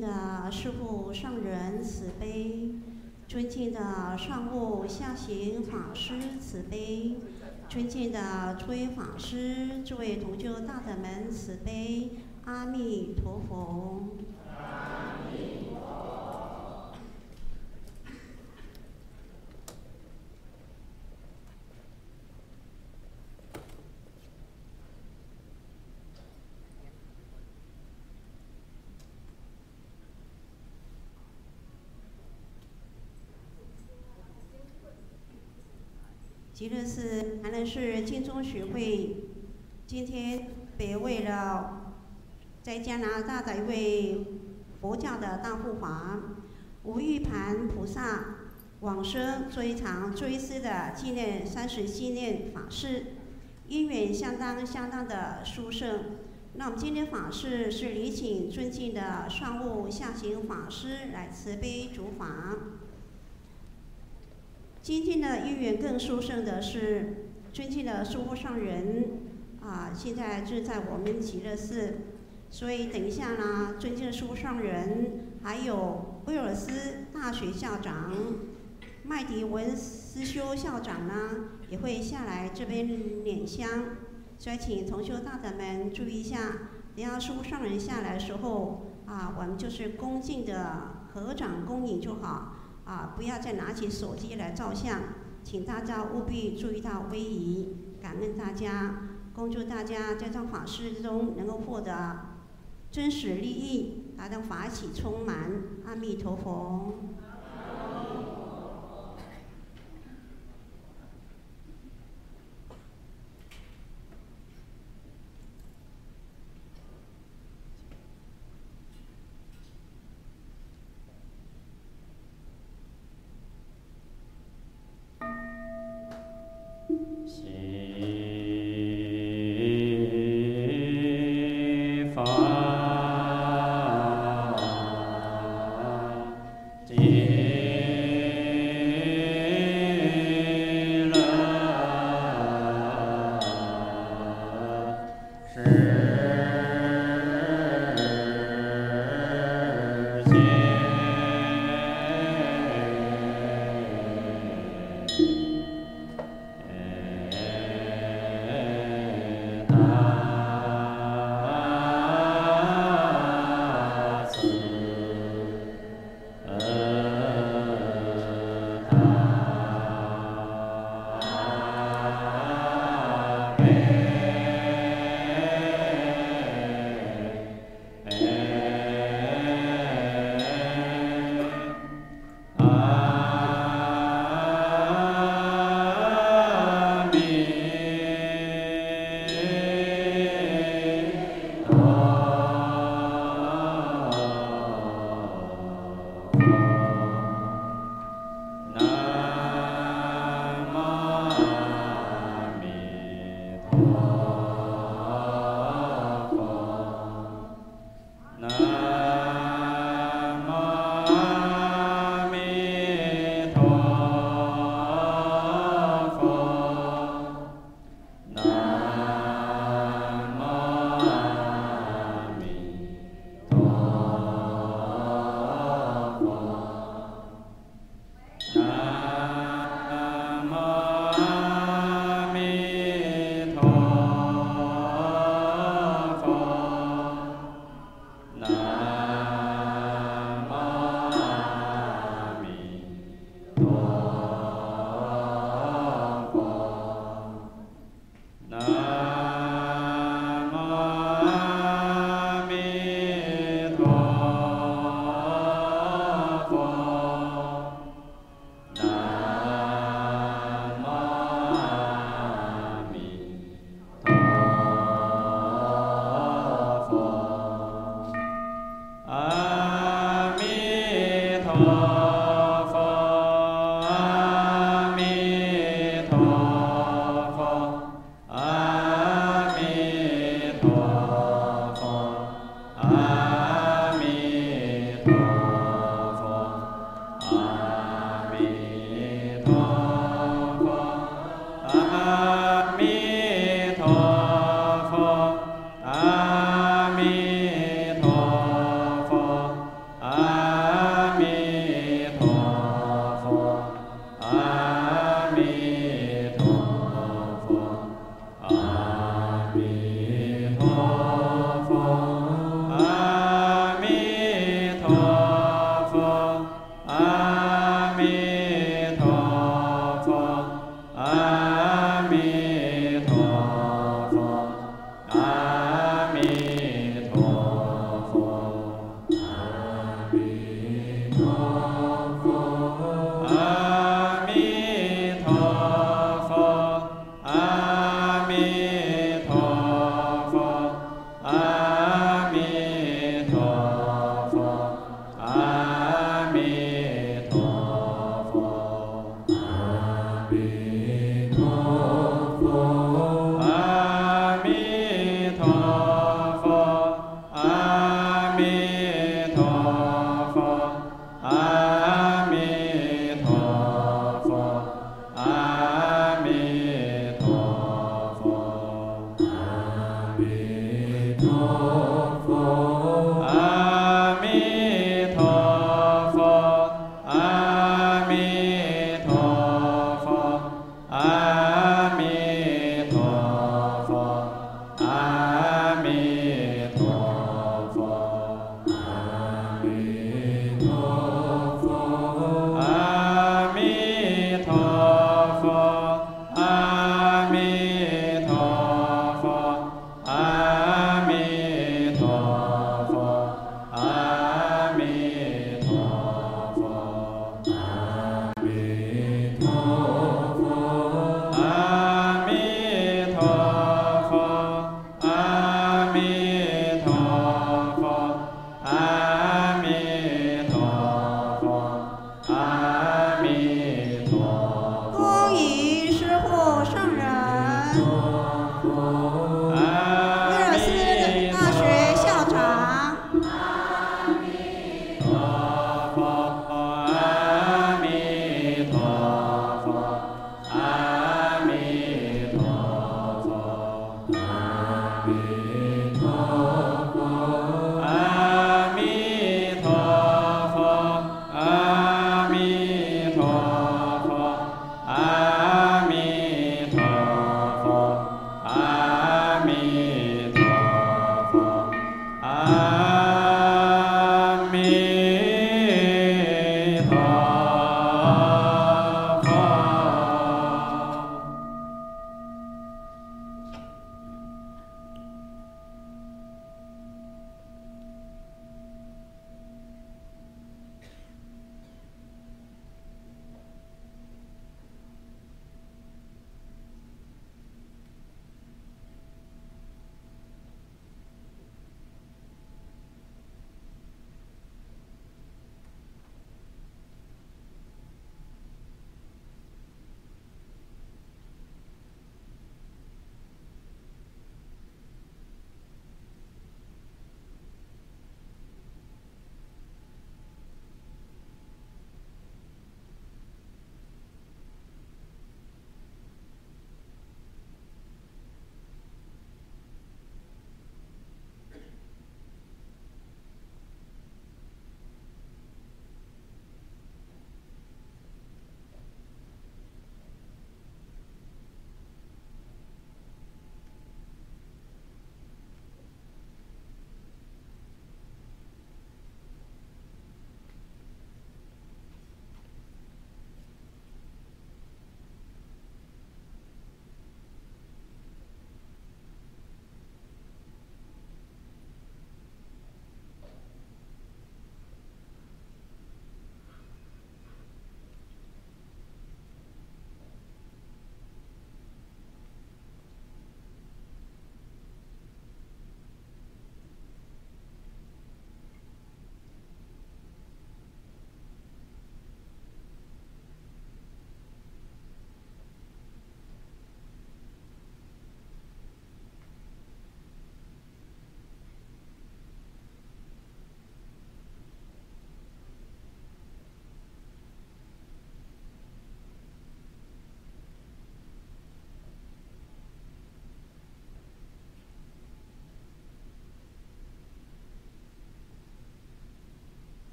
的师父上人慈悲，尊敬的上部下行法师慈悲，尊敬的诸位法师、诸位同修大德们慈悲，阿弥陀佛。极乐寺南仁市净宗学会今天别为了在加拿大的一位佛教的大护法吴玉盘菩萨往生做一场追思的纪念三十纪念法事，因缘相当相当的殊胜。那我们今天法事是礼请尊敬的上悟下行法师来慈悲主法。今天的因缘更殊胜的是，尊敬的诸佛上人啊，现在就在我们极乐寺，所以等一下呢，尊敬的诸佛上人，还有威尔斯大学校长麦迪文斯修校长呢，也会下来这边拈香，所以请同修大德们注意一下，等下诸佛上人下来的时候啊，我们就是恭敬的合掌恭迎就好。啊，不要再拿起手机来照相，请大家务必注意到威仪，感恩大家，恭祝大家在这法事中能够获得真实利益，达到法喜充满，阿弥陀佛。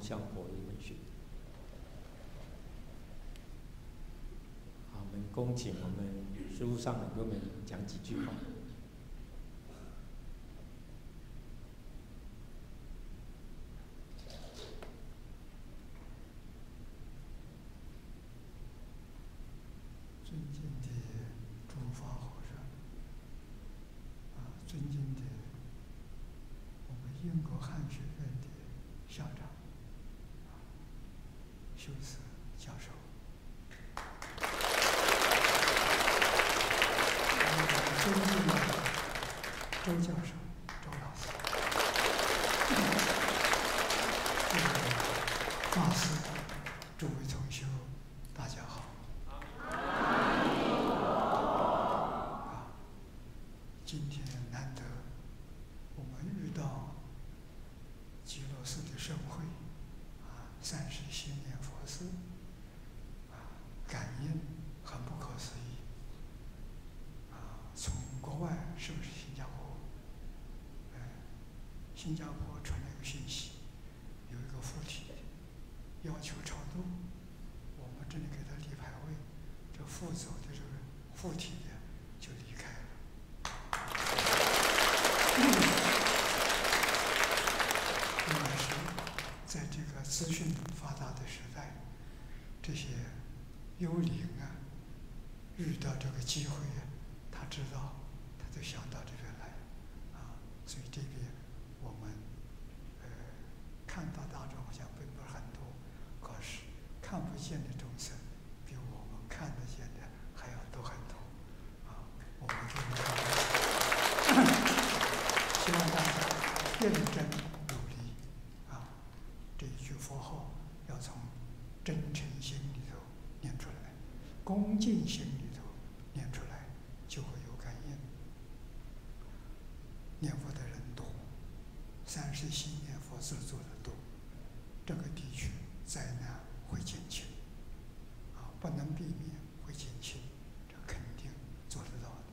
向佛里面学。好，我们恭请我们师父上来给我们讲几句话。新加坡传来一个信息，有一个附体，要求超度，我们这里给他立牌位，这附走的这个附体的就离开了。应该是在这个资讯发达的时代，这些幽灵啊，遇到这个机会啊，他知道，他就想到这边来，啊，所以这边。我们呃看到大众好像并不是很多，可是看不见的众生比我们看得见的还要多很多啊！我们就 希望大家认真努力啊！这一句佛号要从真诚心里头念出来，恭敬心里头念出来，就会有感应。念佛的人。三世心念佛事做的多，这个的确灾难会减轻，啊，不能避免会减轻，这肯定做得到的，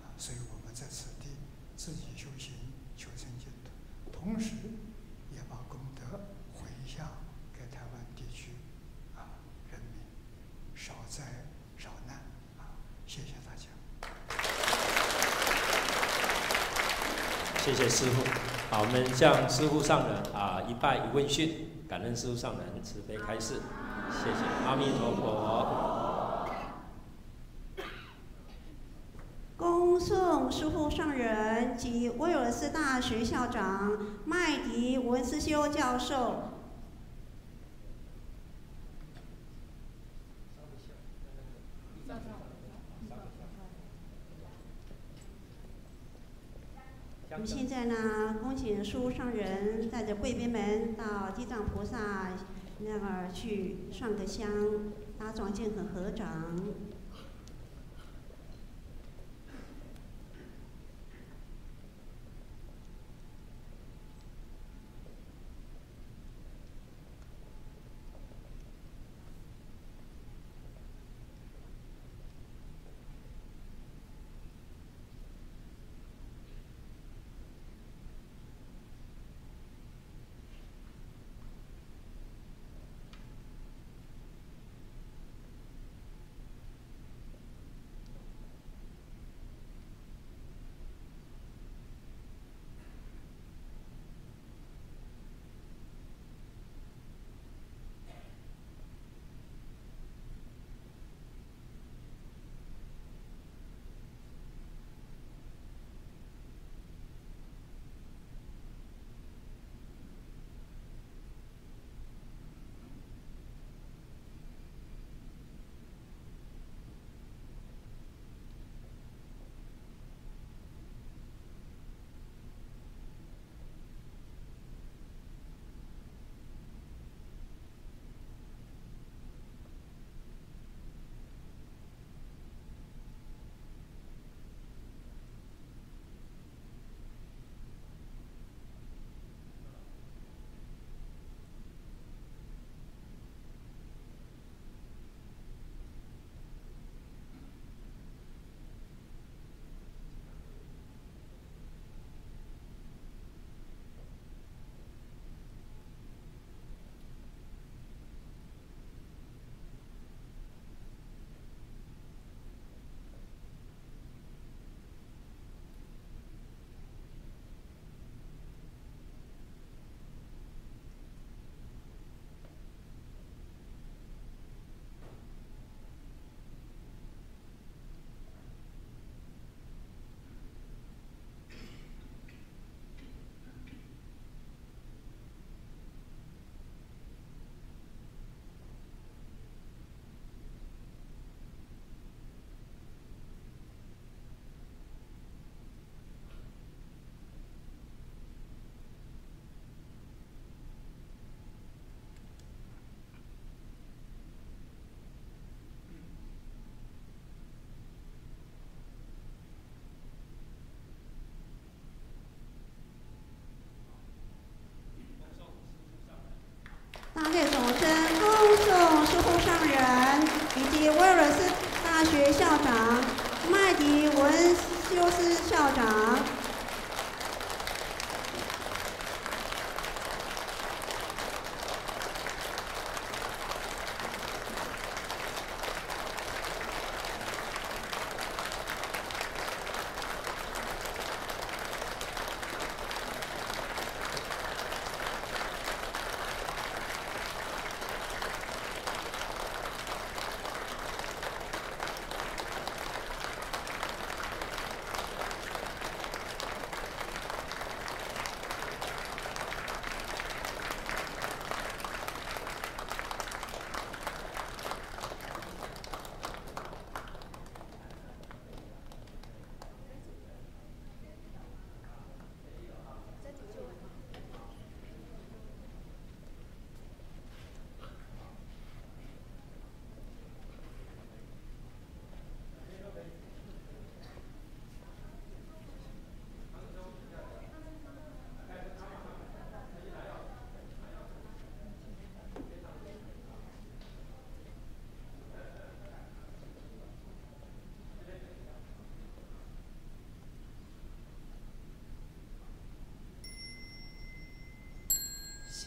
啊，所以我们在此地自己修行求生净土，同时也把功德回向给台湾地区啊人民，少灾少难，啊，谢谢大家。谢谢师傅。好，我们向师傅上人啊一拜一问讯，感恩师傅上人慈悲开示，谢谢阿弥陀佛。恭送师傅上人及威尔斯大学校长麦迪文斯修教授。我们现在呢，恭请书上人带着贵宾们到地藏菩萨那儿去上个香，打庄敬和合掌。修斯校长。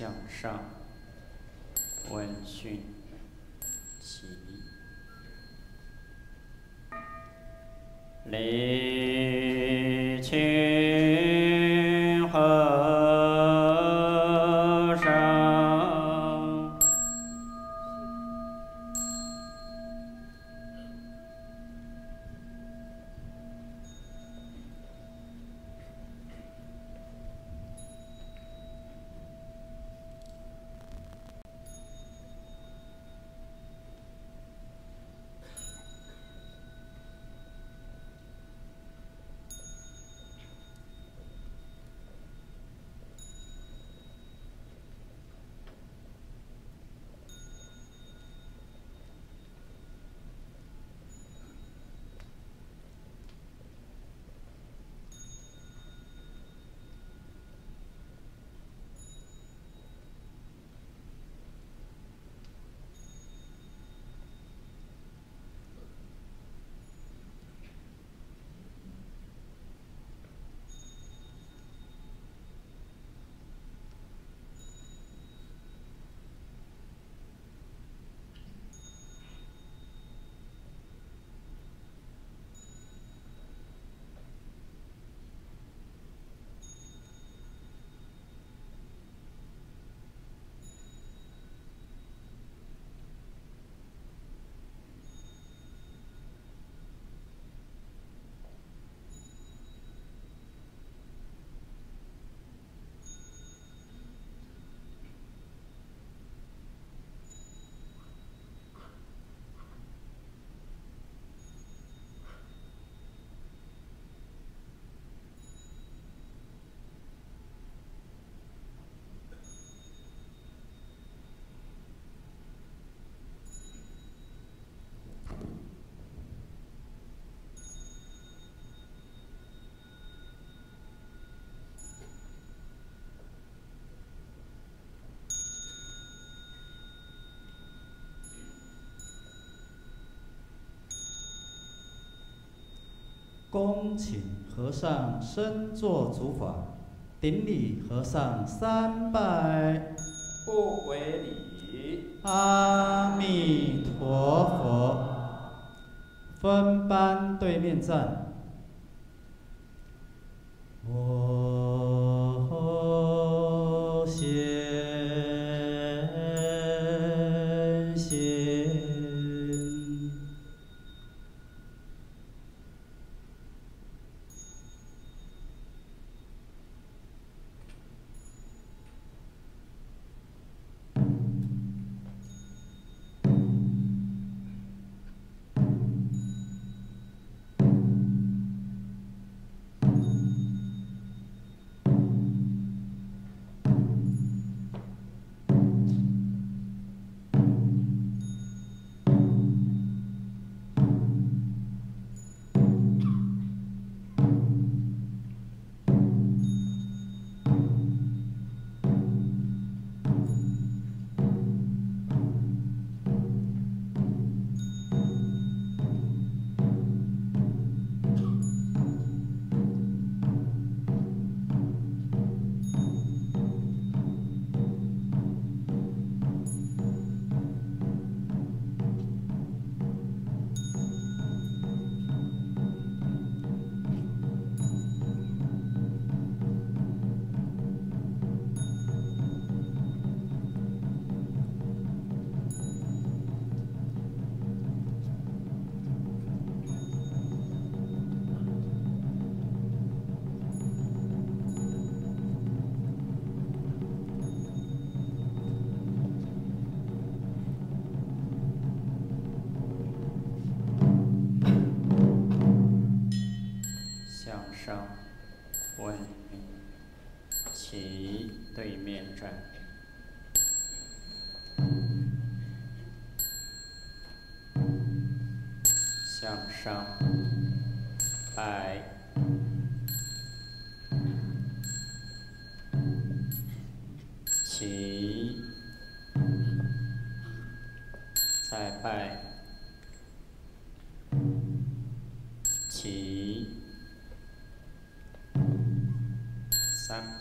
向上，闻讯，起。立，恭请和尚身坐主法，顶礼和尚三拜。不为礼。阿弥陀佛。分班对面站。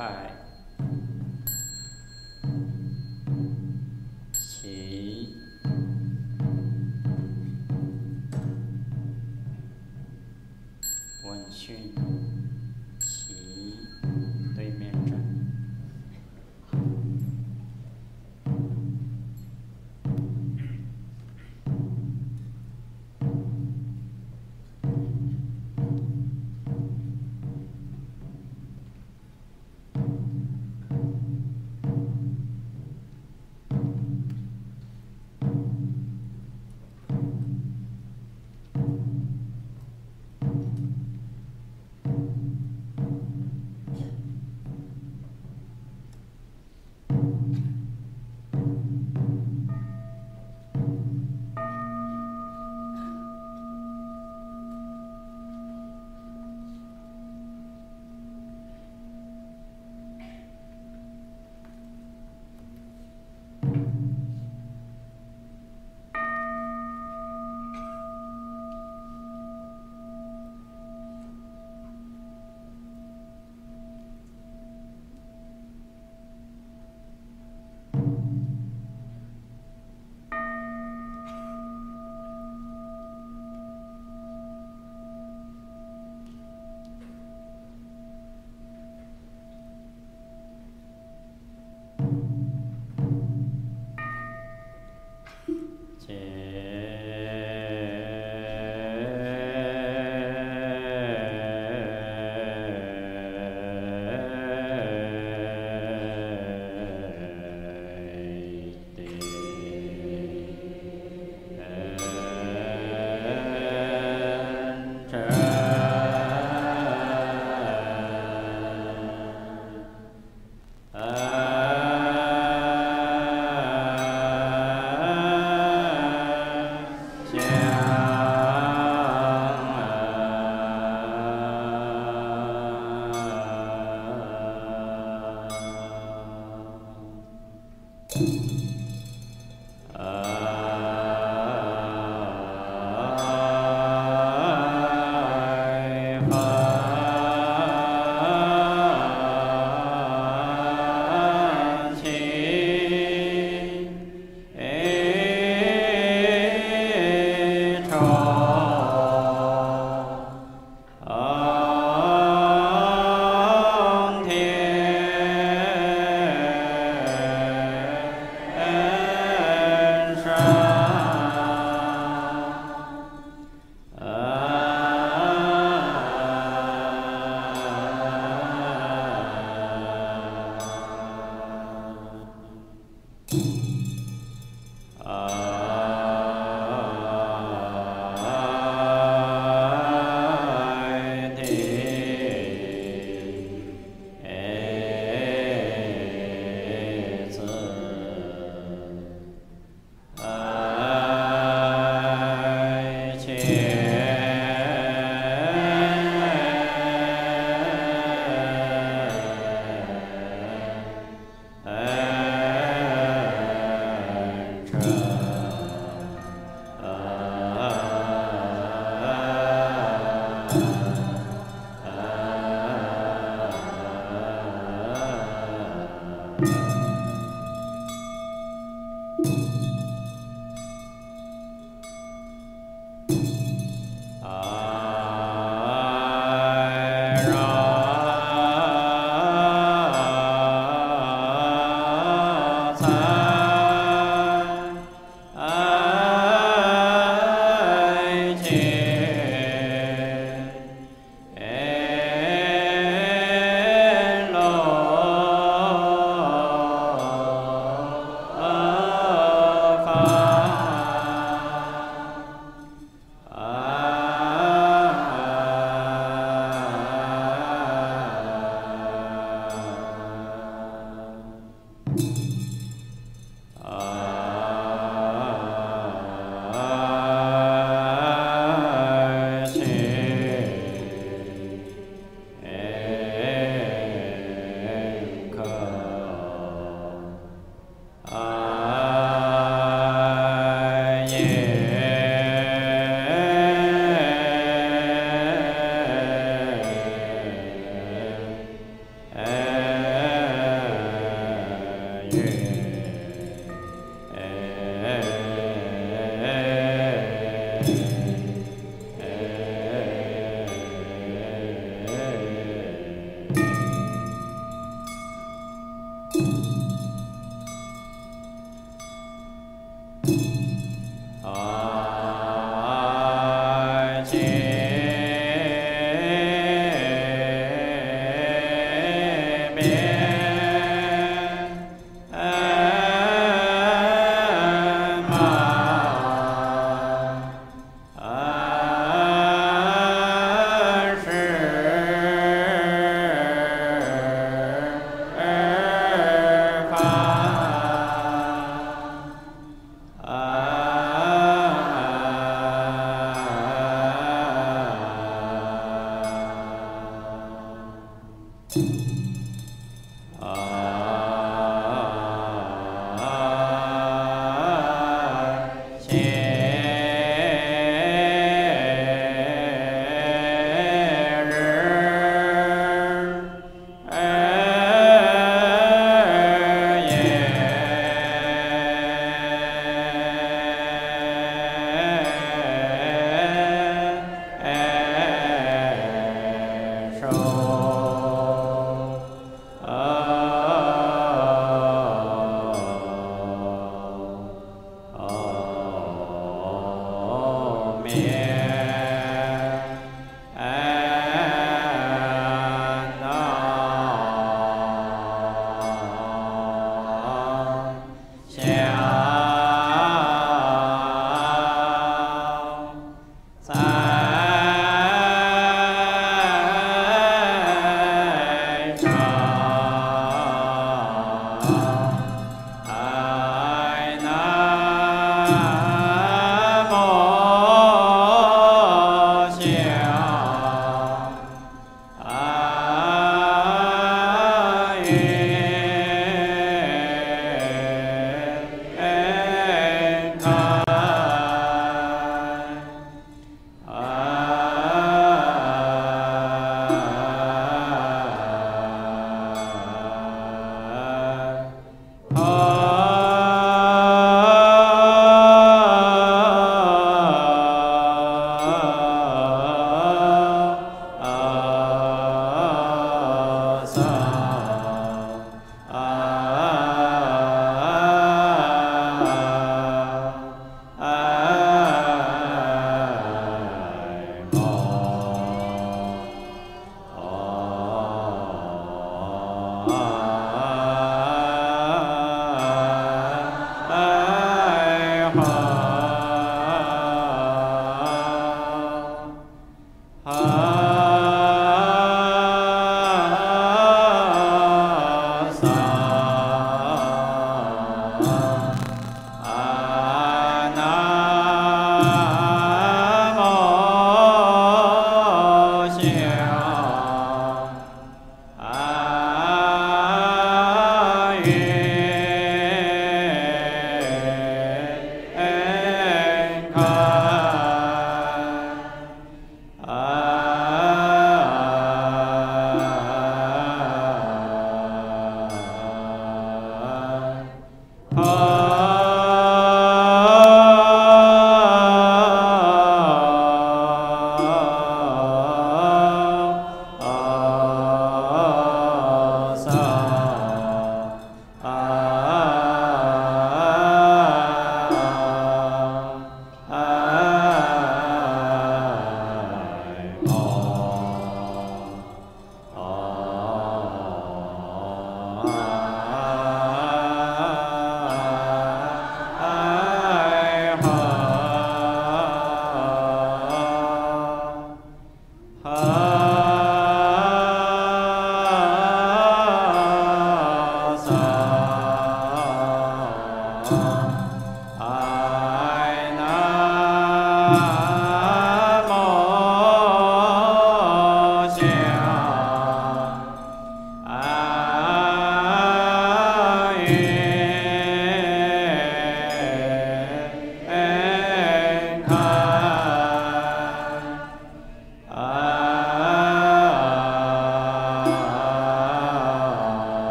三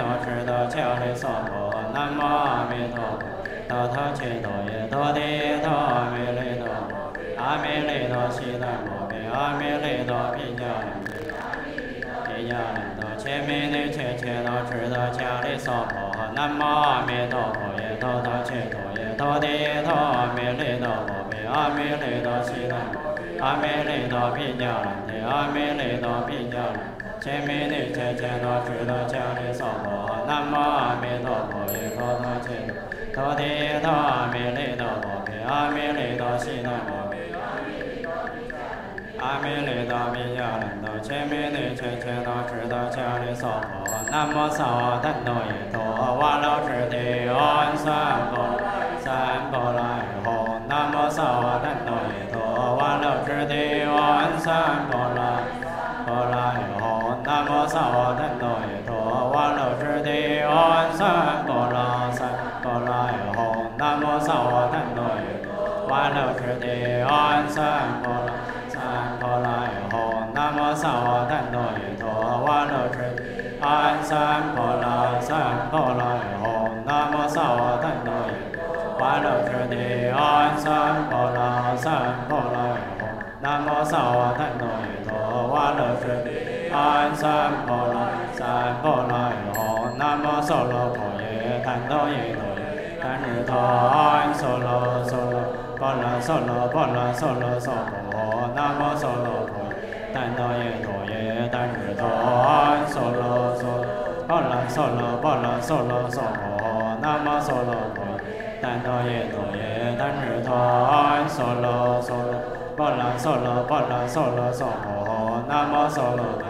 陀智多俏利娑婆，南无阿弥陀佛，他智多耶多帝多阿弥利多，阿弥利多悉檀摩比，阿弥利多毗迦利多，毗迦利多揭弥尼揭揭多智多俏利娑婆，南无阿弥陀佛，他智多耶多帝多阿弥利多，阿弥悉檀摩比，阿弥利多毗迦利多，阿弥利多毗迦利。揭弥尼揭揭罗俱罗揭弥娑婆诃。南无阿弥陀佛，依佛陀揭谛。菩提陀阿弥利陀佛，毗阿弥利陀悉那摩毗。阿弥利陀毗迦兰陀，阿弥尼揭揭罗俱罗阿弥娑婆诃。南无萨瓦耽多弥陀，瓦罗智提安三菩三菩提诃。南无萨瓦耽多耶陀，瓦罗智提安三菩提菩提诃。南无萨瓦坦哆耶陀，瓦乐迟迪安三婆拉三婆拉耶哄。南无萨瓦坦哆耶陀，瓦乐迟迪安三婆拉三婆拉耶哄。南无萨瓦坦哆耶陀，瓦乐迟迪三婆拉三婆拉耶哄。南无萨瓦坦哆耶，瓦乐迟迪安三婆拉三婆拉耶哄。南无萨瓦坦哆耶陀，瓦乐迟迪。唵三婆来三婆来哦，南无罗婆耶，檀多耶多耶，檀日多唵娑罗娑罗，波罗娑罗波罗娑罗娑婆，南无娑罗婆耶，檀多耶多耶，檀日多唵娑罗娑罗，波罗娑罗波罗娑罗娑，南无娑罗婆耶，檀多耶多耶，檀日唵娑罗娑罗，波罗娑罗波罗娑罗娑，南无。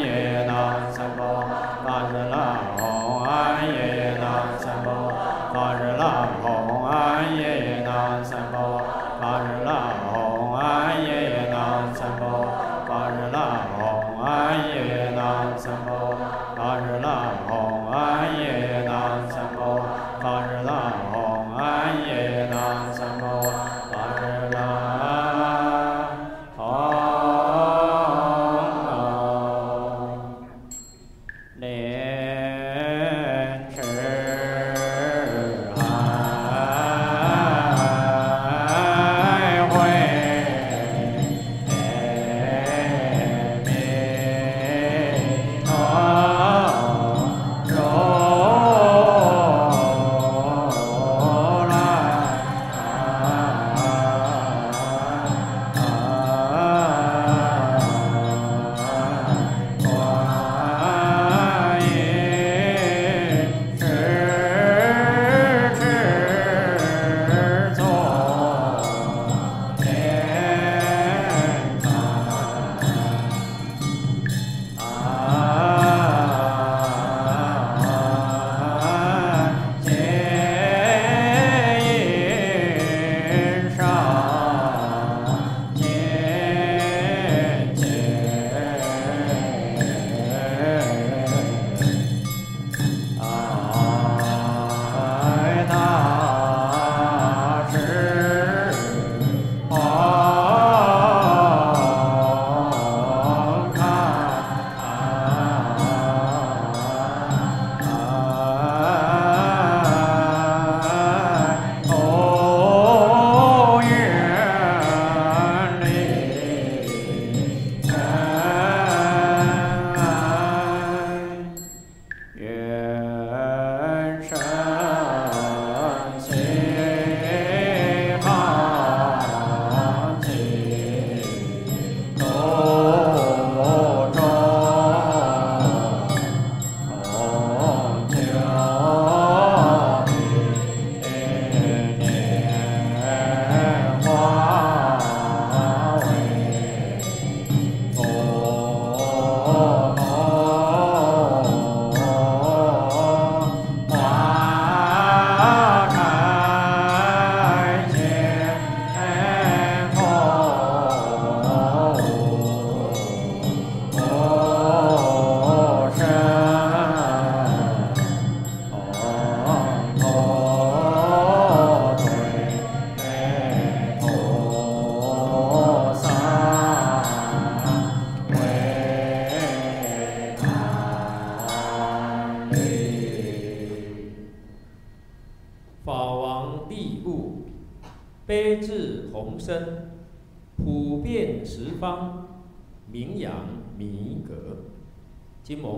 耶那三波，巴日那吽，安耶那三波，巴日那吽，安耶那三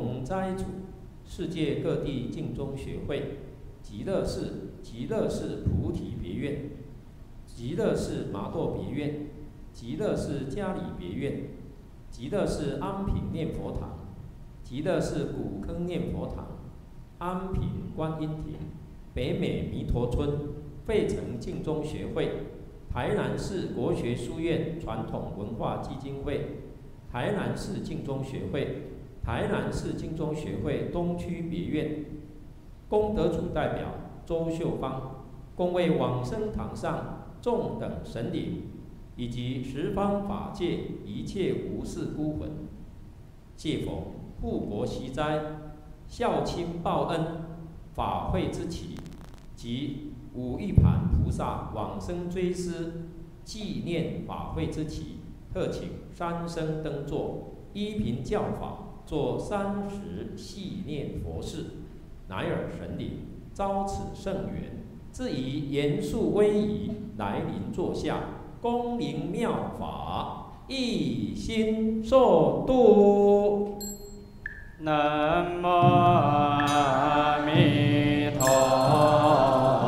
今蒙斋主，世界各地净宗学会，极乐寺、极乐寺菩提别院、极乐寺麻豆别院、极乐寺嘉里别院、极乐寺安平念佛堂、极乐寺古坑念佛堂、安平观音亭。北美弥陀村、费城净宗学会、台南市国学书院传统文化基金会、台南市净宗学会、台南市净宗学会东区别院，功德主代表周秀芳，恭为往生堂上众等神灵以及十方法界一切无事孤魂，借佛护国息灾，孝亲报恩。法会之起，及五欲盘菩萨往生追思纪念法会之起，特请三生登座，依凭教法做三十系念佛事，乃尔神灵招此圣缘，自以严肃威仪来临坐下，恭迎妙法，一心受度。南无阿弥陀。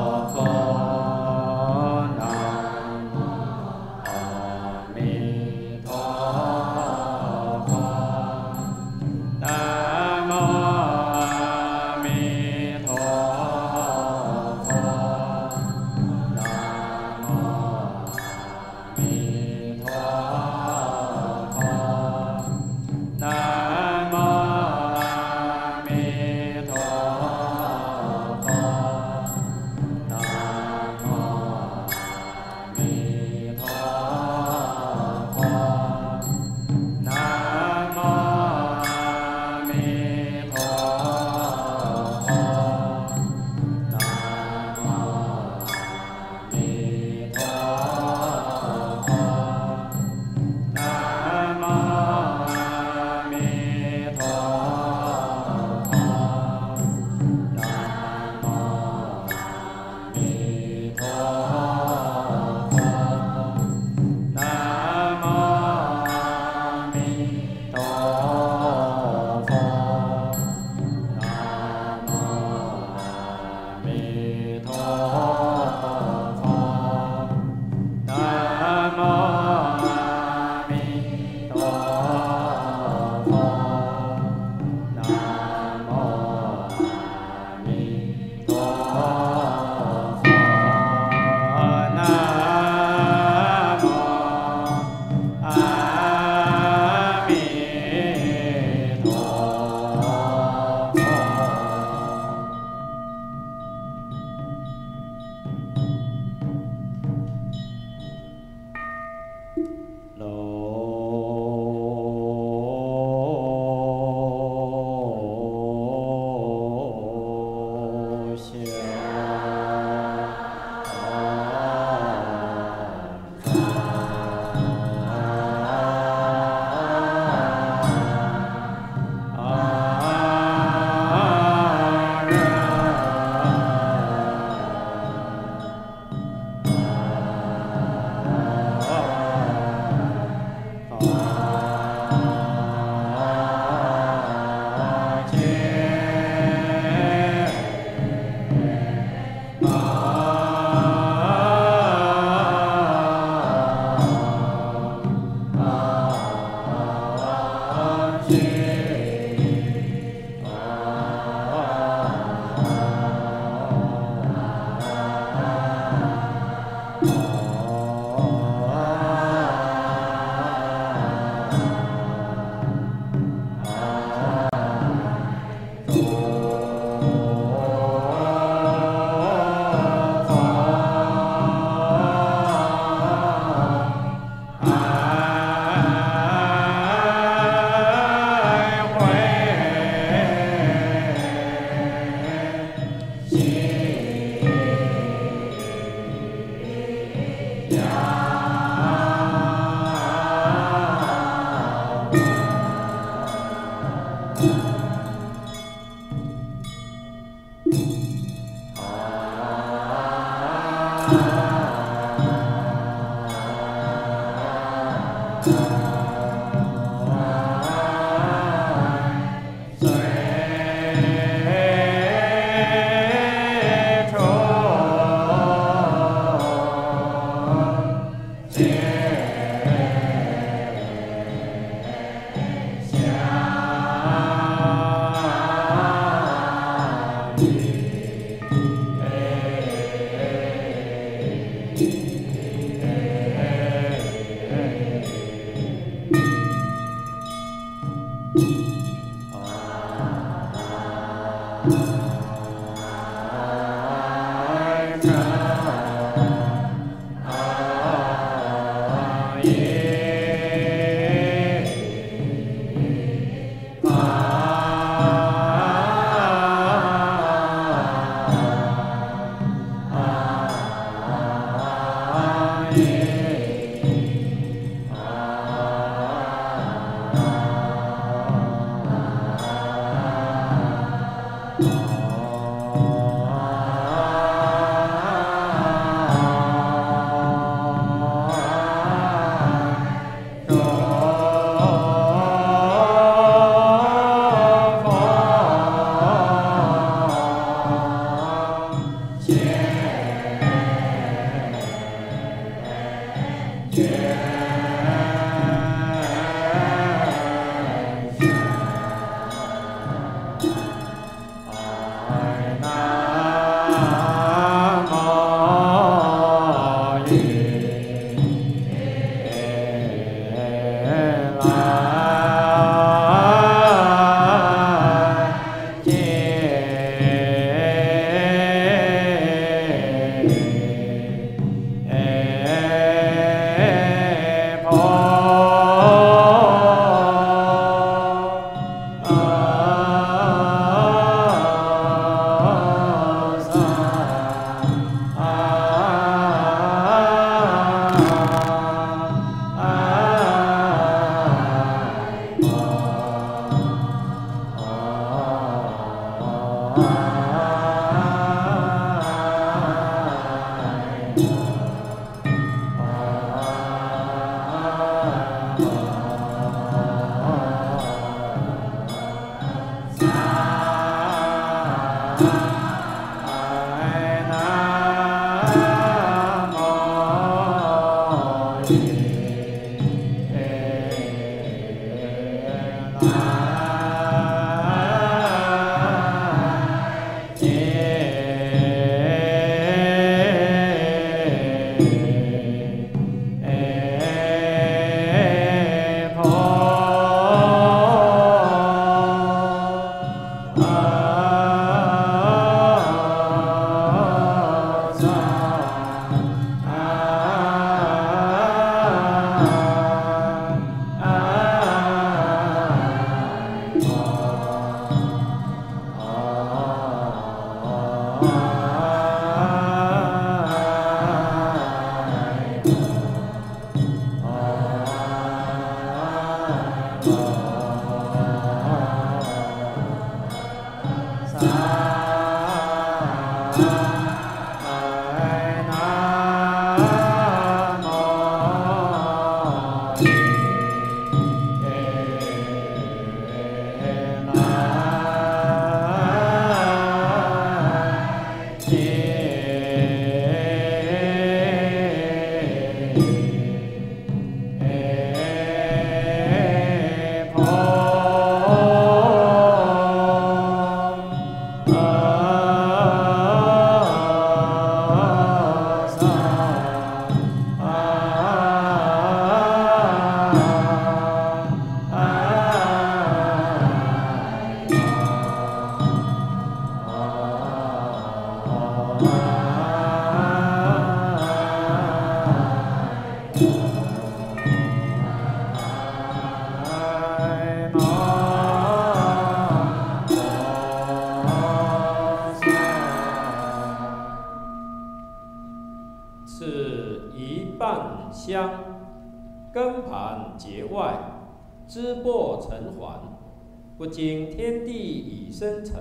不经天地以生成，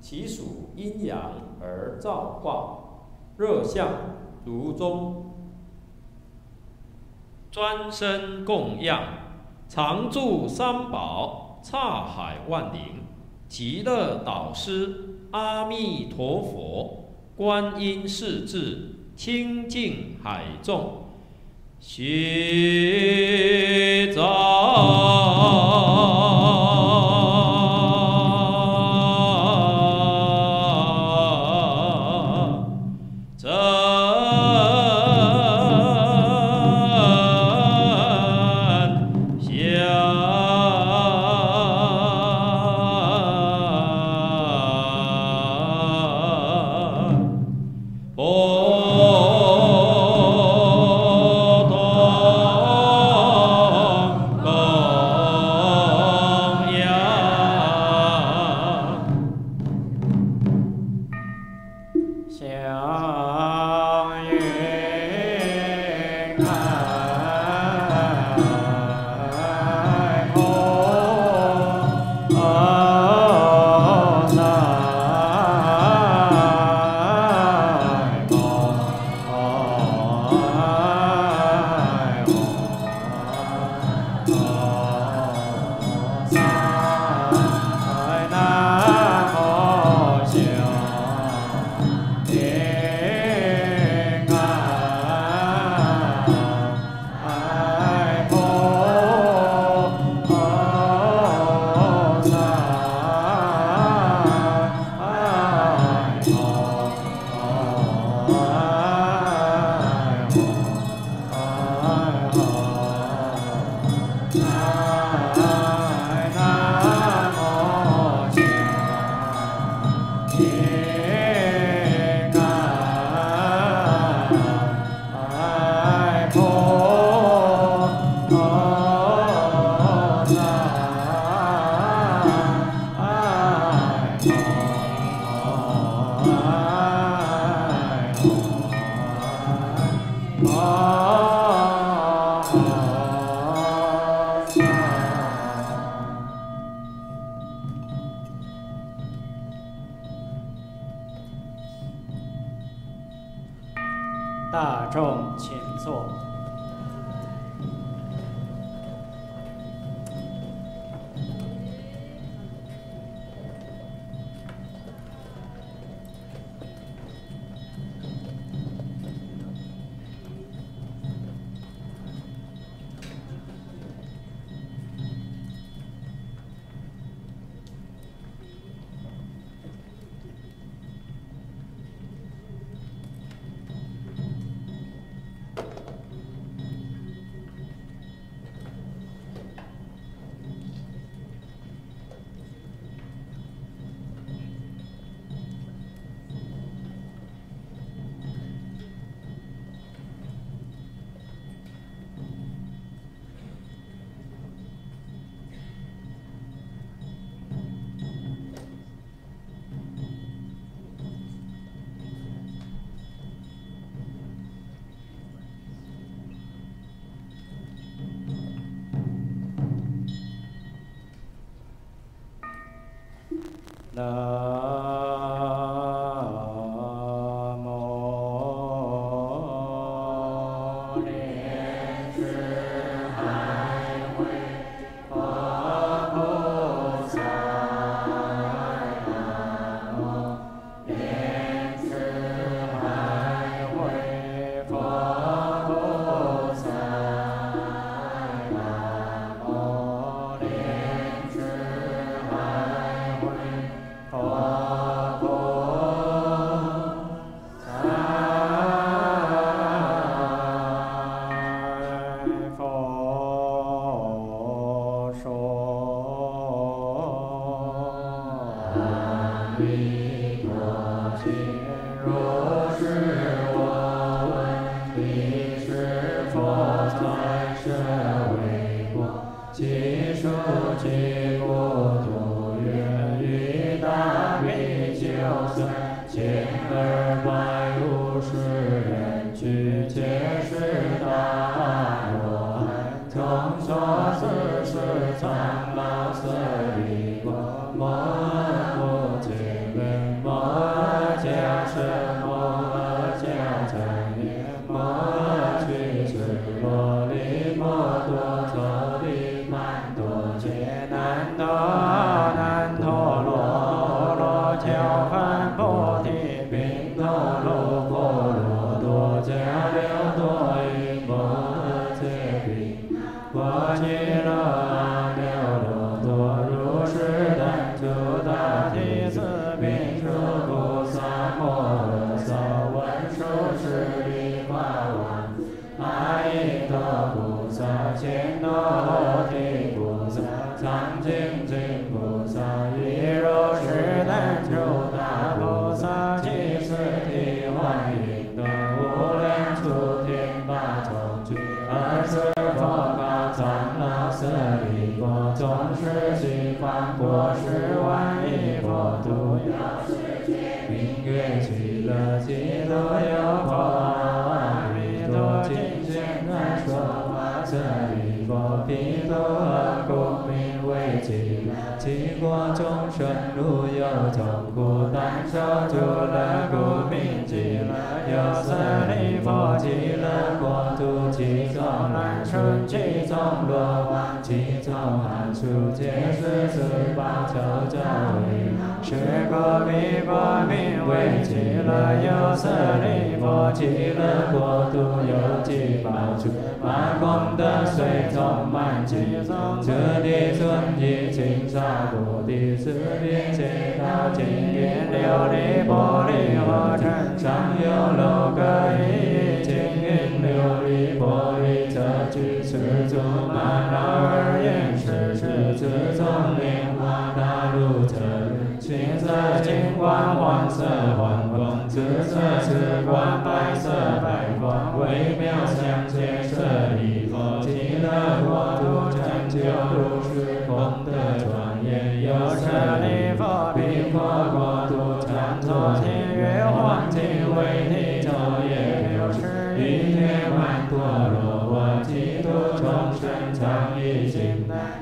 其属阴阳而造化，热象如中，专身供养，常住三宝，刹海万灵，极乐导师阿弥陀佛，观音世智。清净海众，学 Uh.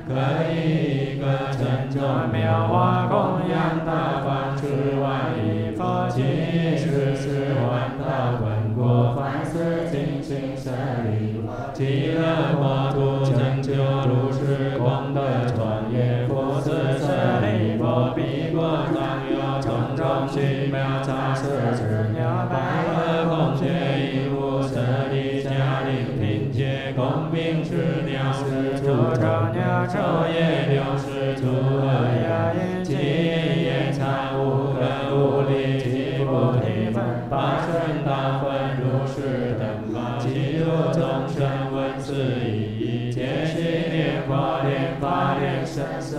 可以一个真正妙化供养大法之万亿佛及十万道本国凡是尽心舍利，极乐国土成就如是功德庄严，佛是舍利佛，彼国当有种种奇妙杂事之妙，白鹤孔雀一无舍利，迦陵平揭，空蔽。鸟昼夜六十诸恶呀音，七言参无根无力，七菩提分八圣大分如是等法，其诸众生闻此意，皆悉念佛念法念僧舍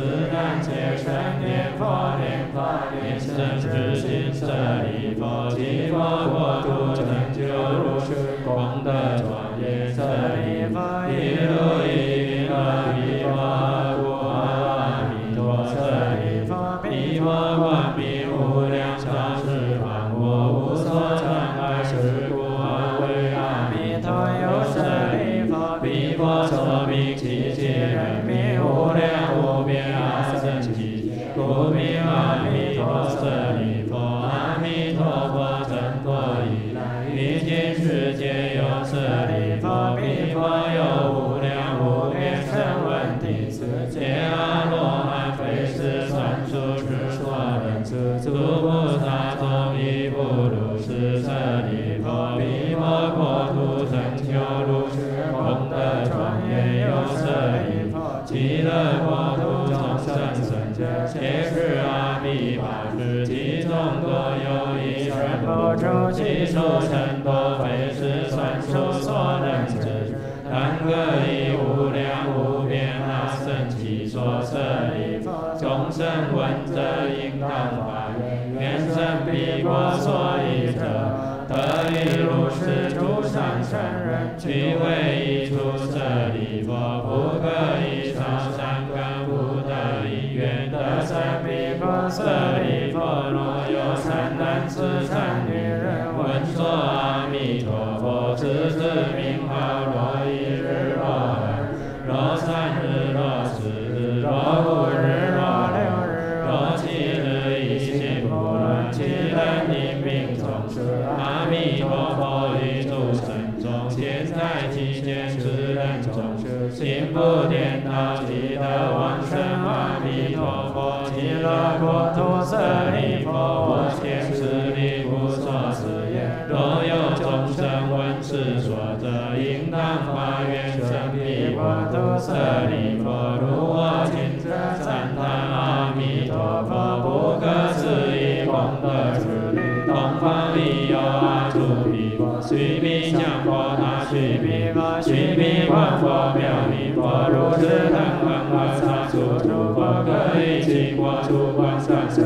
言者，自然皆生念佛念法念僧之心舍生者，皆是阿弥法师，其中多有一人不出其数甚多，非是算数所能知。但可以无量无边阿僧祇所舍利佛，众生闻者应当发愿，愿生彼国所依者，得以如是诸上圣人，具为一处舍舍利弗。若有善男子、善女人闻说阿弥陀佛，此之名号，若一日、若二日、若三日、若四日、若五日、若六日、若七日，一心不乱，其人因命终是阿弥陀佛于诸神中，现在其间此人终是心不颠倒，者，应当发愿生彼国土舍利佛，如我今者赞叹阿弥陀佛，不可思议功德之力，东方必有阿弥陀佛，须弥相佛那须弥佛，须弥观佛妙明佛，如是等恒河沙数诸佛，可以其国诸观三色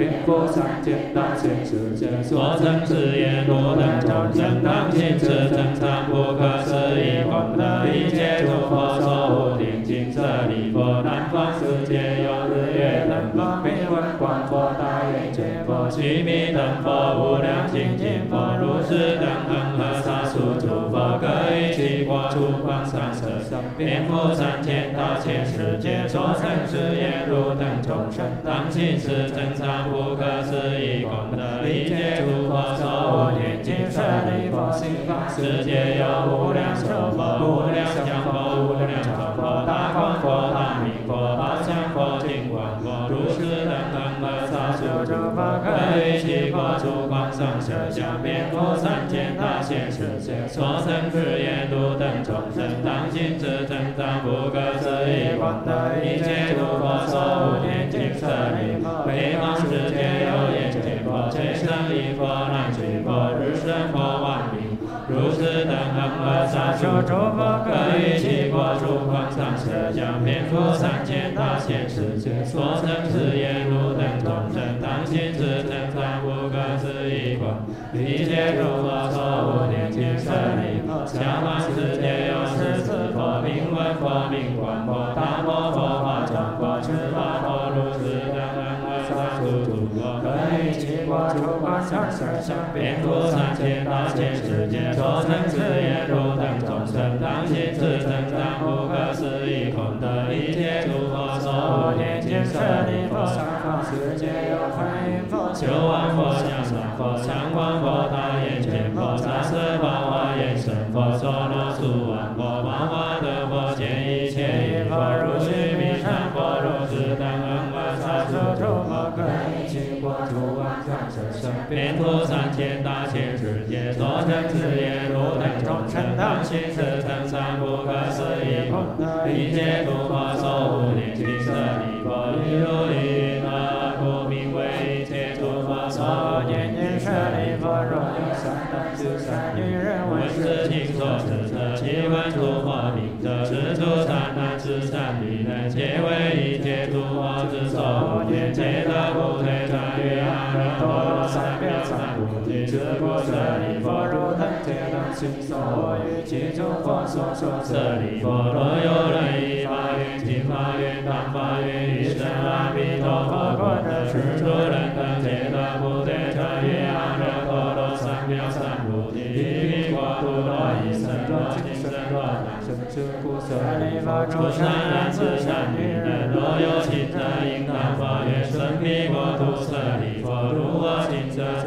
遍覆三界大千世界，所生之业多等众生，当行持正常不可思议功德，一切诸佛所护定尽舍利佛，南方世界有日月等佛，名闻广佛大愿解佛，须弥等佛，无量清净佛，如是等恒河沙数诸佛，各以其国诸光三色相，遍覆三千大千世界，所成之业如等众生，当行持正常不可思议功德，一切诸佛所无念尽舍利佛，心法世界有无量寿佛、无量相佛、无量常佛、大光佛、大明佛、八相佛、金光佛，如是等恒河沙数诸佛，可以其国诸光上色相，遍覆三千大千世界，所成之业度等众生，当行之增长不可思议功德，一切诸佛所无念尽舍利佛，北方世界有眼见佛、垂胜利佛、难取佛、日生佛、万明。如是等恒河沙数诸佛，可于其国诸光上色相，遍覆三千大千世界，所成之业如等众生，当行之一切诸佛所无念尽舍利佛，下方世界有十四佛，名闻佛，名观佛，大摩佛法庄佛，持法佛，如是等恩闻三处诸佛，可以七国诸国三十相，遍布三千大千世界，所成之业如等众生，当行至成当不可思议功德，一切诸佛所无念尽舍利佛，上方世界有观音佛，九万佛向上佛，常光佛，大眼见佛，大色宝华严身佛，所罗数万佛，万华德佛，见一切一佛，如须弥山佛，如是等恩闻三处诸佛，可以七国诸万三十生，遍布三千大千世界，所成之业如等众生，当行十等三不可思议功德，一切诸佛所皆能行所我于其诸佛所说舍利佛，若有人依法愿、听法愿、当法愿，于生阿弥陀佛果者，是诸人等皆得不退转于阿耨多罗三藐三菩提，一名国土多一生多今生多来生之故舍利佛，诸善男子善女人，若有情者应当发愿，生彼国土舍利佛，如我今者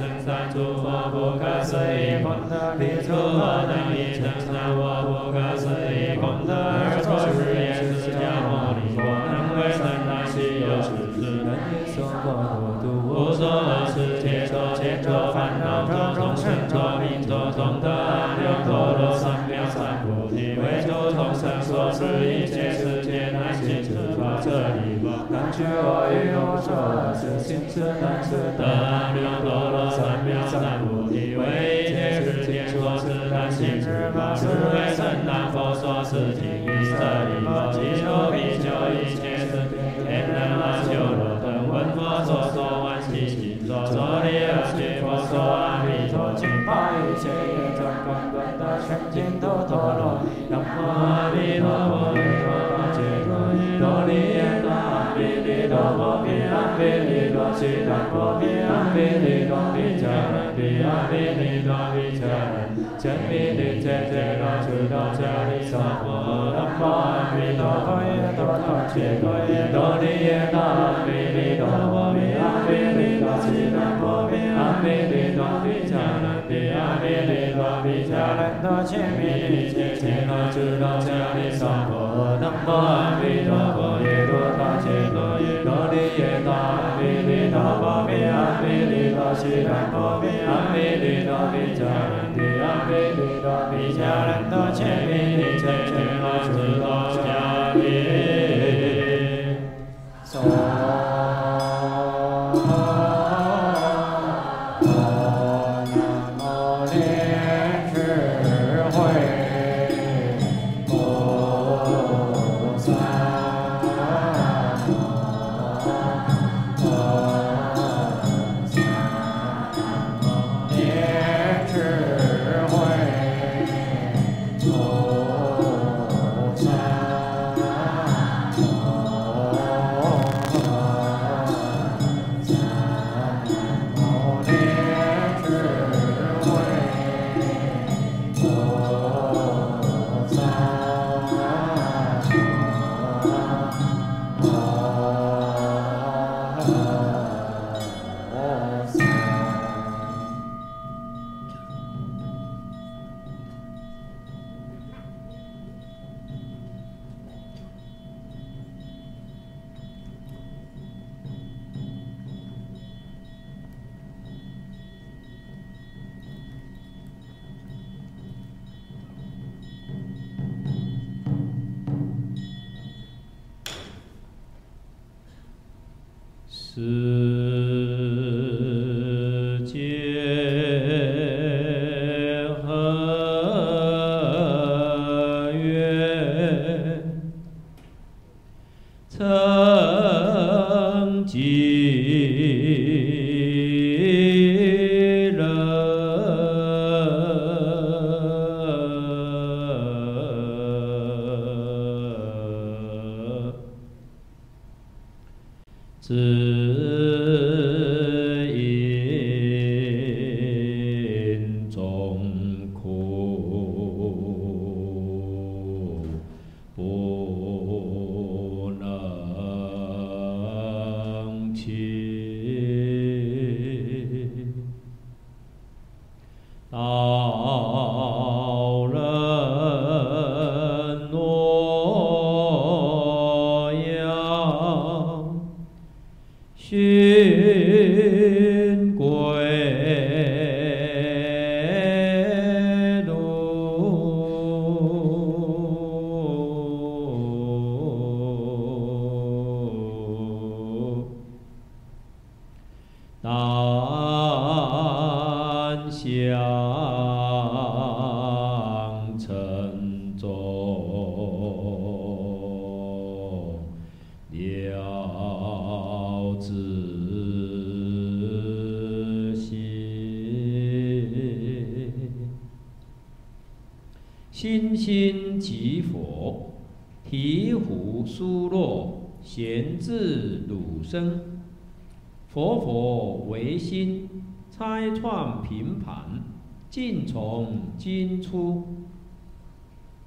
可思议功德，彼诸佛等亦成三我不可思议功德，而作是言释迦牟尼佛，能为三大希有世之人也说过国土，无所恶事，切作千作烦恼作众生作命作众德，阿耨多罗三藐三菩提，为诸众生所持一切世界难行之法舍利佛，能取我于无所恶事，行持能持得阿耨多罗三藐三菩提，为一切世界所持难行之法，是为圣难佛所持经于舍利佛，即如比丘一切世界，天人阿修罗等闻佛所说欢喜心所，所利而学佛阿弥陀经，一切业障观断得生净土陀罗尼，南无阿弥陀佛，南无阿弥陀佛，罗尼耶那阿弥利多佛，毗阿弥利多悉达婆毗阿弥利多毗迦人，毗阿弥利多毗迦人，真弥利切切罗出多迦利娑婆，南无阿弥陀佛，耶多多切多耶多尼耶那阿弥利多佛，毗阿弥利多悉达婆毗阿弥利多毗迦人，毗阿弥利多毗迦人，多切弥利切切罗出多迦利娑婆，南无阿弥陀佛，耶多多切多耶多尼耶那阿弥利多佛，毗阿弥利多悉达婆毗阿弥利多毗迦人，毗阿弥利多毗迦人，多切弥利切切罗出多迦利疏落，闲置汝生。佛佛唯心，拆创平盘，尽从今出。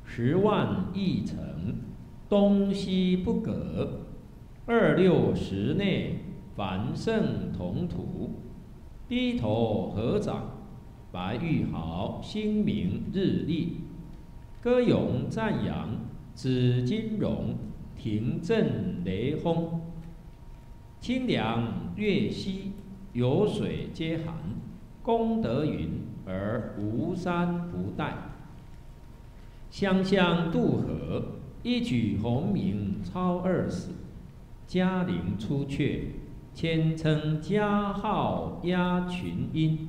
十万亿城，东西不隔，二六十内，凡圣同土。低头合掌，白玉毫，心明日历。歌咏赞扬，紫金荣，庭震雷轰。清凉月溪，有水皆寒。功德云而无山不殆。湘湘渡河，一举鸿名超二死。嘉陵出阙，千称佳号压群英。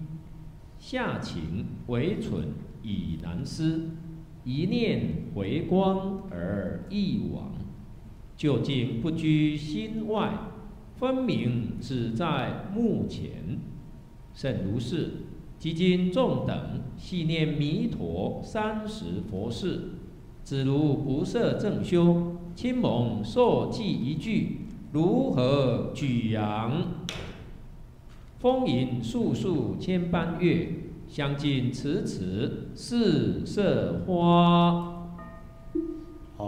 下情为蠢以难思，一念回光而一往。究竟不居心外。分明只在目前，甚如是。即今众等系念弥陀三十佛事，只如不设正修，亲蒙受记一句，如何举扬？风吟数数千般乐，相近此此四色花。阿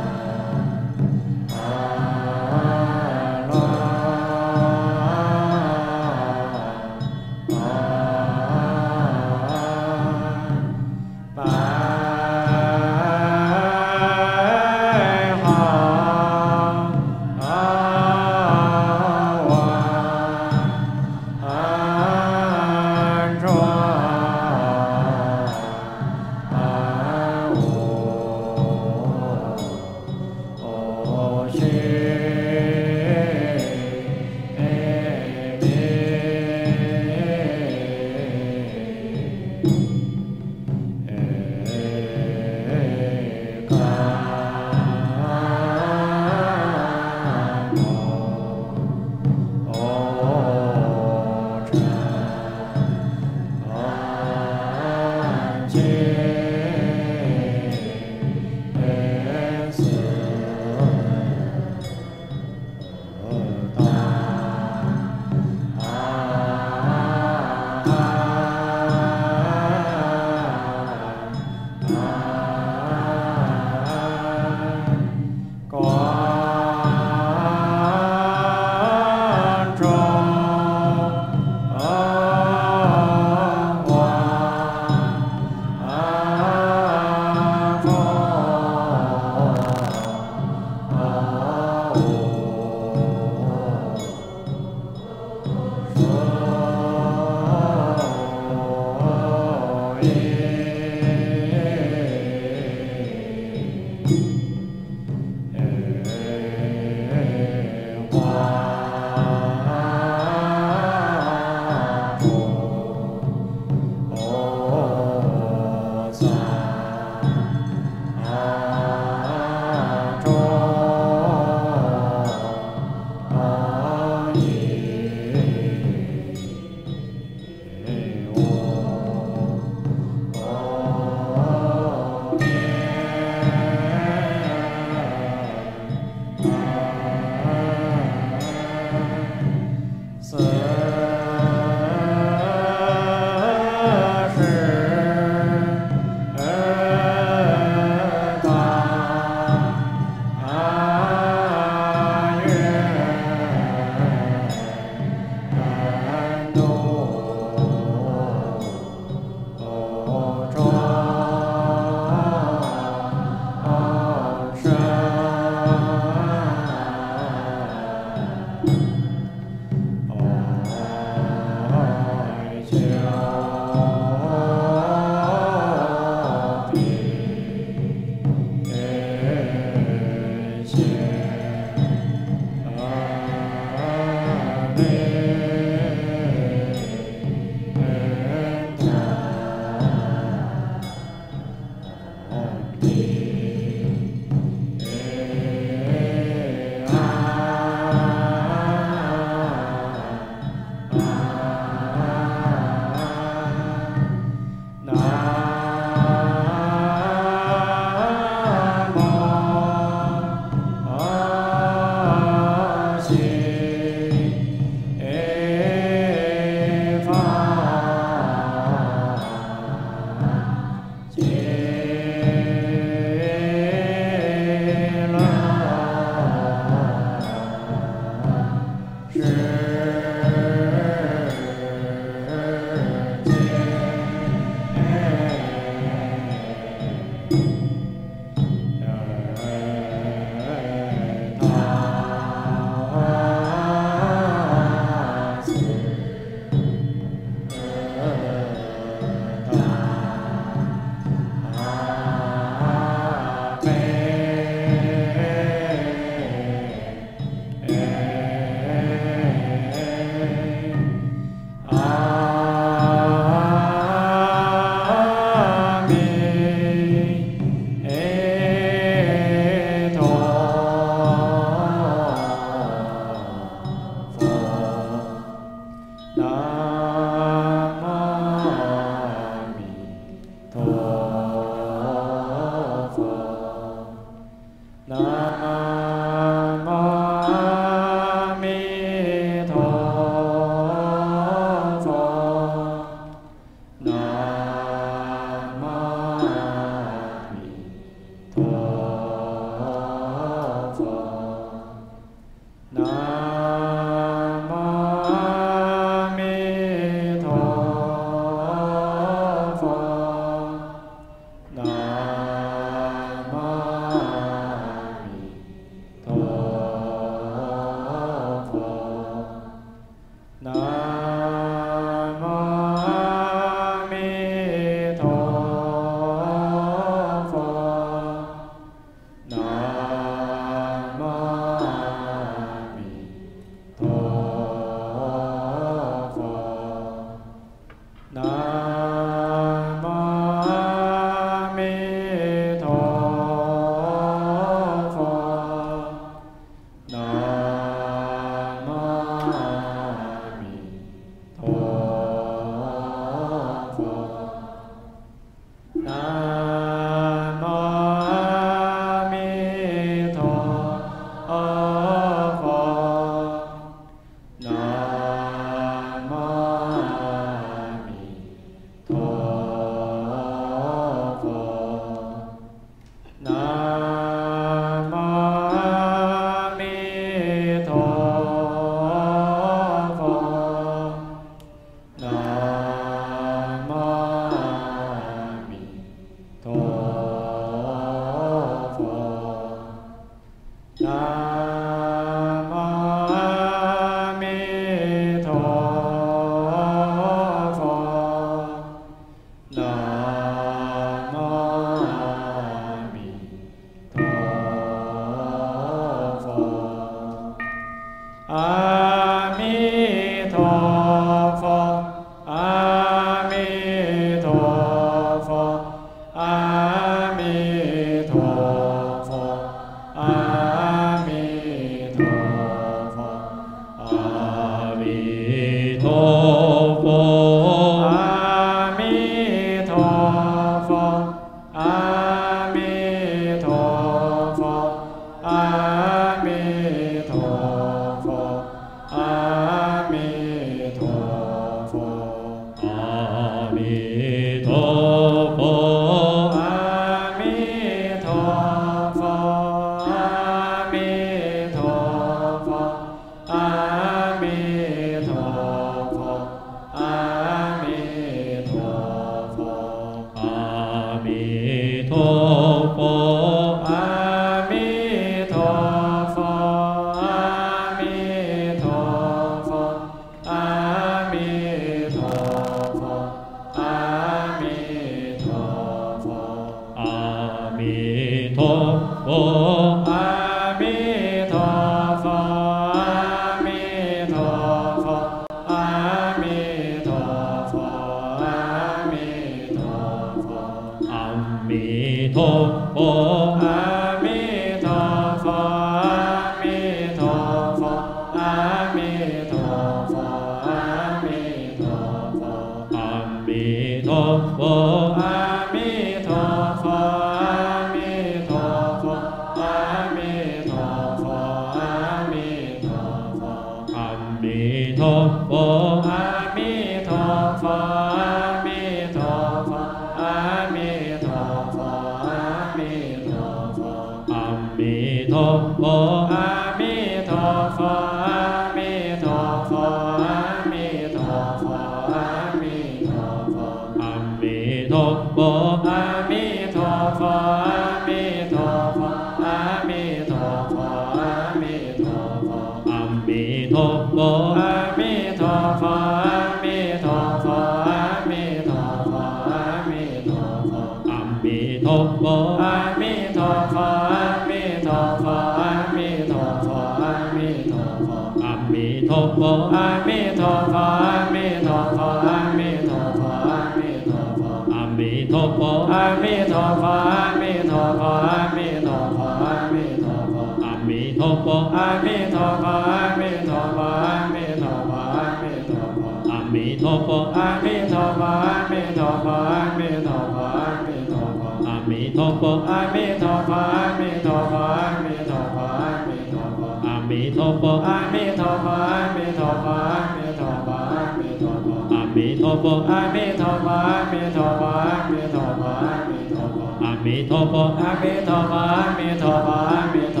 โบอามิทโบอาเมโทบอามิทโบอาเมโทบอามิทโบอาเมโทบอามิทโบอาเมโท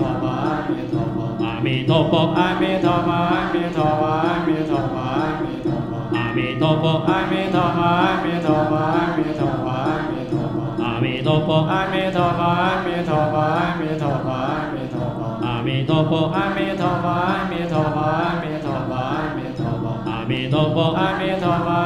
บอามิทโบอาเมโทบอามิทโบอาเมโทบอามิทโบอาเมโทบอามิทโบอาเมโทบอามิทโบอาเมโทบอามิทโบอาเมโทบอามิทโบอาเมโทบอามิทโบอาเมโทบอามิทโบอาเมโทบอามิทโบอาเมโทบอามิทโบอามิทโบอาเมโทโบ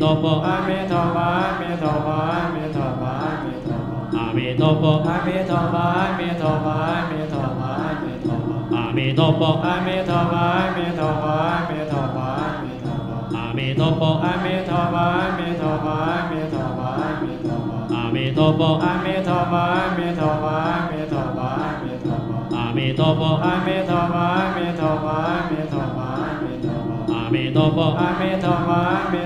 โตโปอะเมโตวะเมโตวะเมโตวะเมโตวะอะเมโตโปอะเมโตวะเมโตวะเมโตวะเมโตวะอะเมโตโปอะเมโตวะเมโตวะเมโตวะเมโตวะอะเมโตโปอะเมโตวะเมโตวะเมโตวะเมโโตโปอะมโโตโตวะมโโตโปอะมโโตโตวะมโโตโปอะเมโตวะ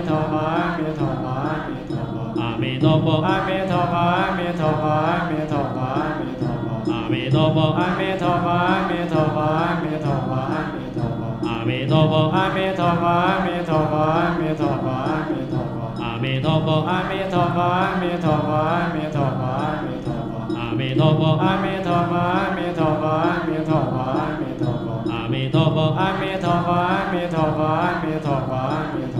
阿弥陀佛，阿弥陀佛，阿弥陀佛，阿弥陀佛，阿弥陀佛。阿弥陀佛，阿弥陀佛，阿弥陀佛，阿弥陀佛，阿弥陀佛。阿弥陀佛，阿弥陀佛，阿弥陀佛，阿弥陀佛，阿弥陀佛。阿弥陀佛，阿弥陀佛，阿弥陀佛，阿弥陀佛，阿弥陀佛。阿弥陀佛，阿弥陀佛，阿弥陀佛，阿弥陀佛，阿弥陀佛。阿弥陀佛，阿弥陀佛，阿弥陀佛，阿弥陀佛，阿弥陀佛。阿弥陀佛，阿弥陀佛，阿弥陀佛，阿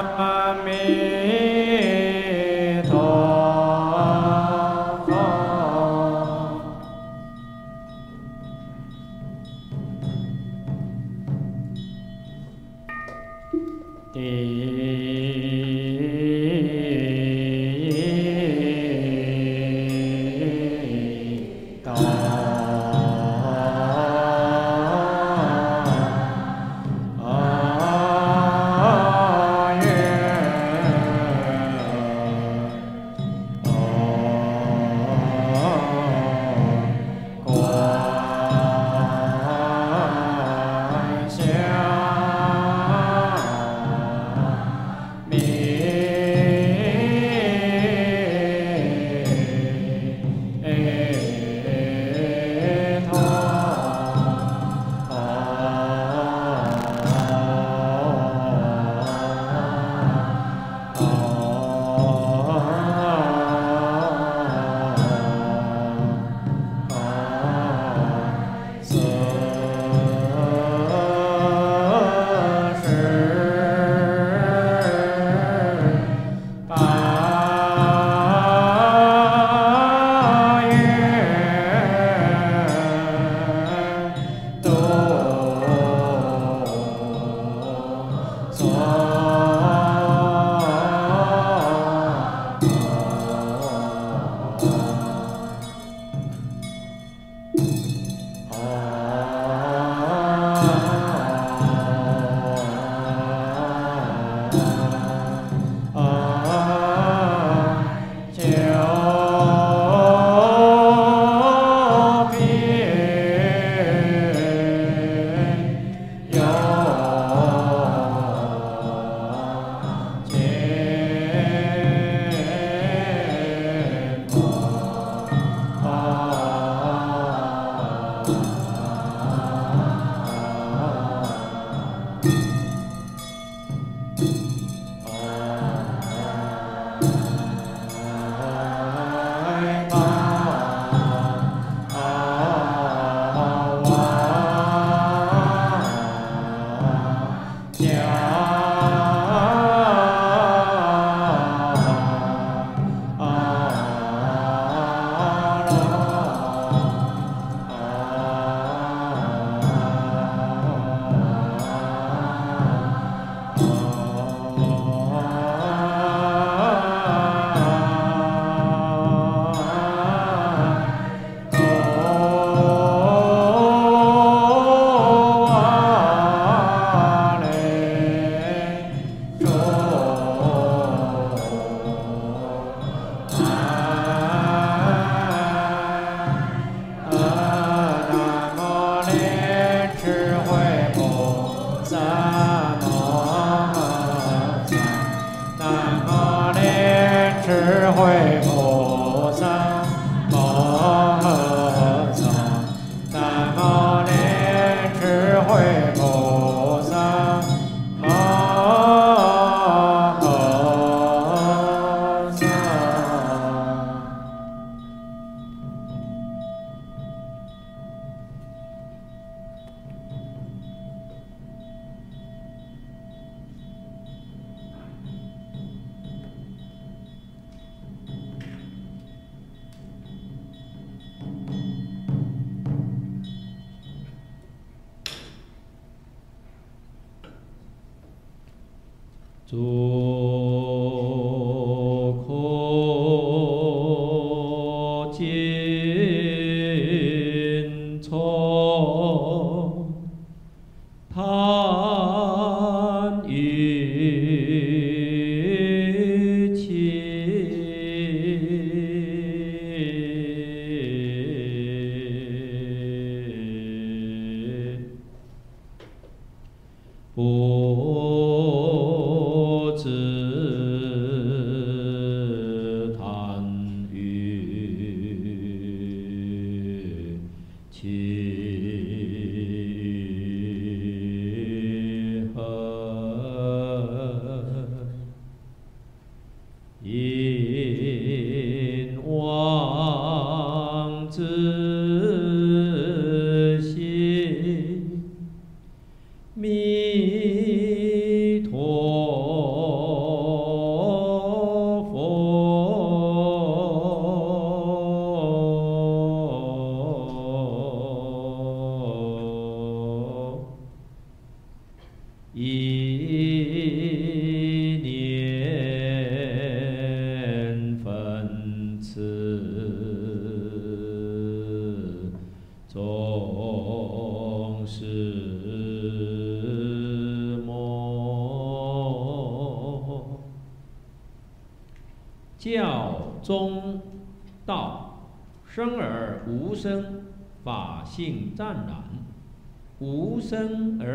Amen.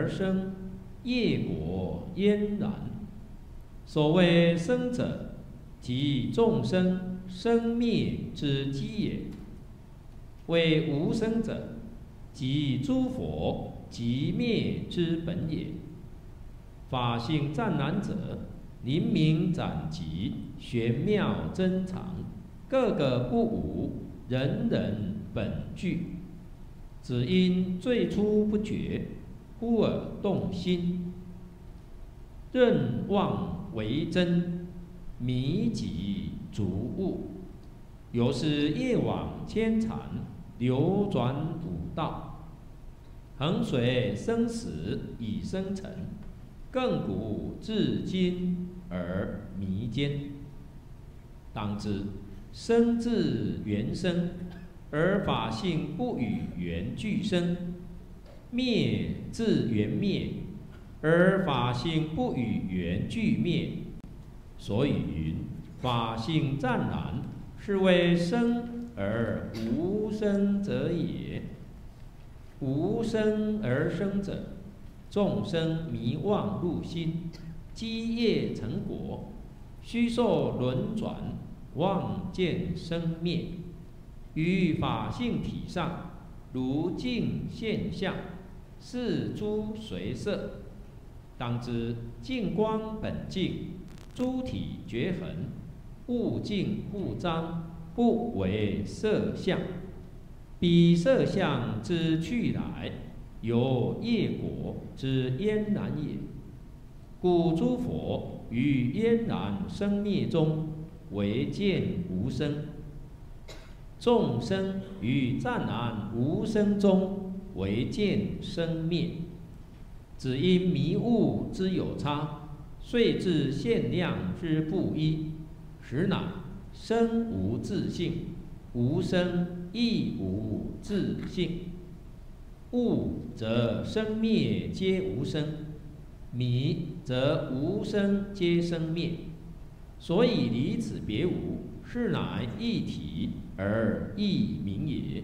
而生，业果焉然。所谓生者，即众生生灭之机也；为无生者，即诸佛即灭之本也。法性湛然者，灵明展极，玄妙珍藏，个个不无，人人本具。只因最初不觉，动心，任妄为真，迷己逐悟。由是业往牵缠，流转五道，衡水生死以生成，亘古至今而弥坚。当知生自缘生。而法性不与缘俱生，灭自缘灭，而法性不与缘俱灭。所以云：法性湛然，是谓生而无生者也。无生而生者，众生迷妄入心，积业成果，虚受轮转，妄见生灭。于法性体上，如镜现象，是诸随色。当知净光本净，诸体绝痕，物净物彰，不为色相。彼色相之去来，由业果之焉然也。故诸佛于焉然生灭中，唯见无生。众生于湛然无生中，唯见生灭，只因迷悟之有差，遂至限量之不一，实乃生无自性，无生亦无自性。悟则生灭皆无生，迷则无生皆生灭，所以离此别无，是乃一体。而亦名也。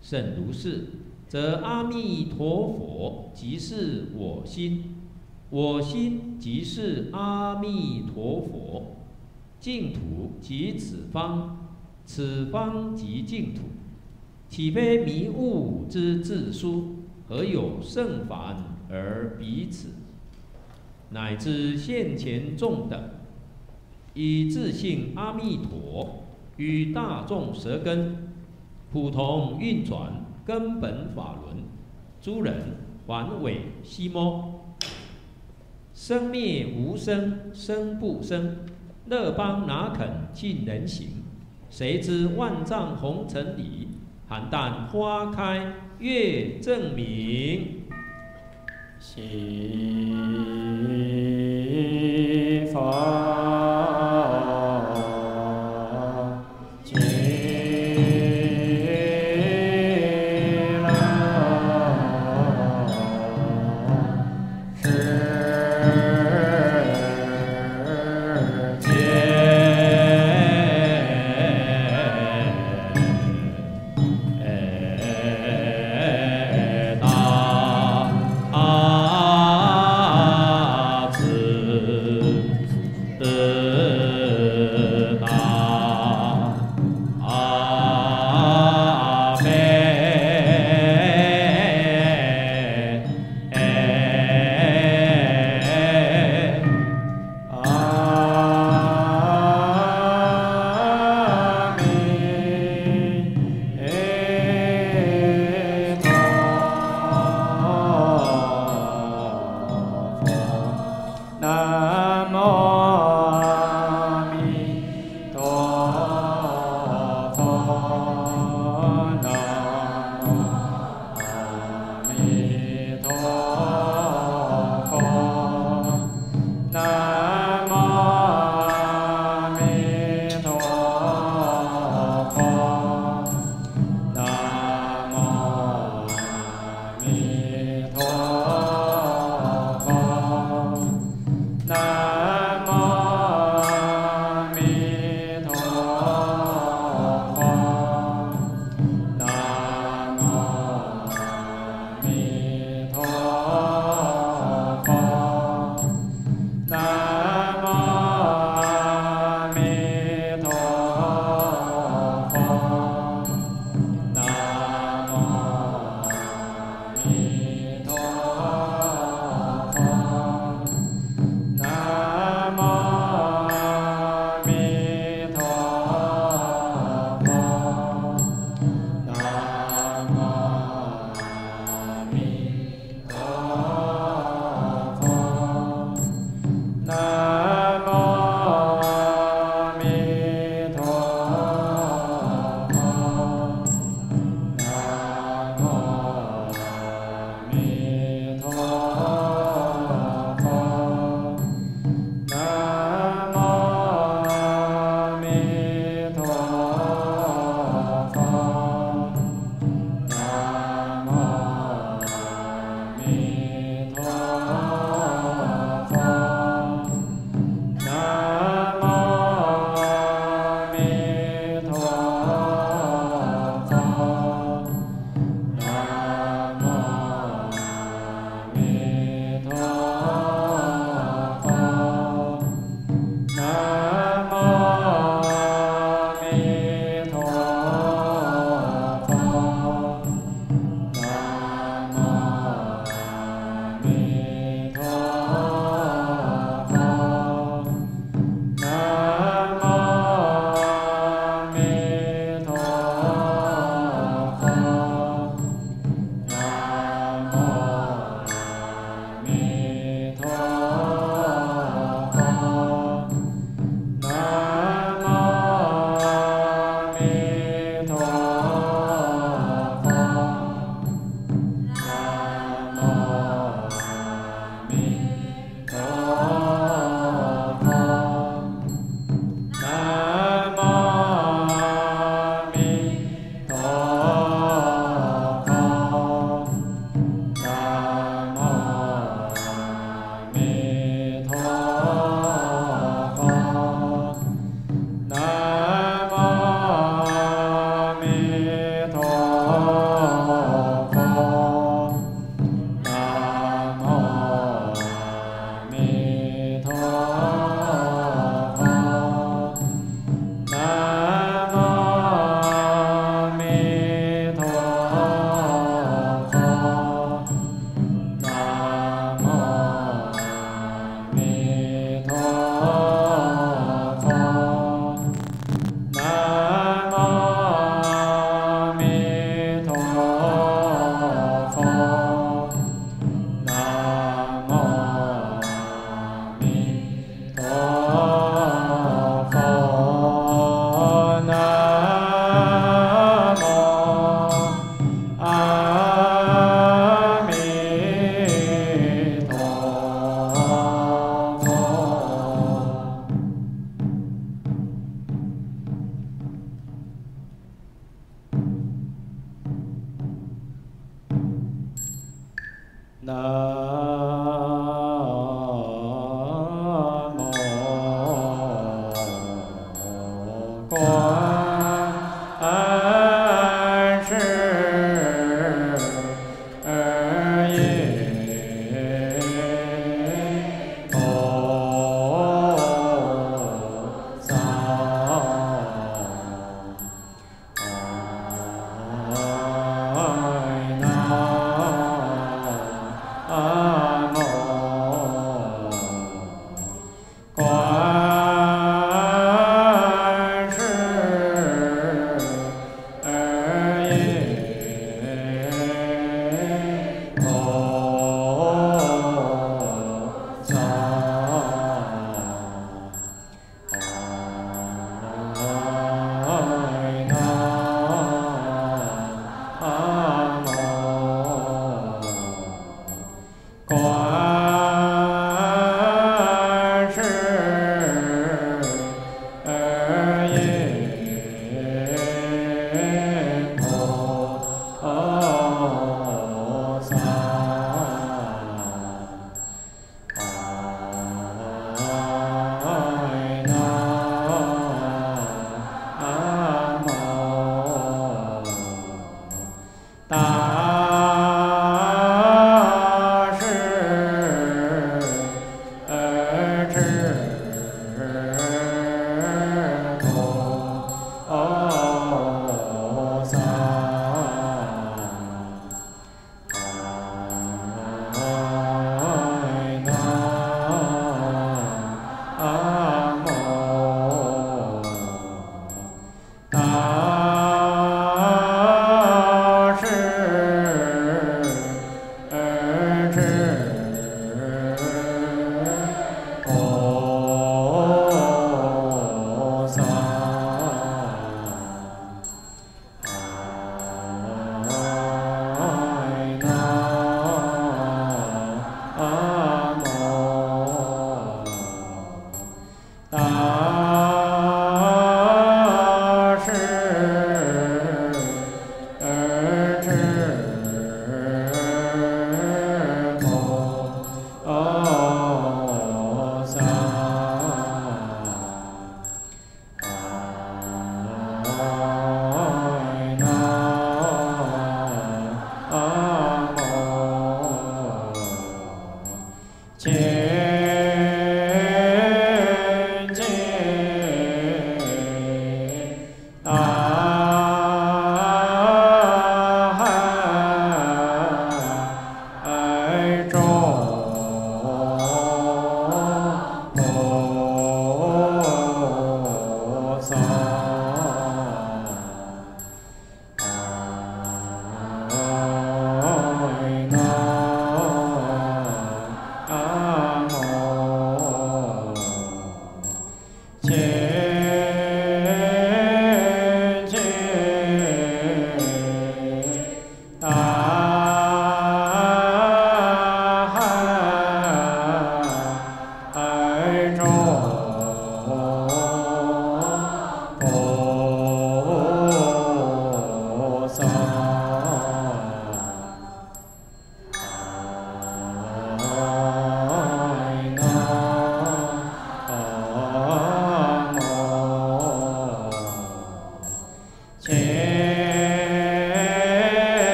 甚如是，则阿弥陀佛即是我心，我心即是阿弥陀佛，净土即此方，此方即净土，岂非迷悟之自殊？何有圣凡而彼此？乃至现前众等，以自性阿弥陀。与大众舌根普同运转根本法轮，诸人还尾西摩，生灭无生，生不生，乐邦哪肯尽人行？谁知万丈红尘里，邯郸花开月正明。西方。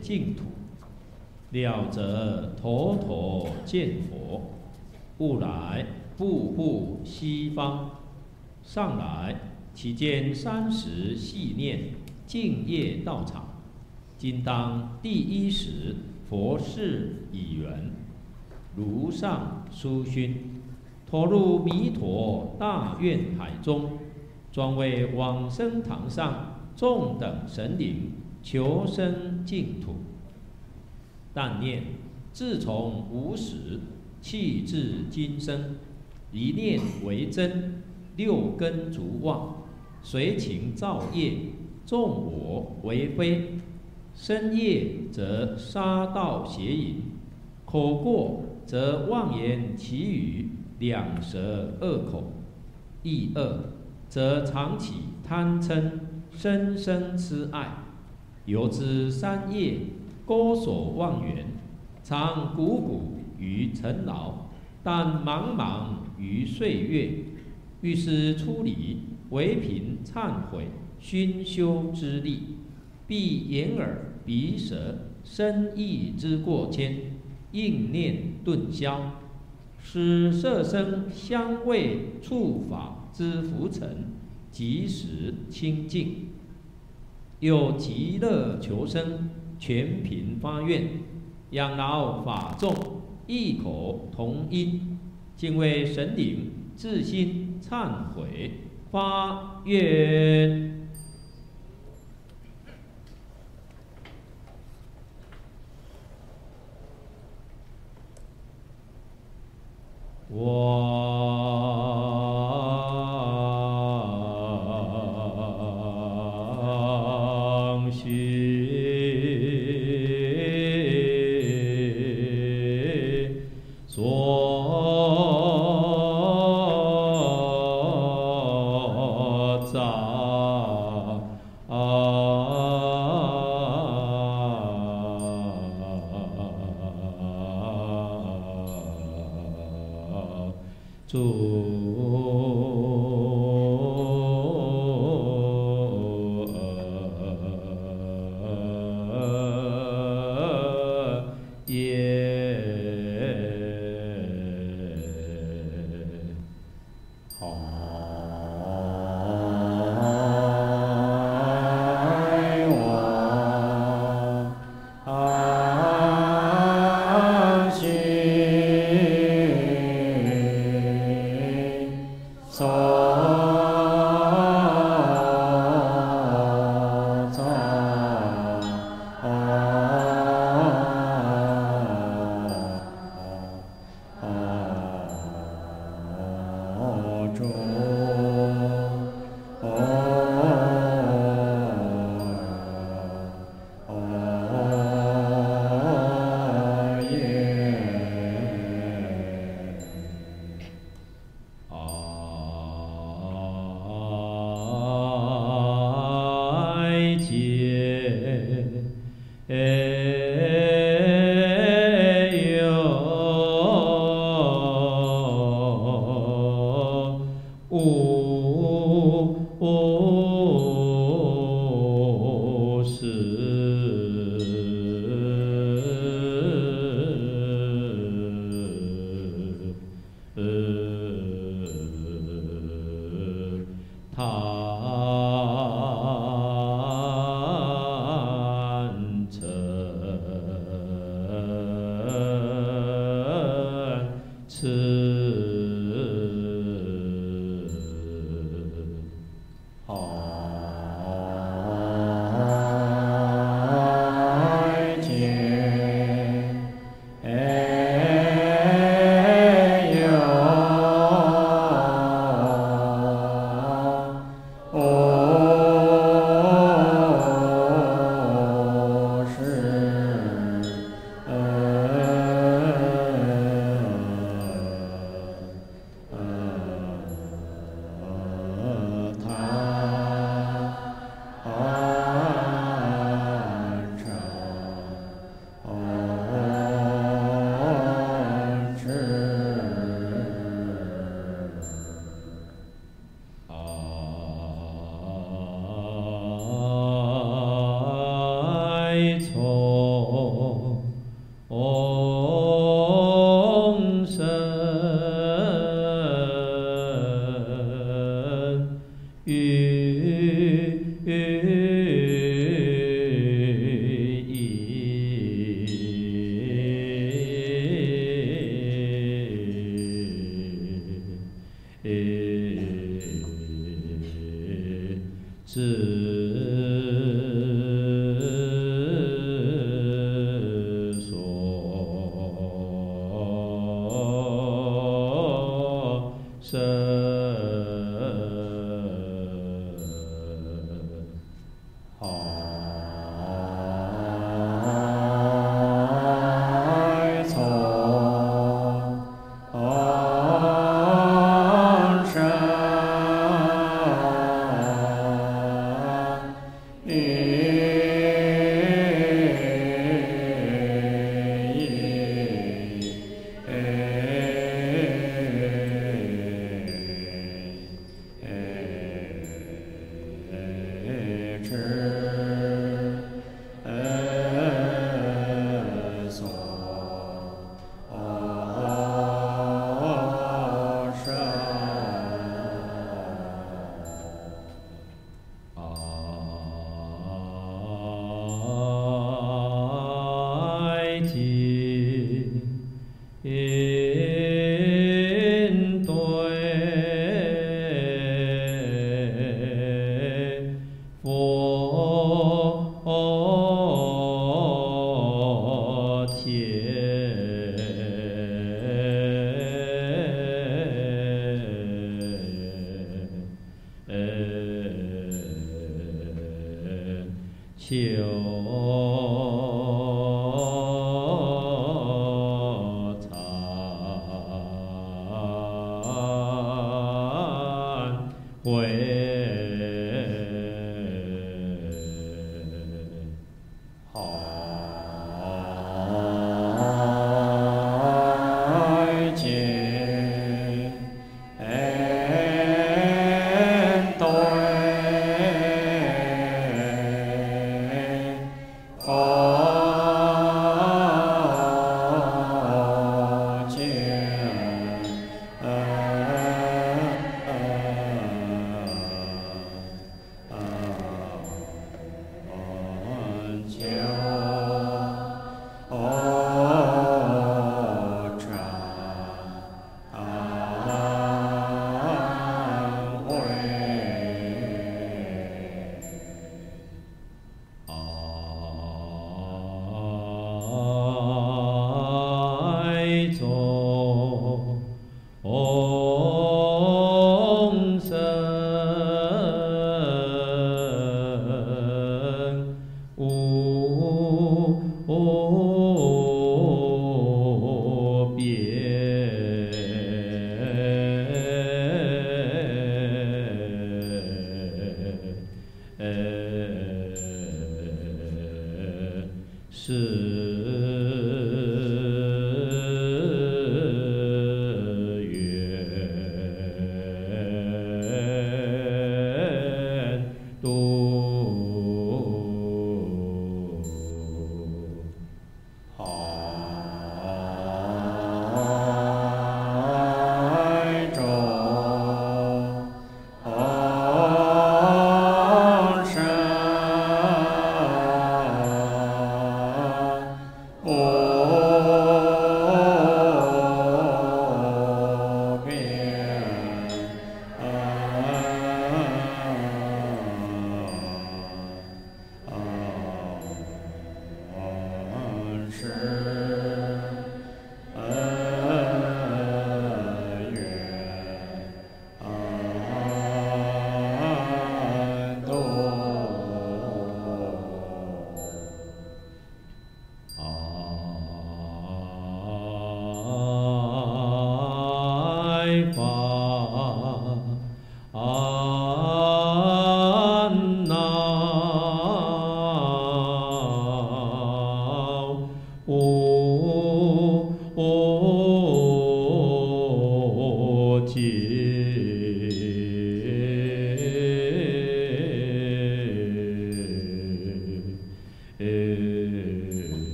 净土。了则陀陀见佛，悟来步步西方。上来其间三时细念净业道场，今当第一时佛事已圆，如上书勋，投入弥陀大愿海中，专为往生堂上众等神灵求生净土。但念自从无始，气至今生，一念为真，六根逐妄，随情造业，众我为非，深业则杀盗邪淫，口过则妄言绮语，两舌恶口，意恶则常起贪嗔，深深痴爱，游之三业。高所望远，常汩汩于尘劳，但茫茫于岁月。欲思出离，唯凭忏悔熏修之力，必眼耳鼻舌身意之过谦，应念顿消，使色声香味触法之浮尘即时清净，有极乐求生，全凭发愿，仰老法众异口同音，敬畏神灵，自心忏悔，发愿我。oh, oh. oh.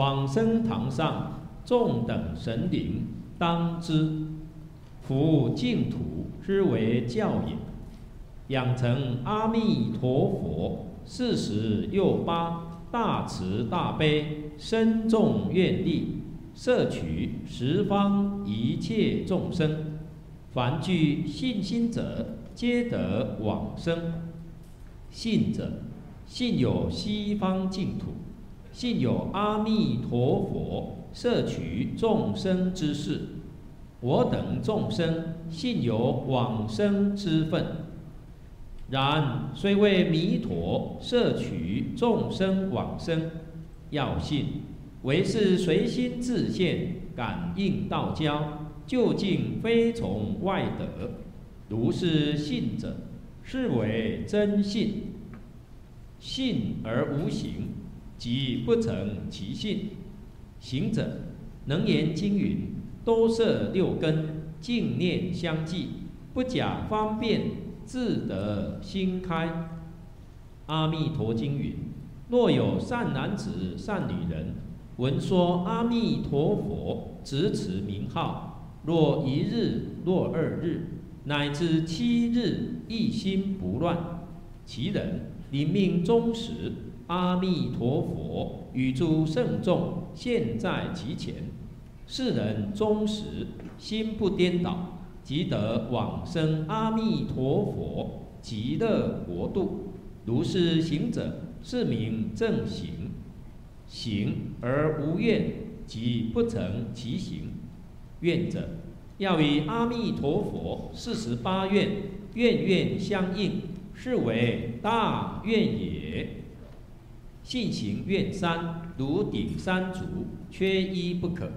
往生堂上众等神灵当知，夫净土之为教也。养成阿弥陀佛四十又八大慈大悲深重愿力，摄取十方一切众生，凡具信心者，皆得往生。信者，信有西方净土，信有阿弥陀佛摄取众生之事，我等众生信有往生之分，然虽为弥陀摄取众生往生，要信唯是随心自现，感应道交，究竟非从外得。如是信者，是为真信。信而无行，即不成其信。行者能言经云。多摄六根，净念相继，不假方便，自得心开。阿弥陀经云：若有善男子、善女人，闻说阿弥陀佛，执持名号，若一日、若二日，乃至七日，一心不乱，其人临命终时，阿弥陀佛与诸圣众现，在其前。世人忠实心不颠倒，即得往生阿弥陀佛极乐国度。如是行者，是名正行。行而无愿，即不成其行。愿者，要与阿弥陀佛四十八愿，愿愿相应，是为大愿也。信行愿三，如顶三足，缺一不可。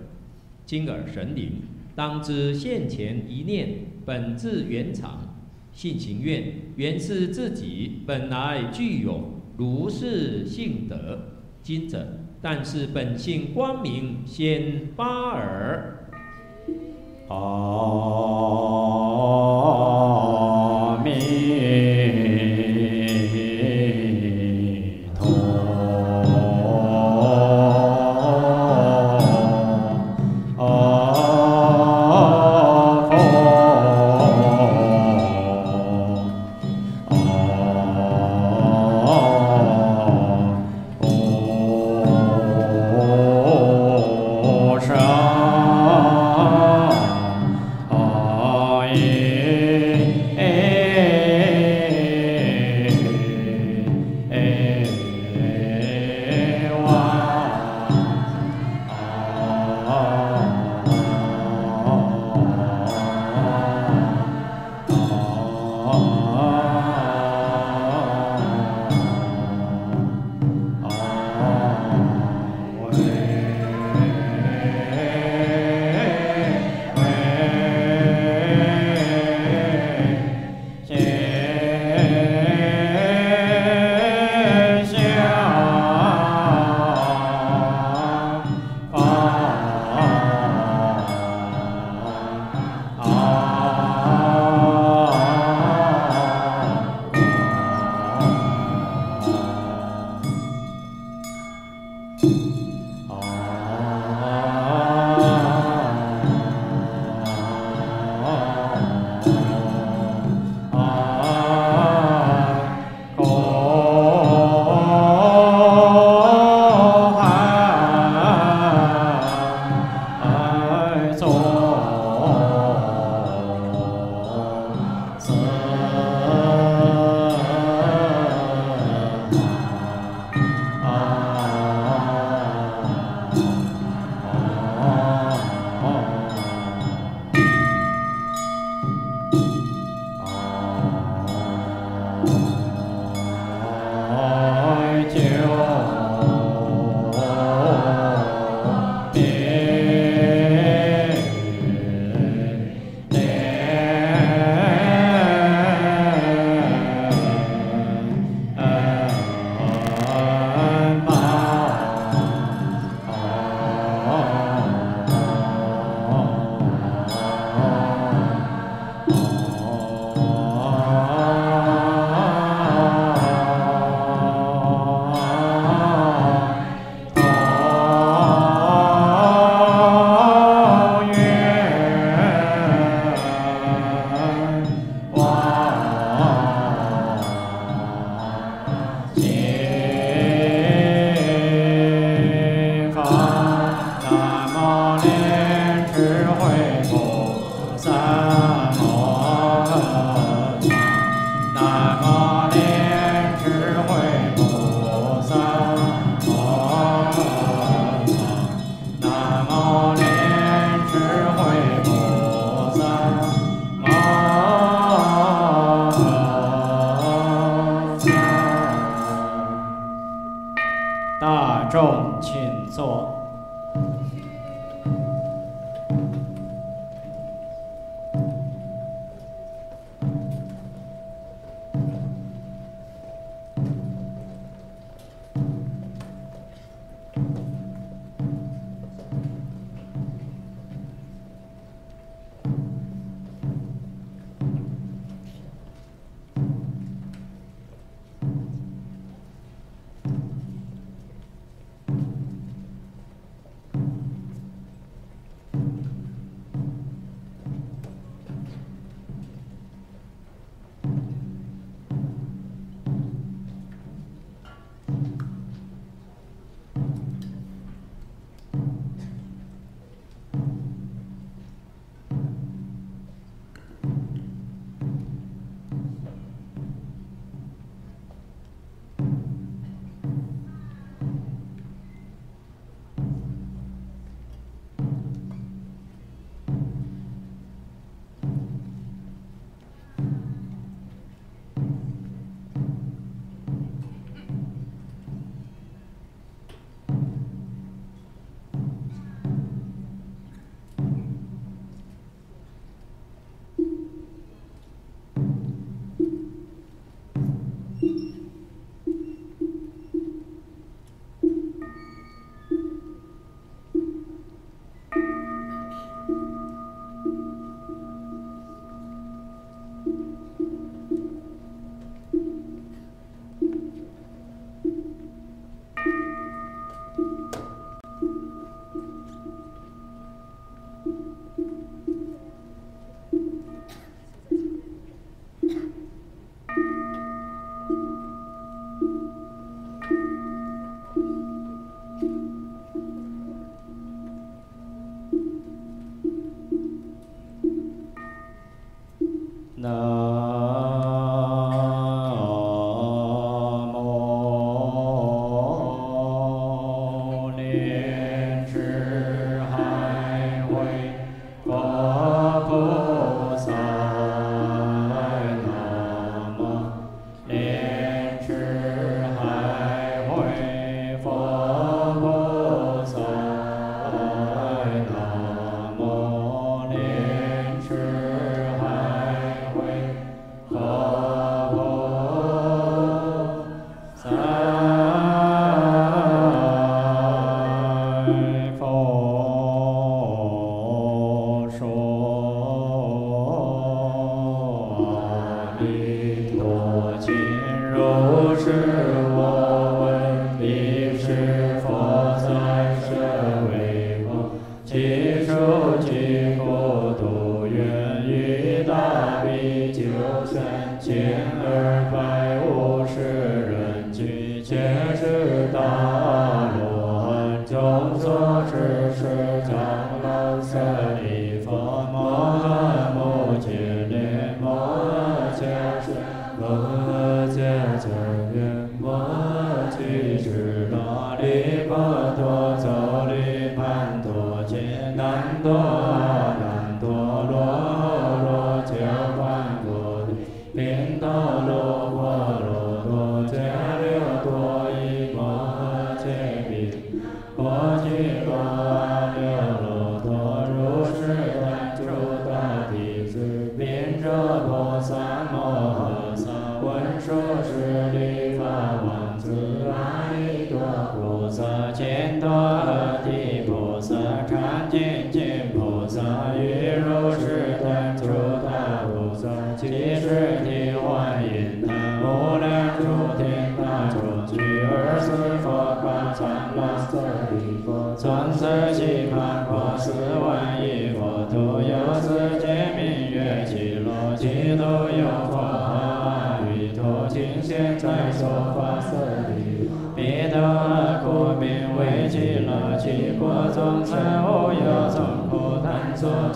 今尔神灵，当知现前一念本自圆常，信行愿原是自己本来具有如是性德。今者但是本性光明先发耳。阿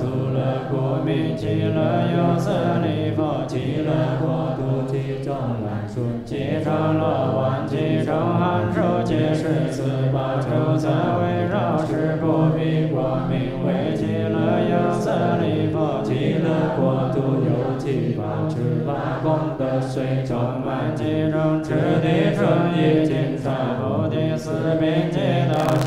谈所诸乐故名极乐有舍利佛极乐国度极众难数极众罗王极众汉数皆是四宝诸色围绕是不比国名为极乐有舍利佛极乐国度有七八十八功德水充满其中持地春意金萨菩提四边皆道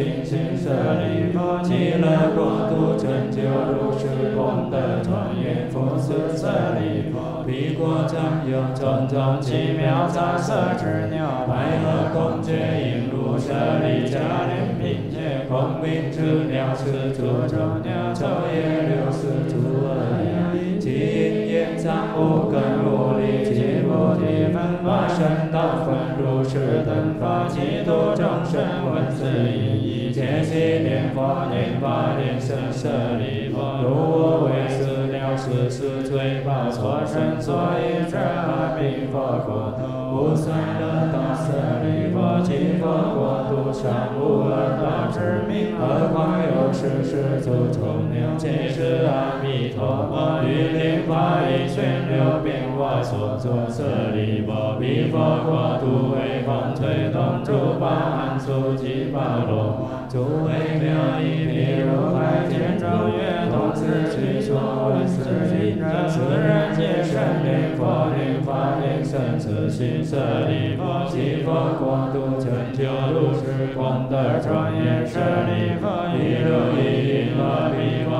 尽心舍利佛极乐国土成就如是功德庄严福斯舍利佛彼国长有种种奇妙杂色之鸟白鹤孔雀鹦鹉舍利迦莲并且空明之鸟是诸种鸟昼夜六十诸恶呀其因缘常无根无力其菩提分法身道分如是等法其度众生闻是因一切悉念佛念法念僧舍利佛如我为是了是是罪报所生所以者阿弥佛国土无三乐道舍利佛其佛国土上无恶道之名何况有是是诸众鸟皆是阿弥陀佛于灵法以旋流变化所作舍利弗彼佛国土为风吹动诸法安住及巴罗诸微妙义譬如海天中月同时取所闻是因者此人皆生灵佛念法念僧此心舍利佛其佛国度成就如是功德庄严舍利佛一如一因阿弥陀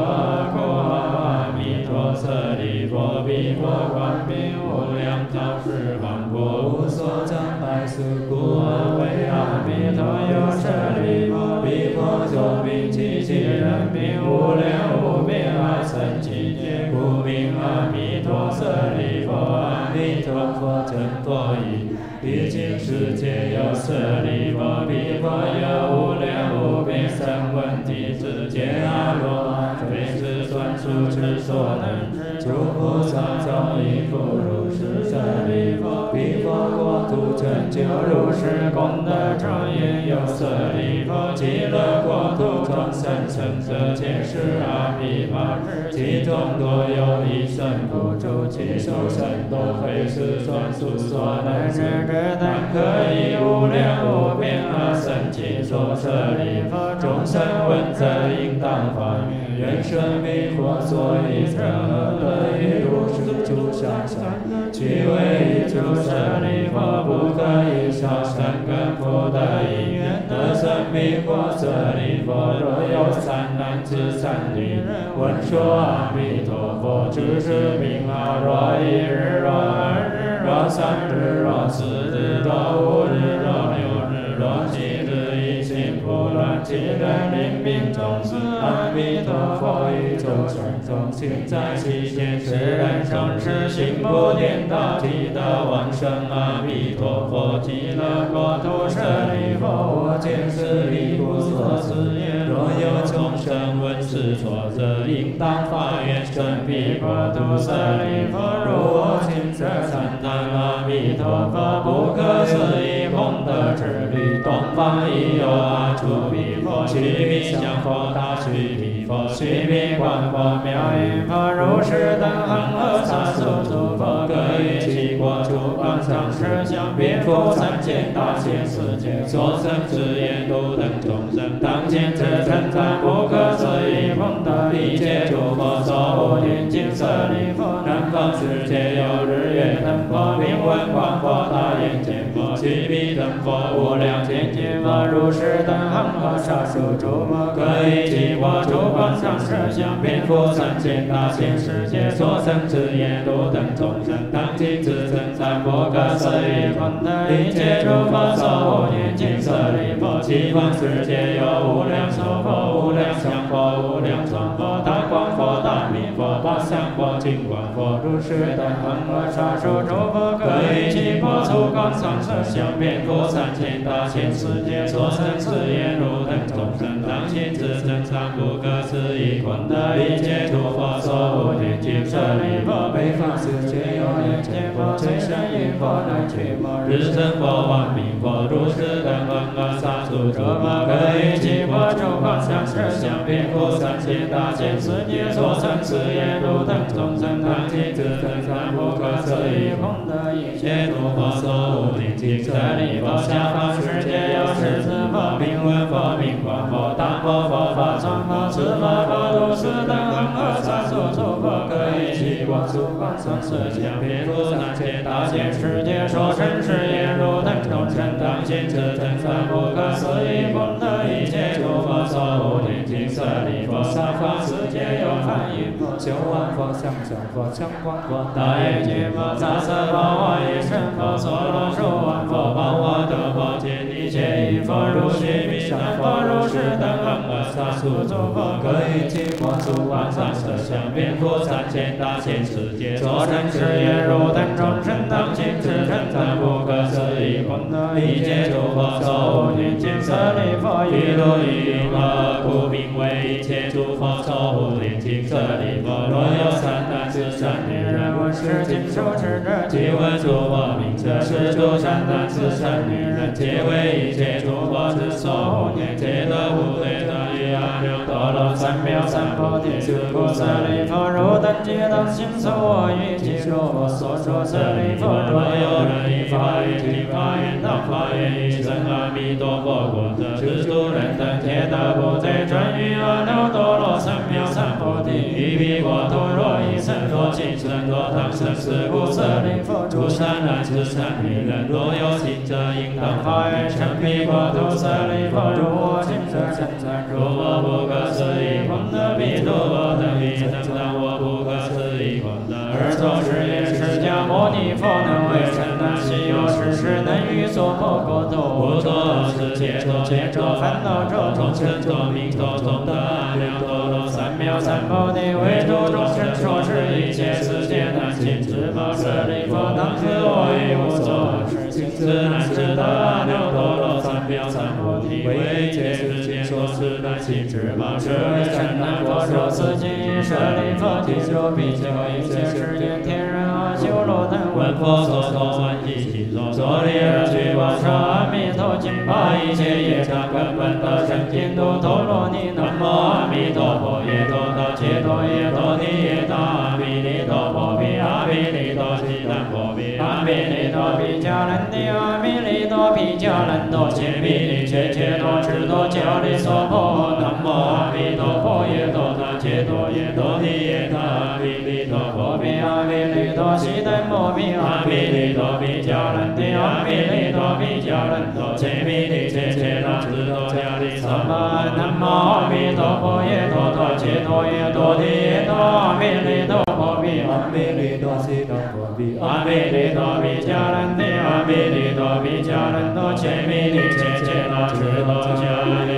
佛阿弥陀舍利利弗，彼佛光明无量，照世王国，无所障碍，是故而为阿弥陀有舍利弗，彼佛作名机器人名无量无边阿僧祇劫，故名阿弥陀舍利弗，阿弥陀佛真佛意。毕竟世界有舍利弗，彼佛有无量无边声闻弟子见阿罗汉，随时算数之所能，诸菩萨众亦复如是舍利弗，彼佛国土成就如是功德庄严，有舍利弗，极乐国土众生成者皆是阿弥陀，其中多有一生不住，其受身多非是算数所能知。但可以无量无边阿僧祇所舍利弗，众生闻则应当发愿，愿生彼佛所依者何乐于如是诸相善，即为一诸舍利弗，不可以少善根福德因缘得生彼佛舍利佛。若有三男子三女闻说阿弥陀佛，诸是名号，若一日，若二日，若三日，若四日。若五日，佛于周身中心在其间，世人生世心不颠倒，即得往生。阿弥陀佛，极乐国土舍利弗，我见是离故所持言。若有众生闻是说者，应当发愿生彼国土舍利弗，如我今者赞叹阿弥陀佛，不可思议功德之力。东方已有阿阇弥须弥相佛，大须弥佛，须弥光佛，妙音佛，如是等恒河沙数诸佛，国诸光常实相，遍覆三千大千世界，所生之业度等众生，当今之称赞不可思议功德，一切诸佛所护念经舍利佛，南方世界有日月灯佛，明文光佛，大眼见佛，须弥灯佛，无量千劫佛，如是等恒河沙数诸佛，各于其国诸光常实相，遍覆三千大千世界，所生之业度等众生，当今之称赞不可思议功德，一切诸佛所护念经舍利弗，西方世界有无量寿佛、无量相佛、无量光佛、大光佛、大明佛、八相佛、金光佛，如是等恒河沙数诸佛，各于其国诸光常实相，遍覆三千大千世界，所生之业如众生，当今之称赞不可思议功德，一切诸佛所护念经舍利弗，北方世界有眼见佛、最胜因佛、南俱佛、日生佛、王明佛，如是等恒河沙数诸佛，各于其国诸光常实相，遍覆三千大千世界，所生之业度等众生，当今之称赞不可思议功德，一切诸佛所护念经舍利弗，下方世界有十字佛、名闻佛、名光佛、大摩佛、法藏佛、持法佛，如是等恒河沙数诸佛，各于其国诸光常实相，遍覆三千大千世界，所生之业度等众生，当今之称赞不可思议功德，一切诸佛所护念经舍利弗，下方世界有梵音佛、修王佛、相相佛、像光佛、大眼界佛、杂色宝华一身佛、娑罗树王佛、宝华德佛、揭谛揭义佛、如须弥山佛，如是等恒河沙数诸佛，各于其国诸光常实相，遍覆三千大千世界，所生之业如等众生，当今之称赞不可思议功德，一切诸佛所护念经舍利弗，一如一云何故名为一切诸佛所护念经舍利弗。若有三男子三女人闻是经受持者，即闻诸佛名者，是诸三男子三女人，皆为一切诸佛之所护念，皆得无对者阿耨多罗三藐三菩提。是故舍利弗，若等皆当信受我于其诸佛所说舍利弗。若有人以法语听发愿当发愿于生阿弥陀佛国者，是诸人等皆得不罪转于阿耨多罗三藐三菩提。于彼国土若一生若今生若当生，是故舍利弗，诸善男子善女人，若有信者，应当发愿成彼国土。舍利弗，如我今者称赞，如我不可思议功德，彼诸佛等彼称赞我不可思是作是言，释迦牟尼佛能为尘难西游，世事能于所破国土。不作是解作解作烦恼咒，众生作名作众德两多罗三藐三。菩提，为诸众生说是一切世界难尽之宝舍利弗，当知我亦无所事，尽知难知得两多罗三藐三。菩提，为一切世界所是难尽之宝舍利尘难佛说此经，舍利弗听说比丘一切世间天人罗等闻佛所说欢喜心所作礼而去往生阿弥陀经，把一切业障根本得生净土陀罗尼。南无阿弥陀佛，耶多达揭多耶多尼耶达阿弥利多佛比阿弥利多悉南佛比阿弥利多比迦兰尼阿弥利多比迦兰多揭弥利切切多智多迦利娑婆。南无阿弥陀佛，耶多达揭多耶多尼耶达多悉南佛比阿弥利多比迦兰尼阿弥利多比迦兰多揭弥利切切多智多迦利娑婆。南无阿弥陀佛，耶多达揭多耶多尼耶达阿弥利多佛比阿弥利多悉南佛比阿弥利多比迦兰尼阿弥利多比迦兰多揭弥利切切多智多迦利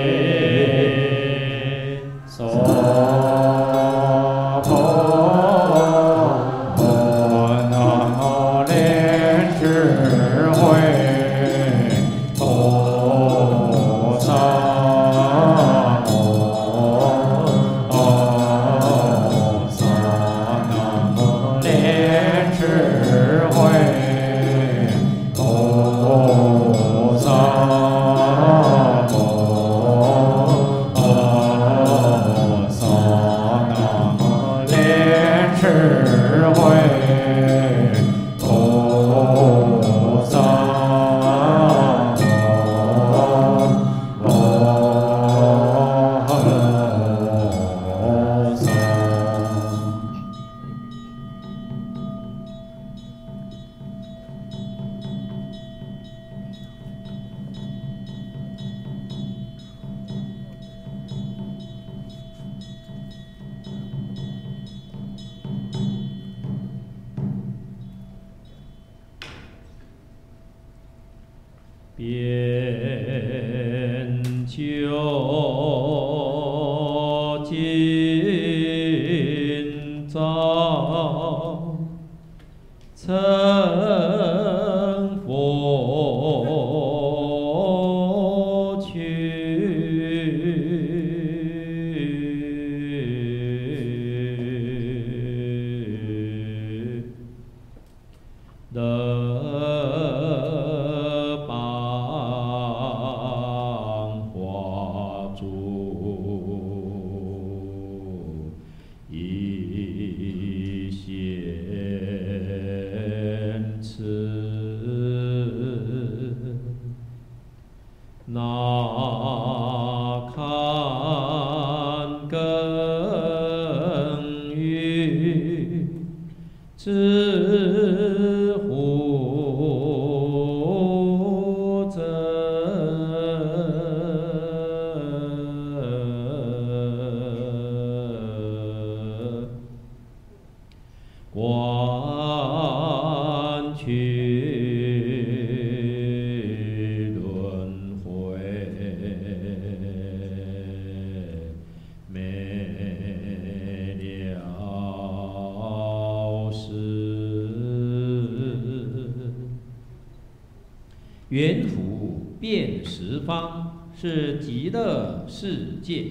极乐世界。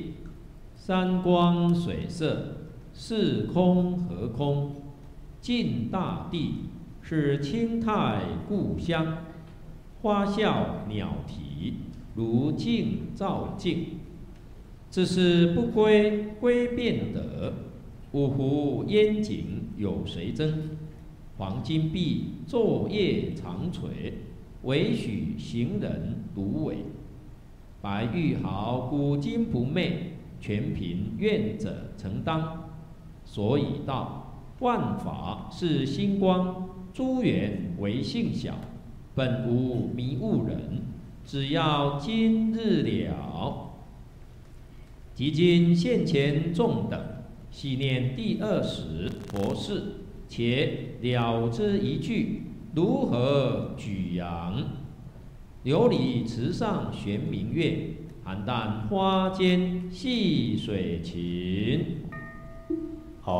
山光水色，是空和空。尽大地，是清泰故乡。花笑鸟啼，如镜照镜。只是不归归便得，五湖烟景有谁争？黄金碧昼夜长垂，唯许行人独尾。白玉毫古今不昧，全凭愿者承担。所以道，万法是星光，诸缘为性小，本无迷悟人。只要今日了。即今现前众等，系念第二十佛事，且了之一句，如何举扬？琉璃池上悬明月，邯郸花间戏水琴。好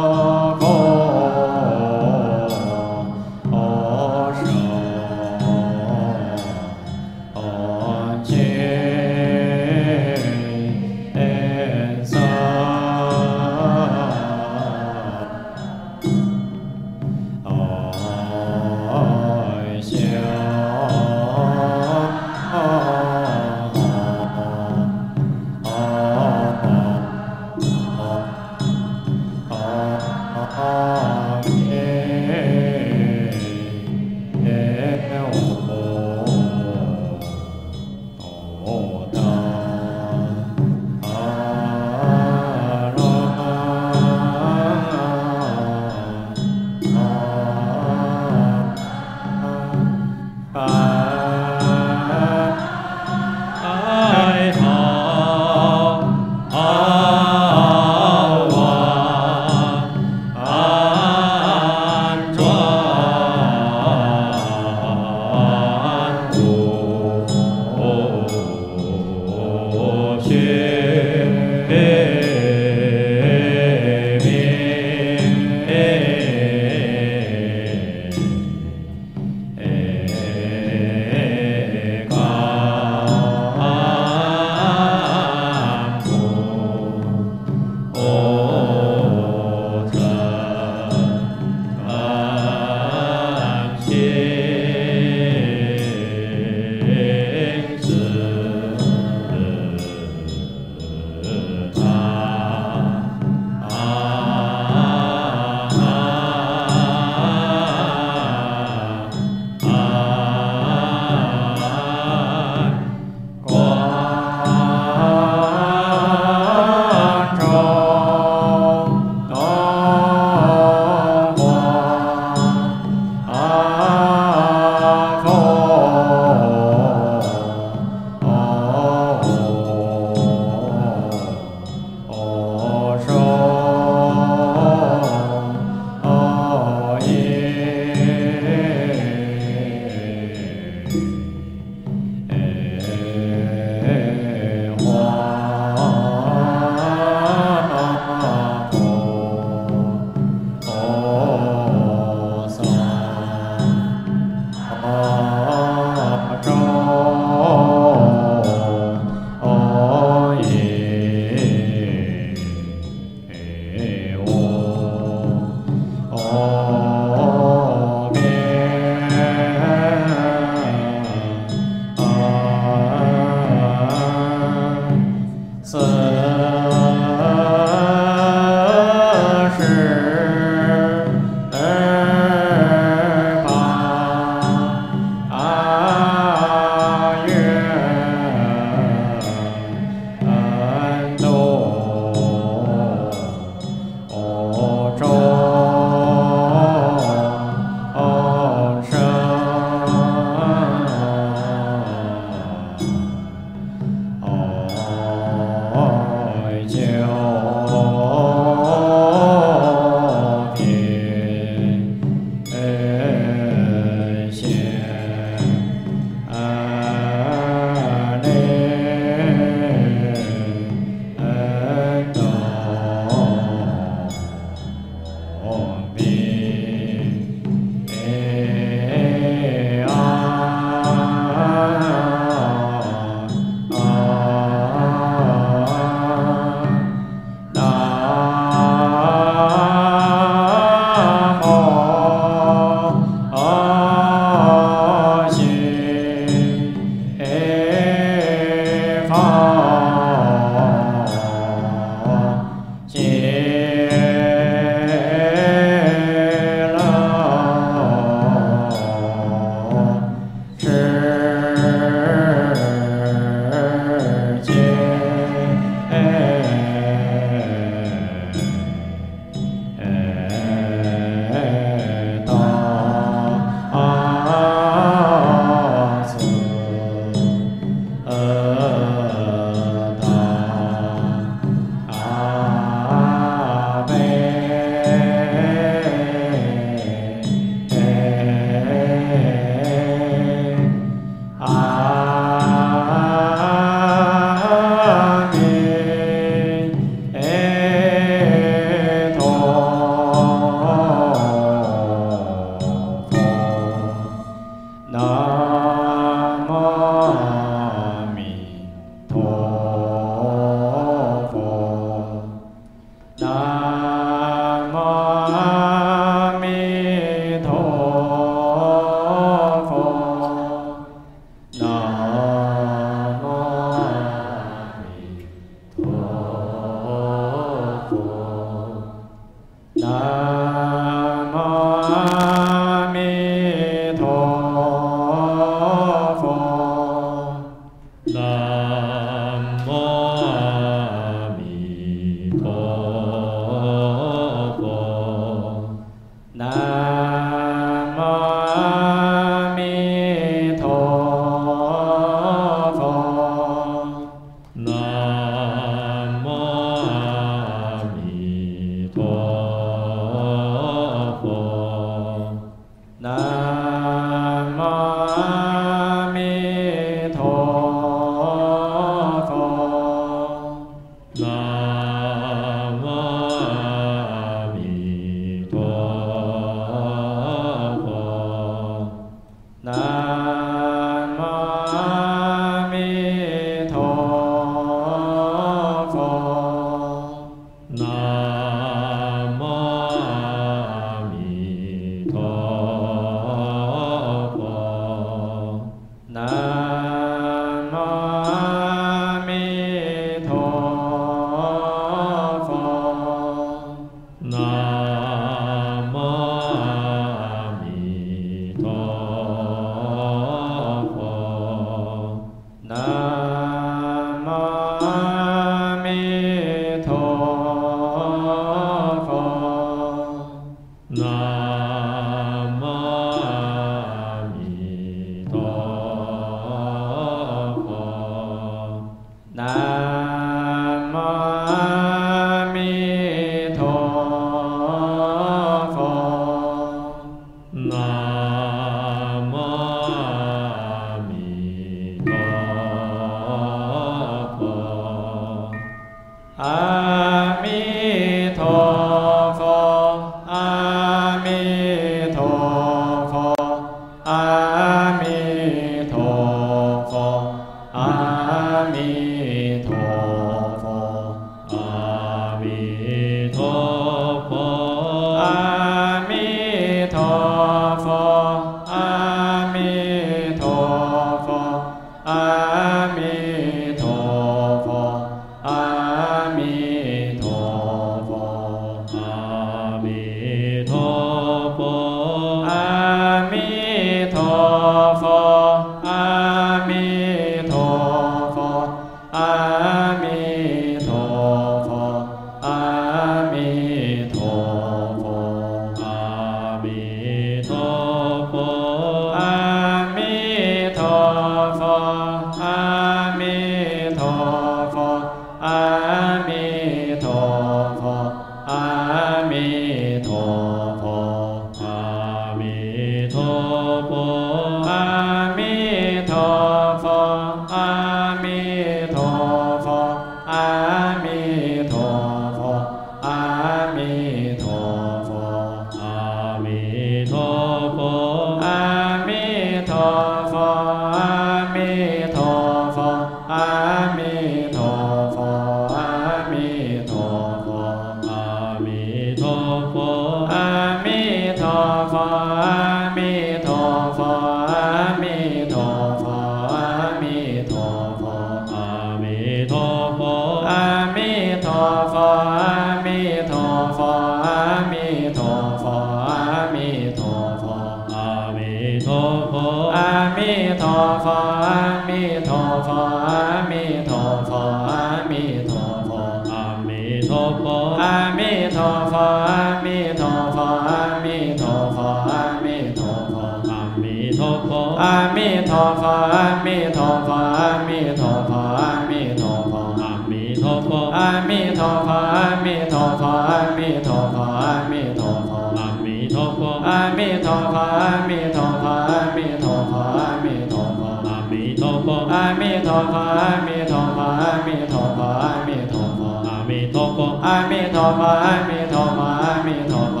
阿弥陀佛，阿弥陀佛，阿弥陀佛，阿弥陀佛，阿弥陀佛。阿弥陀佛，阿弥陀佛，阿弥陀佛，阿弥陀佛，阿弥陀佛。阿弥陀佛，阿弥陀佛，阿弥陀佛，阿弥陀佛。阿弥陀佛。阿弥陀佛，阿弥陀佛，阿弥陀佛，阿弥陀佛。阿弥陀佛。阿弥陀佛，阿弥陀佛，阿弥陀佛，阿弥陀佛。阿弥陀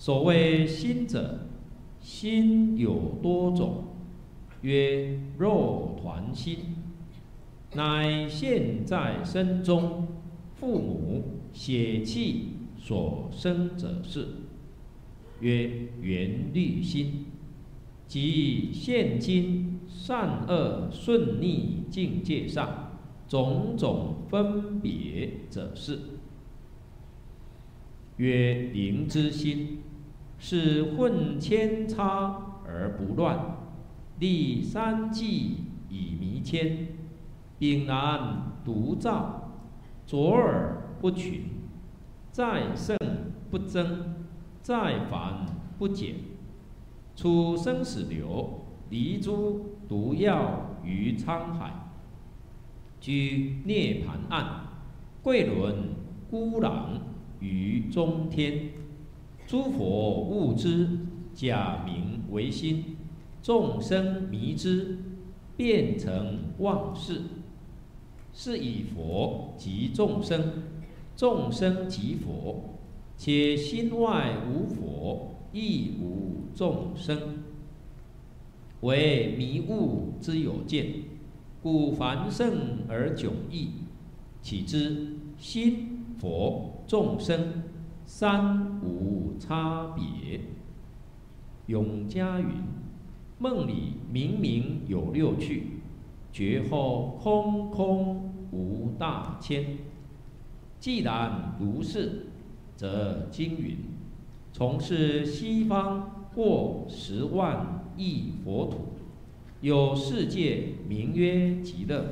所谓心者，心有多种，曰肉团心，乃现在身中父母血气所生者是，曰缘虑心。即现今善恶顺逆境界上种种分别者是，曰灵之心，是混千差而不乱，立三际以迷谦，炳然独照，左耳不群，再胜不增，再繁不减。出生死流，离诸毒药于沧海，居涅盘岸，贵轮孤狼于中天。诸佛悟之，假名为心；众生迷之，变成妄事。是以佛即众生，众生即佛，且心外无佛。亦无众生，为迷悟之有见，故凡圣而迥异。岂知心佛众生三无差别？永嘉云：梦里明明有六趣，觉后空空无大千。既然如是，则经云。从事西方过十万亿佛土，有世界名曰极乐，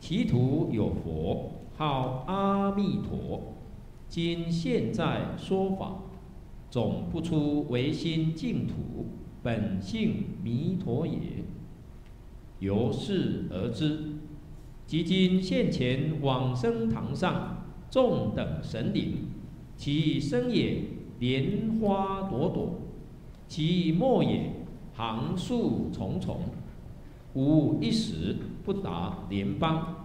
其土有佛号阿弥陀。今现在说法，总不出唯心净土，本性弥陀也。由是而知，即今现前往生堂上众等神灵，其身也。莲花朵朵，其末也行树重重，无一时不达莲邦，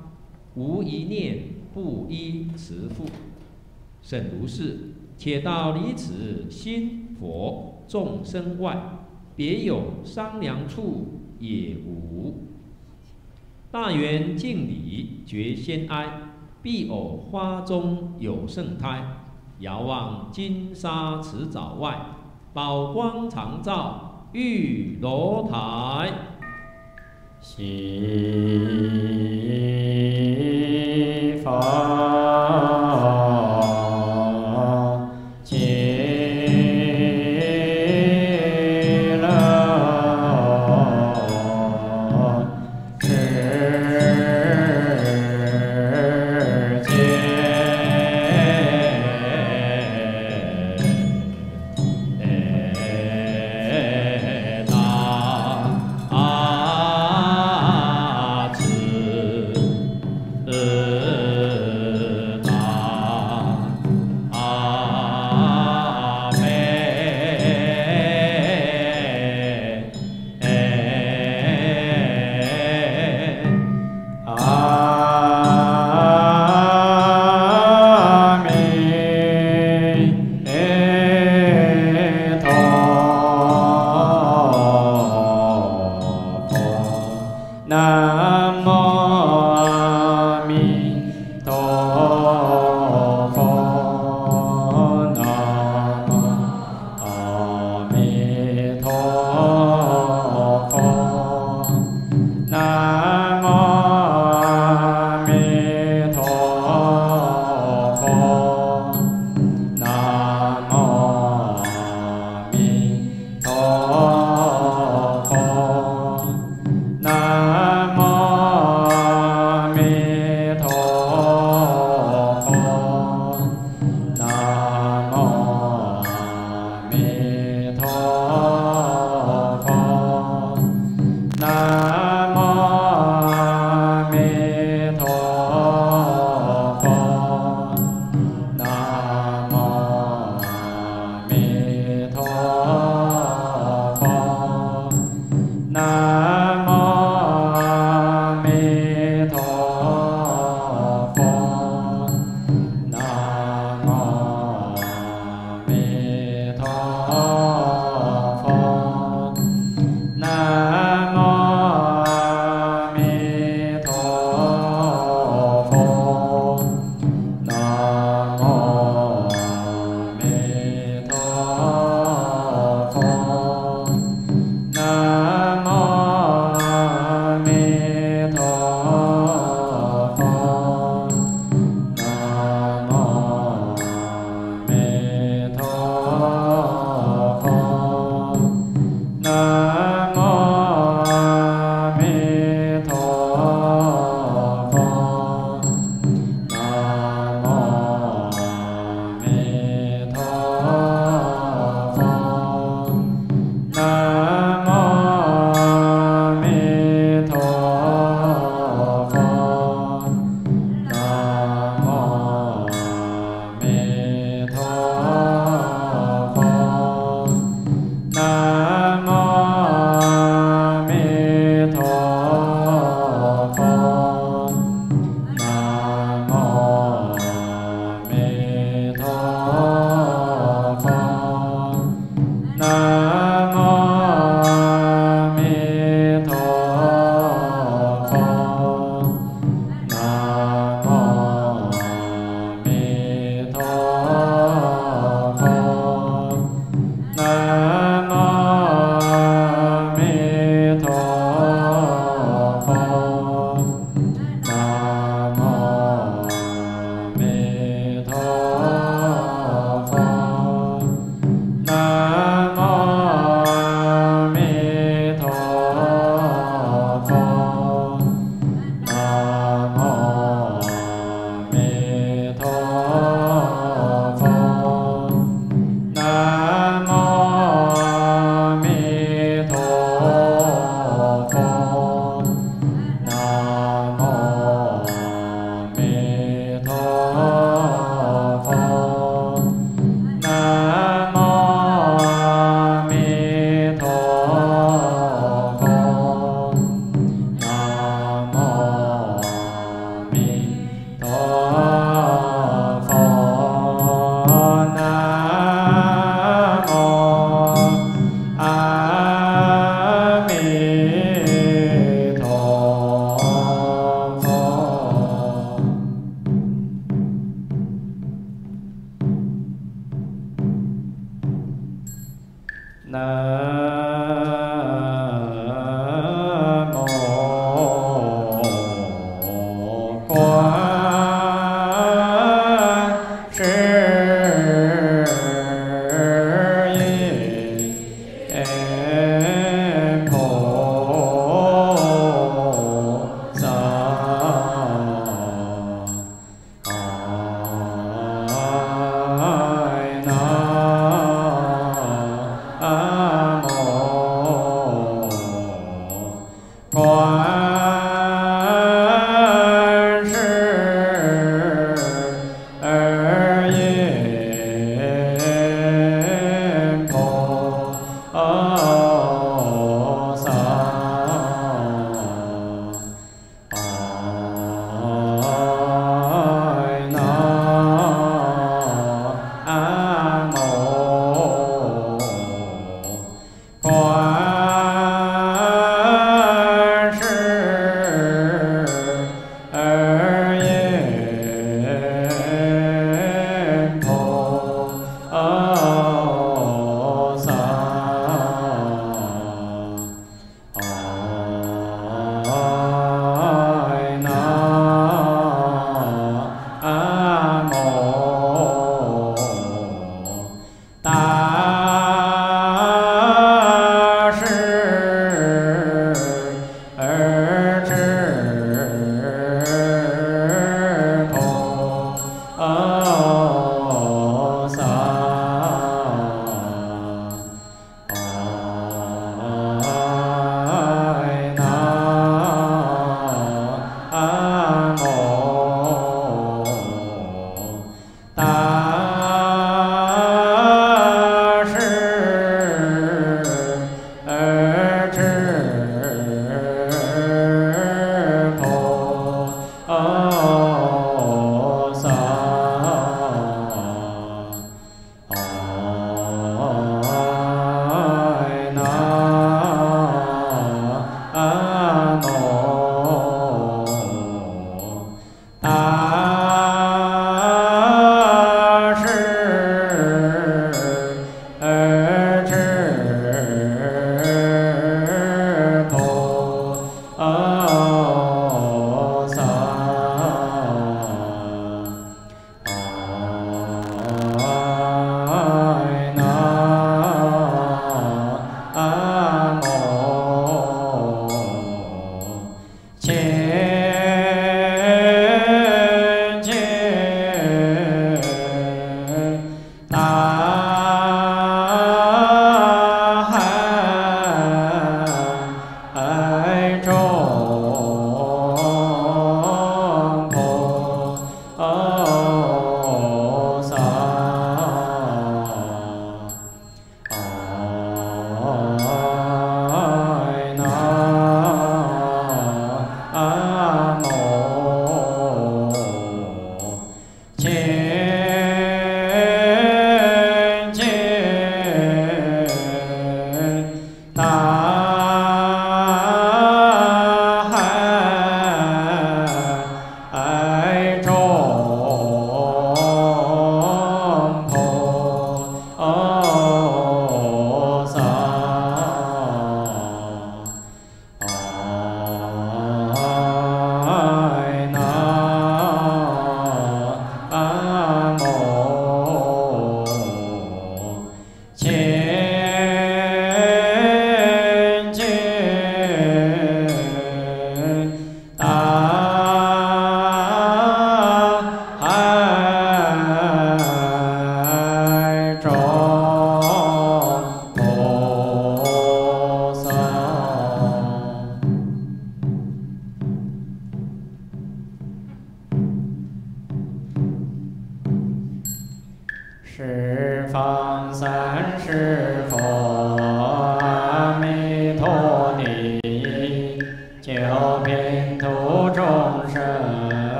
无一念不依慈父。甚如是，且道离此心佛众生外，别有商量处也无。大圆敬礼觉先哀，必偶花中有圣胎。遥望金沙池沼外，宝光常照玉楼台。西方。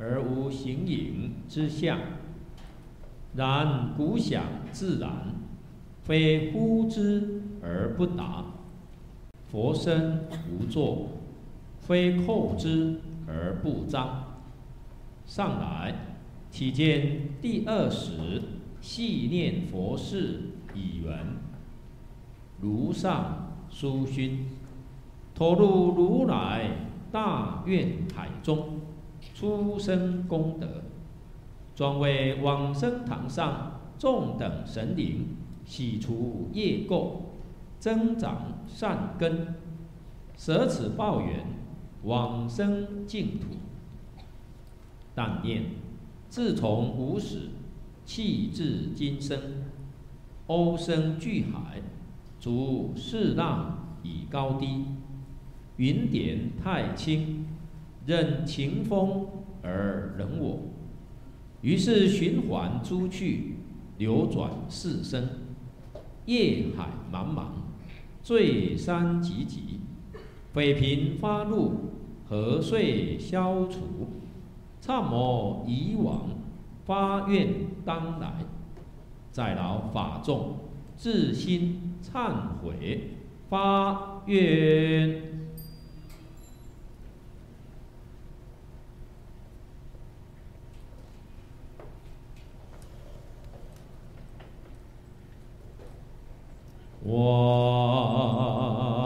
而无形影之相，然古想自然，非呼之而不达；佛身无作，非叩之而不彰。上来体见第二时，细念佛事以缘，如上书勋，投入如来大愿海中，出生功德。专为往生堂上众等神灵洗除业垢，增长善根，舍此报缘，往生净土。但念自从无始，气至今生，欧生巨海，逐世浪以高低，云点太轻，任情风而冷我。于是循环诸去，流转四生，业海茫茫，罪山汲汲，匪贫发怒，何遂消除？忏摩以往，发愿当来，在劳法众自心忏悔，发愿。花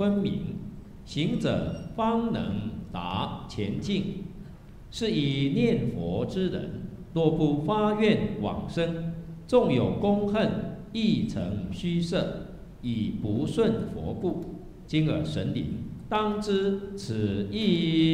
分明行者方能达前进是以念佛之人若不发愿往生纵有功恨亦成虚设以不顺佛故今而神灵当知此意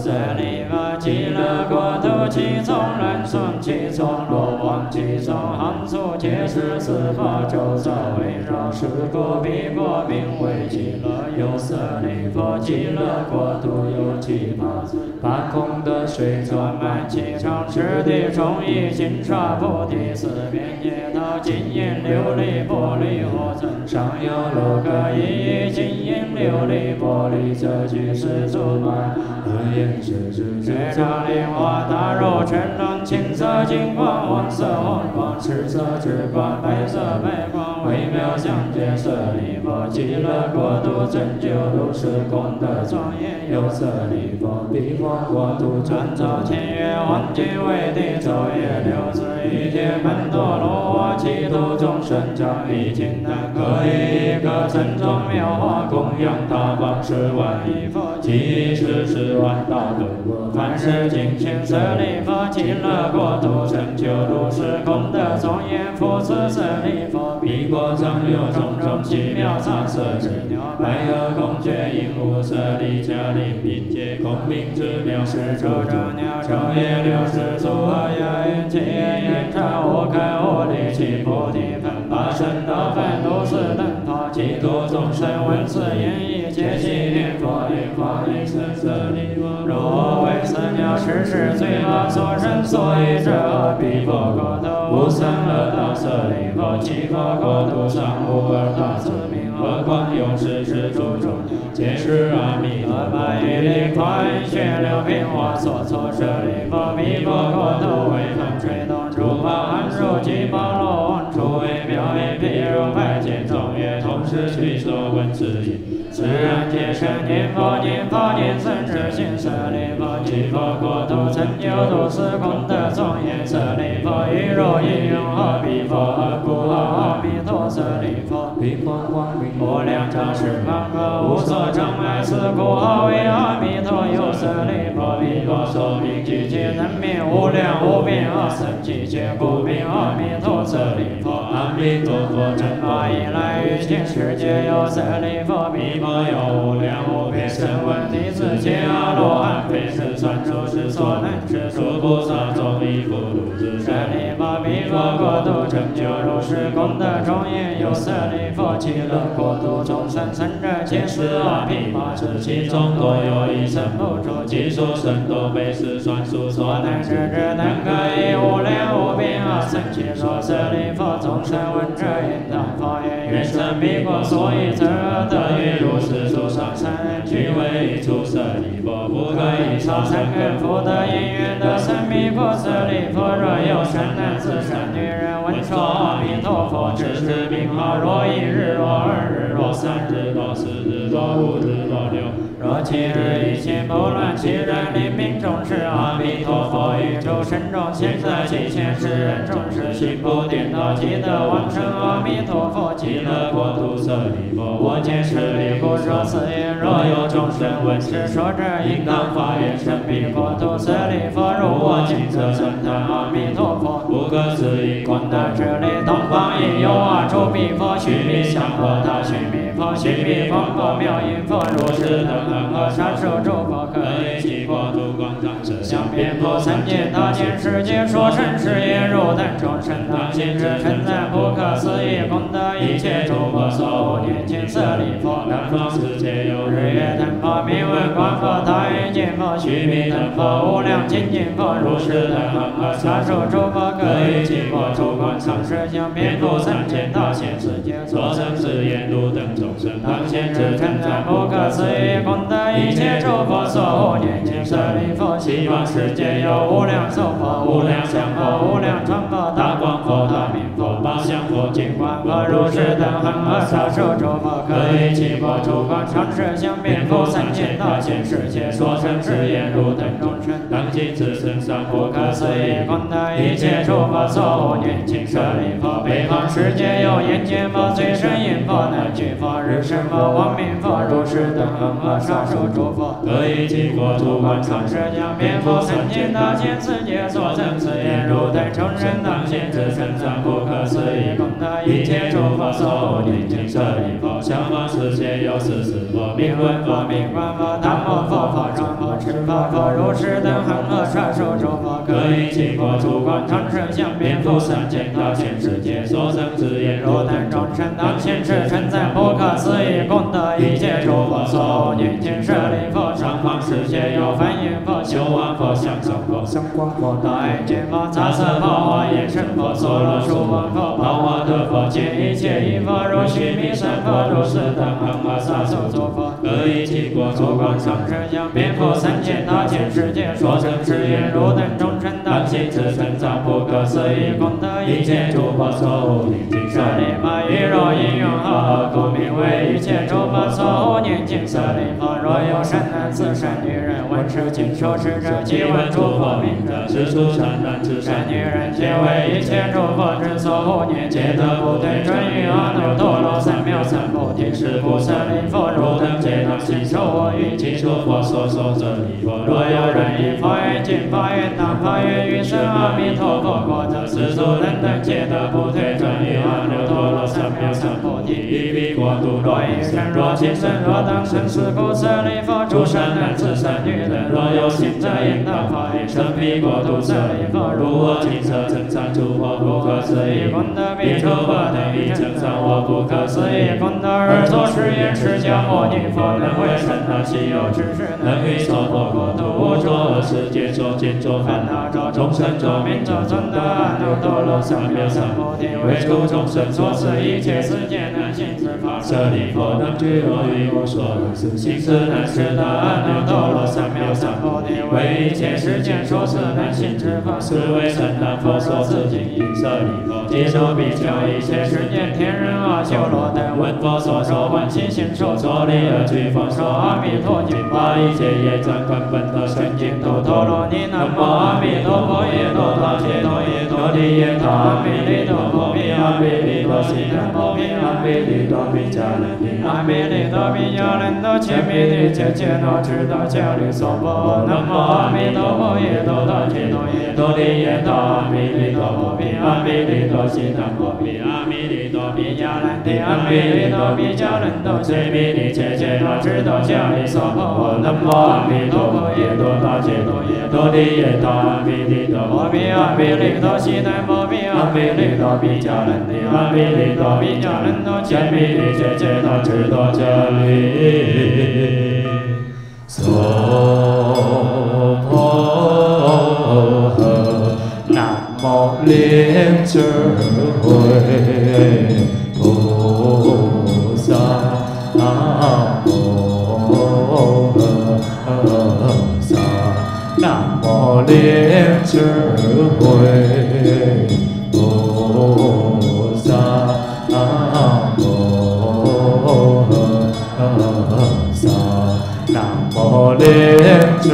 舍利弗，极乐国土，其中人顺，其中罗王，其中行住，皆是四方周遭围绕。是故彼国名为极乐有舍利弗，极乐国土有七宝，把空的水装满其城，池地中金菩提，四面皆道金银琉璃玻璃火尊，上有六个一金。琉璃玻璃这句是竹满，何言是竹节这里我打入全能青色金光黄色黄光赤色赤光白色白光。微妙相接舍利弗，极乐国土成就如是功德庄严有舍利弗，彼佛国土成照千月王金为地昼夜六之一切门陀罗我其度众生将一经等各一个城中妙华供养他方是万亿佛。即是十万大德，凡是尽显舍利弗，极乐国土成就如是功德庄严佛土舍利弗，彼国成就种种奇妙杂色之，白鹅孔雀鹦鹉舍利迦陵频揭空明之鸟，是诸庄严昼夜六时诸恶业因皆因忏我开我立，其不净饭八分得分都是。地土众生闻此言，皆悉念佛力，法力生舍利弗。若为善了时时罪恶所生所以者，彼佛国土无生恶道舍利弗，即佛国土上无二大慈名，何况勇士之诸众，皆是阿弥陀佛以力快一切六品所措舍利，彼佛国土为风吹动，诸法安住及般若，诸位表演譬如。须多闻此意。自然皆成念佛念佛念僧者，心舍利佛，即佛国土成就如是功德庄严舍利佛，亦若应用何彼佛，故阿弥陀舍利佛。毗婆光明无量正是方可无所正来是故号为阿弥陀又舍利婆毗婆舍俱伽能名无量无边阿僧俱伽故名阿弥陀舍利婆阿弥陀佛正法以来于今世劫有舍利婆毗婆有无量无边声闻弟子见阿罗汉非是算住是所能知诸菩萨众亦复如是舍利。我国土成就如是功德庄严，有舍利佛及乐过度众生，生者皆死而病，乃至其中多有一生不出，技术甚多，背时算数，所谈之智可以无量无边啊！生起如舍利弗众生闻者应当发愿，愿生彼国，所以者？得遇如是诸上生，具为。以超生根福德因缘得生弥婆舍利佛，若有善男子善女人闻说阿弥陀佛，只是名号，若一日，若二日，若三日，若四日，若五日，若今。日一切不乱，其人临命终时，阿弥陀佛于诸神中现，在其前世人终时，行不颠倒，即得往生阿弥陀佛极乐国土舍利弗。我见舍利弗说此言，若有众生闻是说者，应当发愿生彼国土。舍利弗，如我今则称叹阿弥陀佛，不可思议功德之力。东方亦有阿处彼佛，须弥相佛他须弥佛，须弥佛佛妙音佛，如是等恒河沙数诸佛，可以其国土广大相遍布三界大千世界，说成是言如等众生当心之称赞不可思议功德，一切诸佛所护念经舍利弗，南方世界有日月灯佛、明文光佛、大圆镜佛、须弥灯佛、无量精进佛，如是等恒河沙数诸佛，可以其国土广长舌相遍布三界大千世界，所生是言如等众生当心之称赞不可思议功德，一切诸佛所护念经舍利弗，西世界有无量寿佛、无量相佛、无量传佛、大光佛、大明佛、宝相佛、金光佛，如是等恒河沙数诸佛，可以其国土广长舌相遍布三千大千世界，所生是言如等众生当今之身上不可思议功德，一切诸佛所护念经舍利佛，北方世界有眼见佛、最胜音佛、能具佛、日生佛、光明佛，如是等恒河沙数诸佛，可以其国土广长舌相遍布三界大千世界，所生是言如等众生当今之身上不可思议功德，一切诸佛所护念经舍利佛，相方世界有四十佛，名闻佛、名观佛、大摩佛、法常佛、持法佛，如是等恒河沙数诸佛，可以其国土广长舌相遍布三千大千世界，所生是言如等众生当今之称赞不可思议功德，一切诸佛所护念经舍利，方世界有梵音佛、修王佛、相上佛、相光佛、大爱见佛、杂色佛、华严身佛、娑罗树王佛、宝华德佛，见一切一佛，如须弥山佛，如是等恒河沙数诸佛，可以其国土广长生相遍布三千大千世界，说成是言如等众生。当今之称赞不可思议功德，一切诸佛所护念经舍利弗，于若应用何故名为一切诸佛所护念经舍利弗，若有善男子善女人闻是经说是者，即闻诸佛名者，是诸善男子善女人，皆为一切诸佛之所护念，皆得不退转于阿耨多罗三藐三菩提。是故舍利弗，汝等皆当信受我于其诸佛所说者利弗。若有人以发愿经、发愿当、发愿于生阿弥陀佛国者，是诸人等皆得不退转于阿耨多罗三藐三菩提。一彼国土若应生，若今生，若当生，是故舍利弗，诸善男子善女人，若有心者应当发愿生彼国土。舍利弗，如我今生称赞诸佛不可思议功德，彼诸佛等亦称赞我不可思议功德。而作是言：释迦牟尼佛能为神他稀有之事，能于娑婆国土无作恶世界作见作烦恼众生作命作尊德阿耨多罗三藐三菩提，为诸众生所持一切世界的行之法。舍利弗，能具我于我所能事，行识难识的阿耨多罗三藐三菩提，为一切世间所持难行之法。是为圣难佛所持经义。舍利弗，接受比丘一切世间天人阿修罗等闻佛所说欢喜心受作礼而具佛说阿弥陀经，把一切业障根本的圣净土陀罗尼。南无阿弥陀佛，耶多他揭多耶多利耶他阿弥利多佛阿弥利多悉南无毗阿弥利多毗迦人毗阿弥利多毗迦人多切弥利切切那知道迦利娑婆。南无阿弥陀佛，耶多他揭多耶多利耶他阿弥利多佛毗阿弥利多悉南无毗阿弥利多毗迦人毗阿弥利多比迦能多揭弥利揭揭那智多迦利娑婆南无阿弥陀佛耶多那揭多耶多利耶多阿弥利多阿弥阿弥利多西南无比阿弥利多比迦能利阿弥利多比迦能多揭弥利揭揭那智多迦利娑婆南无莲智慧菩萨，南无菩萨，南无莲智慧菩无莲智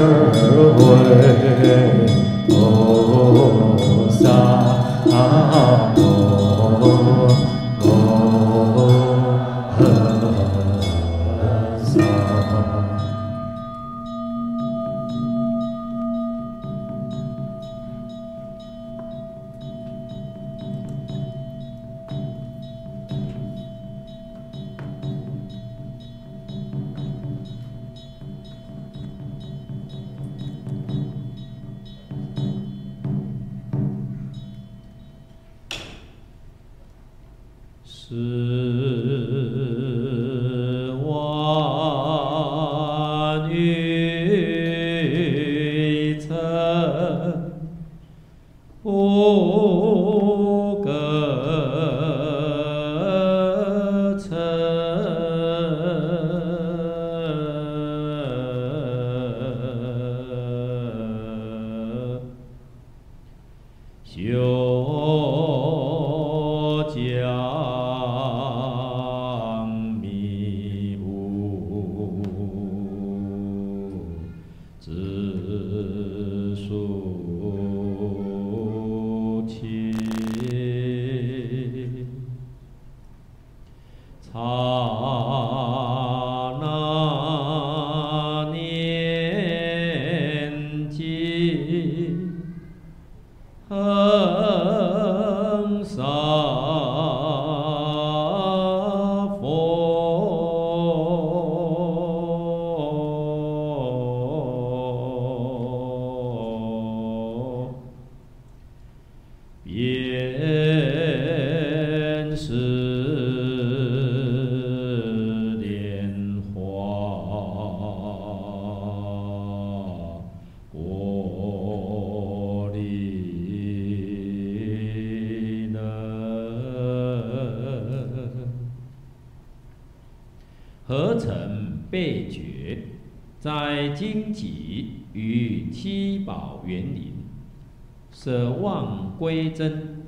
舍望归真，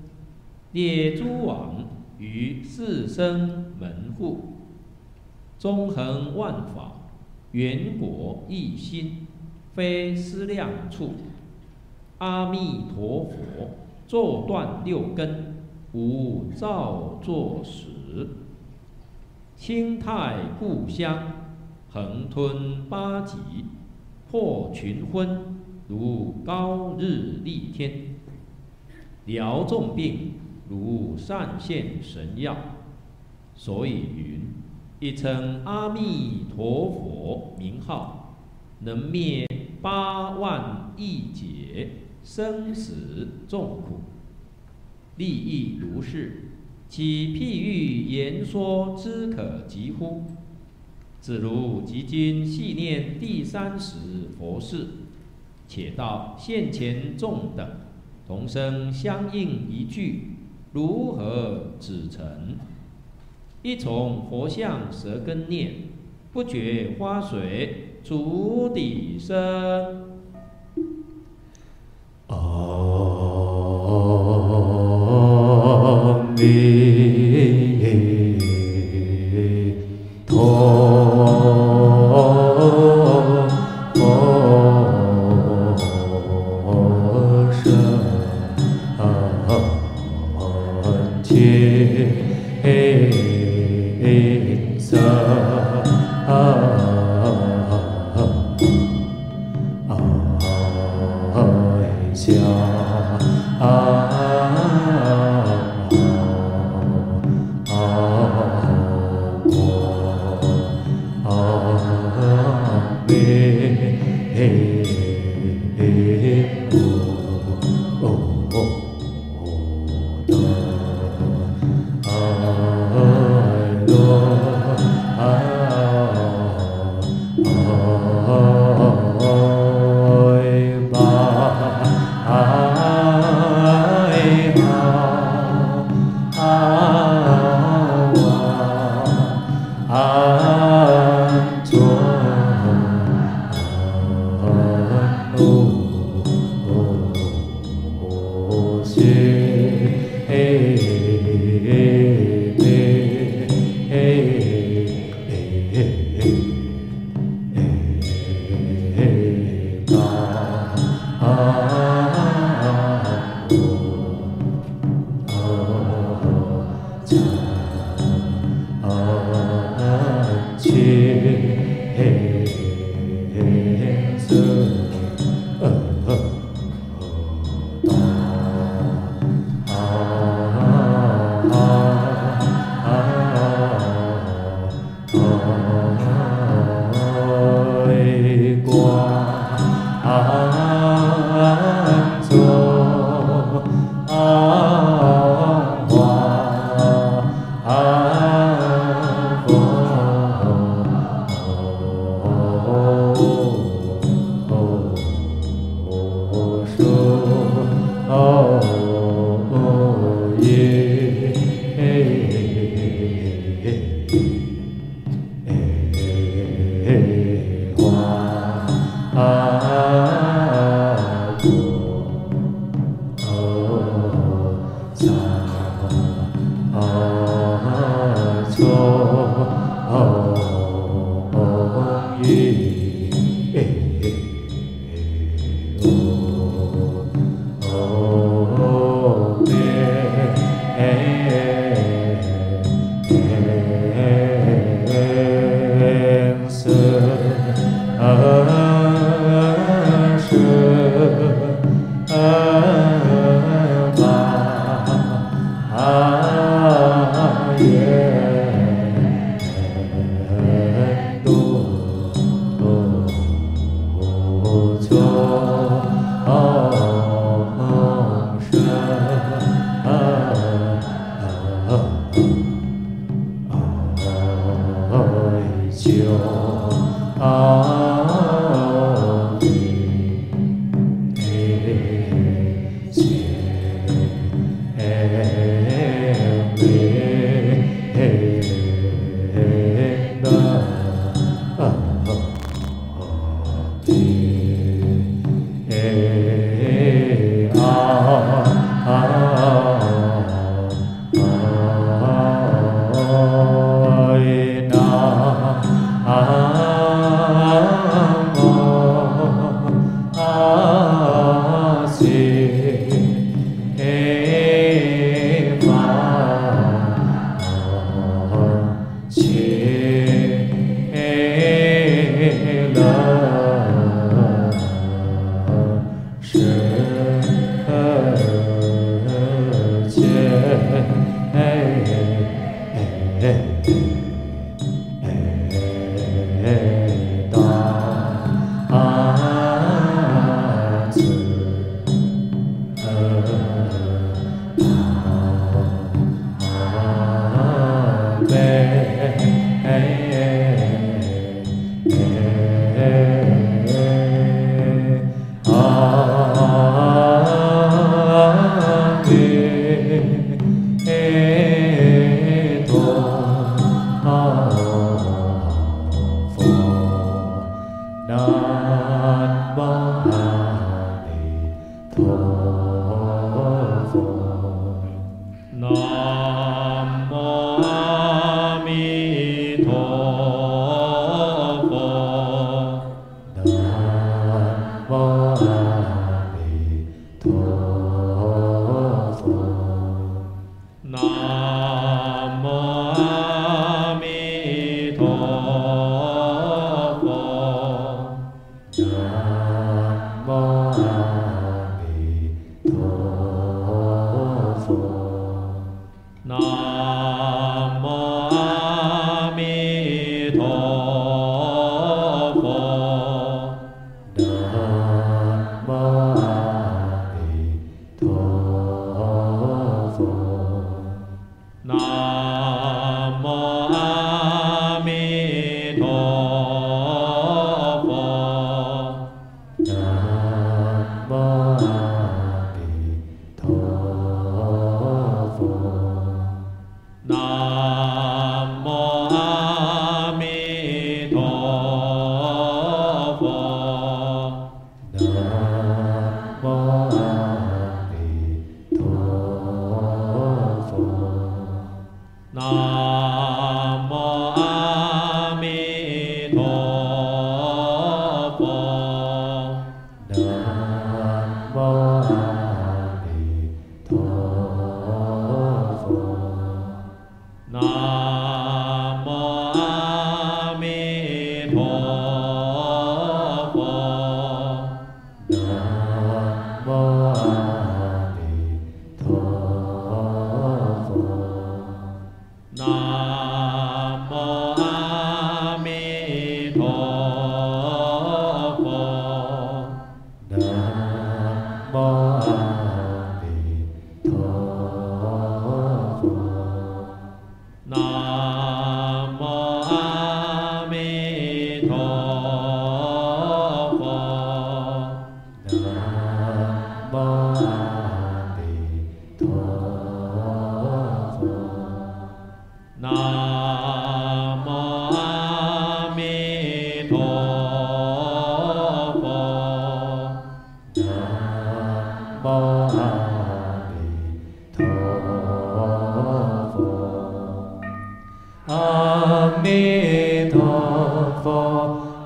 列诸王于四生门户，中横万法，圆果一心，非思量处。阿弥陀佛，坐断六根，无造作时。清泰故乡，横吞八极，破群昏，如高日丽天。疗重病，如善现神药。所以云：一称阿弥陀佛名号，能灭八万亿劫生死众苦。利益如是，其譬喻言说之可及乎？子如即今细念第三十佛事，且道现前众等同声相应一句，如何止成？一从佛像舌根念，不觉花水足底生。哦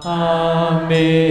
Amém.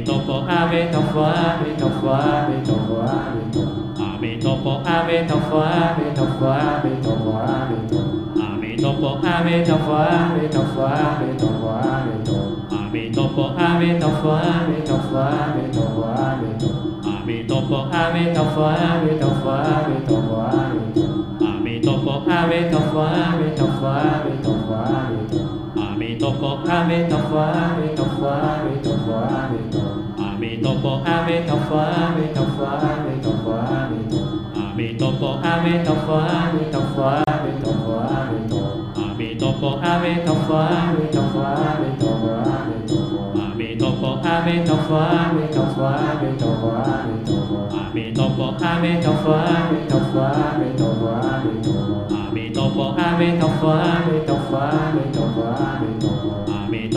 Ave topo, ave topo, ave topo, ave topo, ave topo. Ave topo, ave topo, ave topo, ave topo, ave topo. Ave topo, ave topo, ave topo, ave topo, ave topo. Ave topo, ave topo, ave topo, ave topo, ave topo. Ave topo, ave topo, ave topo, ave topo, ave topo. Ave topo, ave topo, ave topo, ave topo, ave topo. Ave topo, ave topo, ave topo, ave topo, ave topo. Ami topo, ami topo, ami topo, ami topo, ami topo. Ami topo, ami topo, ami topo, ami topo, ami topo. Ami topo, ami topo, ami topo, ami topo, ami topo. Ami topo, ami topo, ami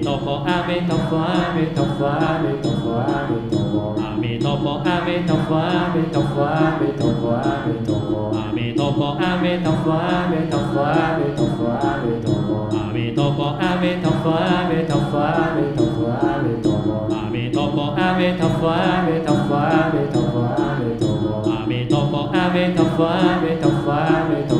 Amenopo, Amenopo, Amenopo, Amenopo, Amenopo. Amenopo, Amenopo, Amenopo, Amenopo, Amenopo. Amenopo, Amenopo, Amenopo, Amenopo, Amenopo. Amenopo, Amenopo, Amenopo, Amenopo, Amenopo. Amenopo, Amenopo, Amenopo, Amenopo, Amenopo. Amenopo, Amenopo, Amenopo, Amenopo.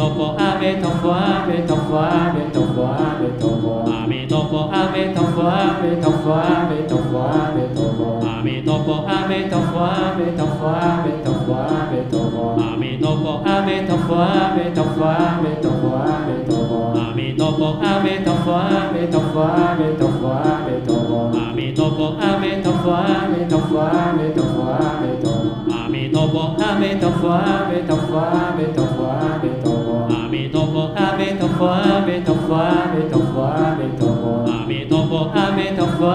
阿弥陀佛，阿弥陀佛，阿弥陀佛，阿弥陀佛，阿弥陀佛，阿弥陀佛，阿弥陀佛，阿弥陀佛，阿弥陀佛，阿弥陀佛，阿弥陀佛，阿弥陀佛，阿弥陀佛，阿弥陀佛，阿弥陀佛，阿弥陀佛，阿弥陀佛，阿 Ametopo, ametopo, ametopo, ametopo, ametopo.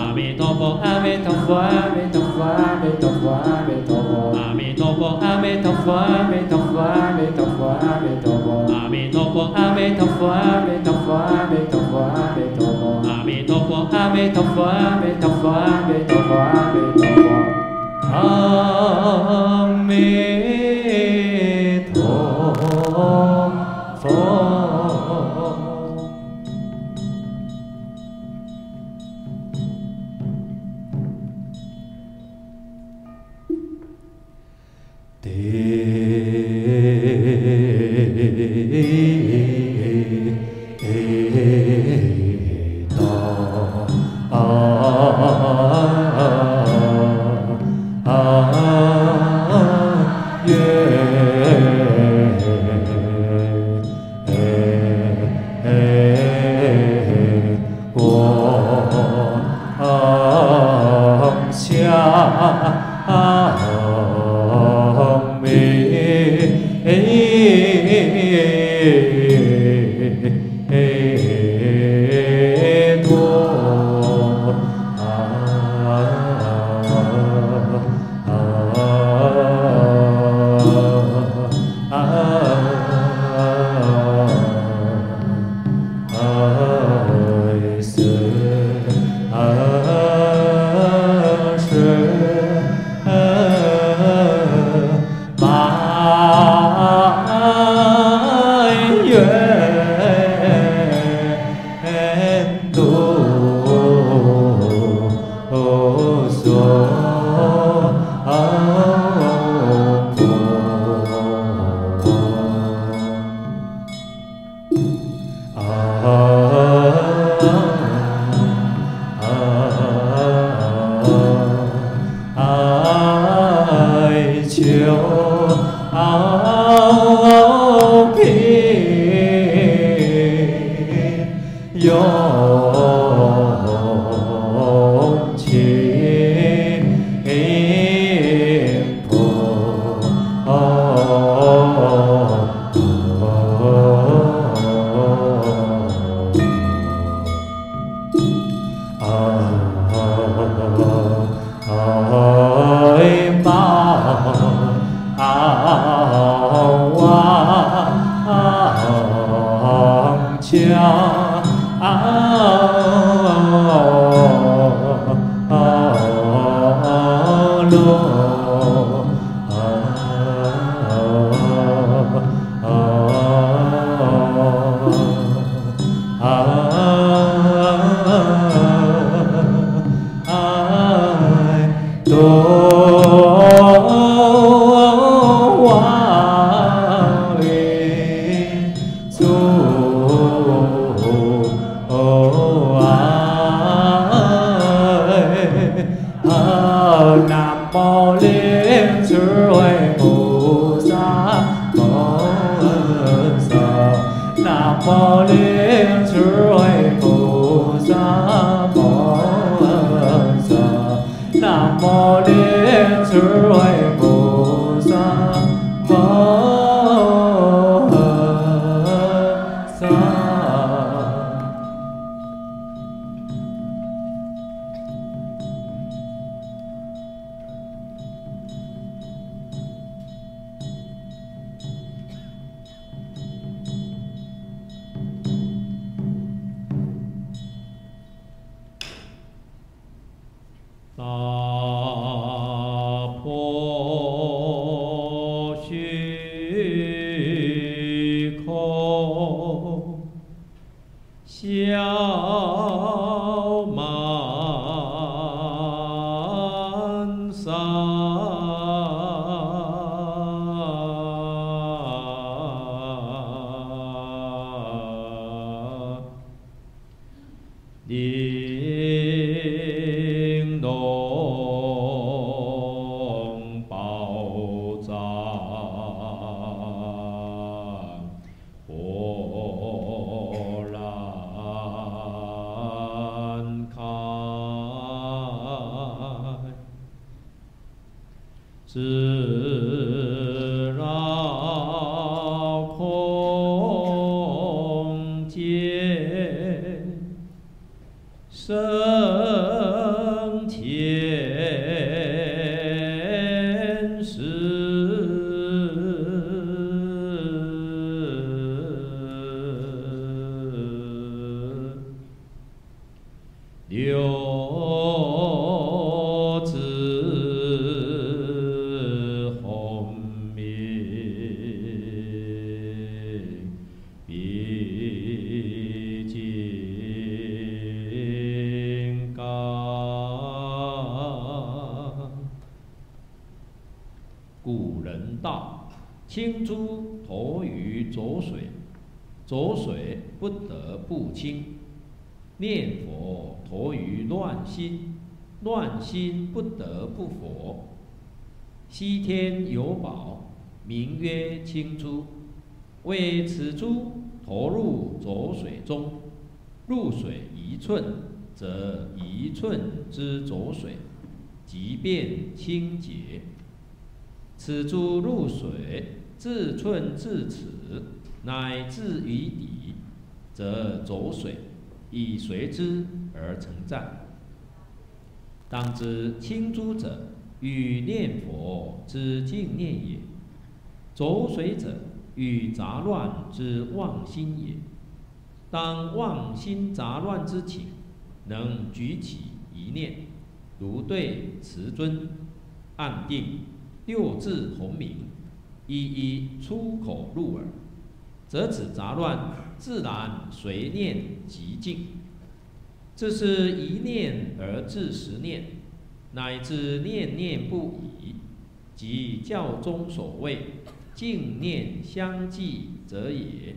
Ametopo, ametopo, ametopo, ametopo, ametopo. Ametopo, ametopo, ametopo, ametopo, ametopo. Ametopo, ametopo, ametopo, ametopo, Amen. 风，风，电。西天有宝，名曰青珠，为此珠投入浊水中，入水一寸，则一寸之浊水，即便清洁。此珠入水，自寸至尺，乃至于底，则浊水以随之而成赞。当知青珠者，与念佛之净念也；浊水者，与杂乱之妄心也。当妄心杂乱之情，能举起一念，如对慈尊，暗定六字洪名，一一出口入耳，则此杂乱自然随念即静。这是一念而至十念，乃至念念不已，即教中所谓净念相继者也。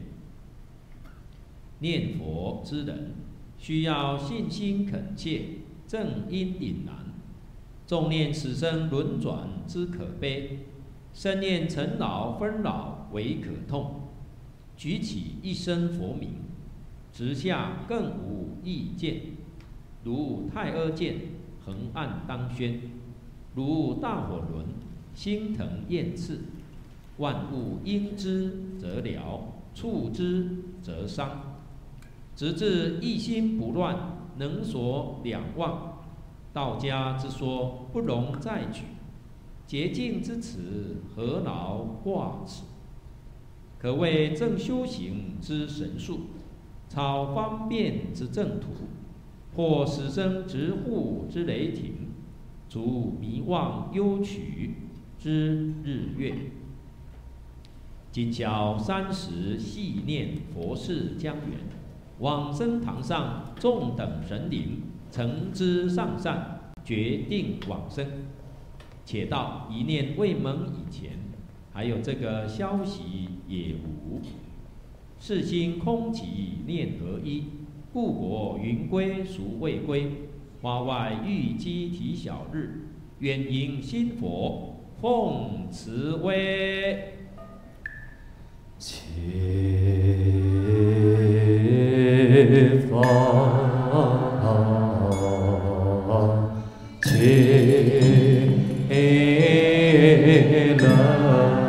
念佛之人，需要信心恳切，正因凛然。纵念此生轮转之可悲，深念尘劳纷扰为可痛。举起一声佛名，直下更无意见。如太阿剑横按当宣，如大火轮心腾焰刺。万物应之则疗，触之则伤。直至一心不乱，能所两忘。道家之说不容再举，洁净之词何劳挂齿？可谓正修行之神术，超方便之正途，或死生直护之雷霆，足迷妄幽曲之日月。今宵三时细念佛事将圆，往生堂上众等神灵。诚知上善，决定往生。且到一念未萌以前，还有这个消息也无。世心空寂念合一，故国云归孰未归？花外玉鸡啼晓日，远迎新佛奉慈威。接风接乐。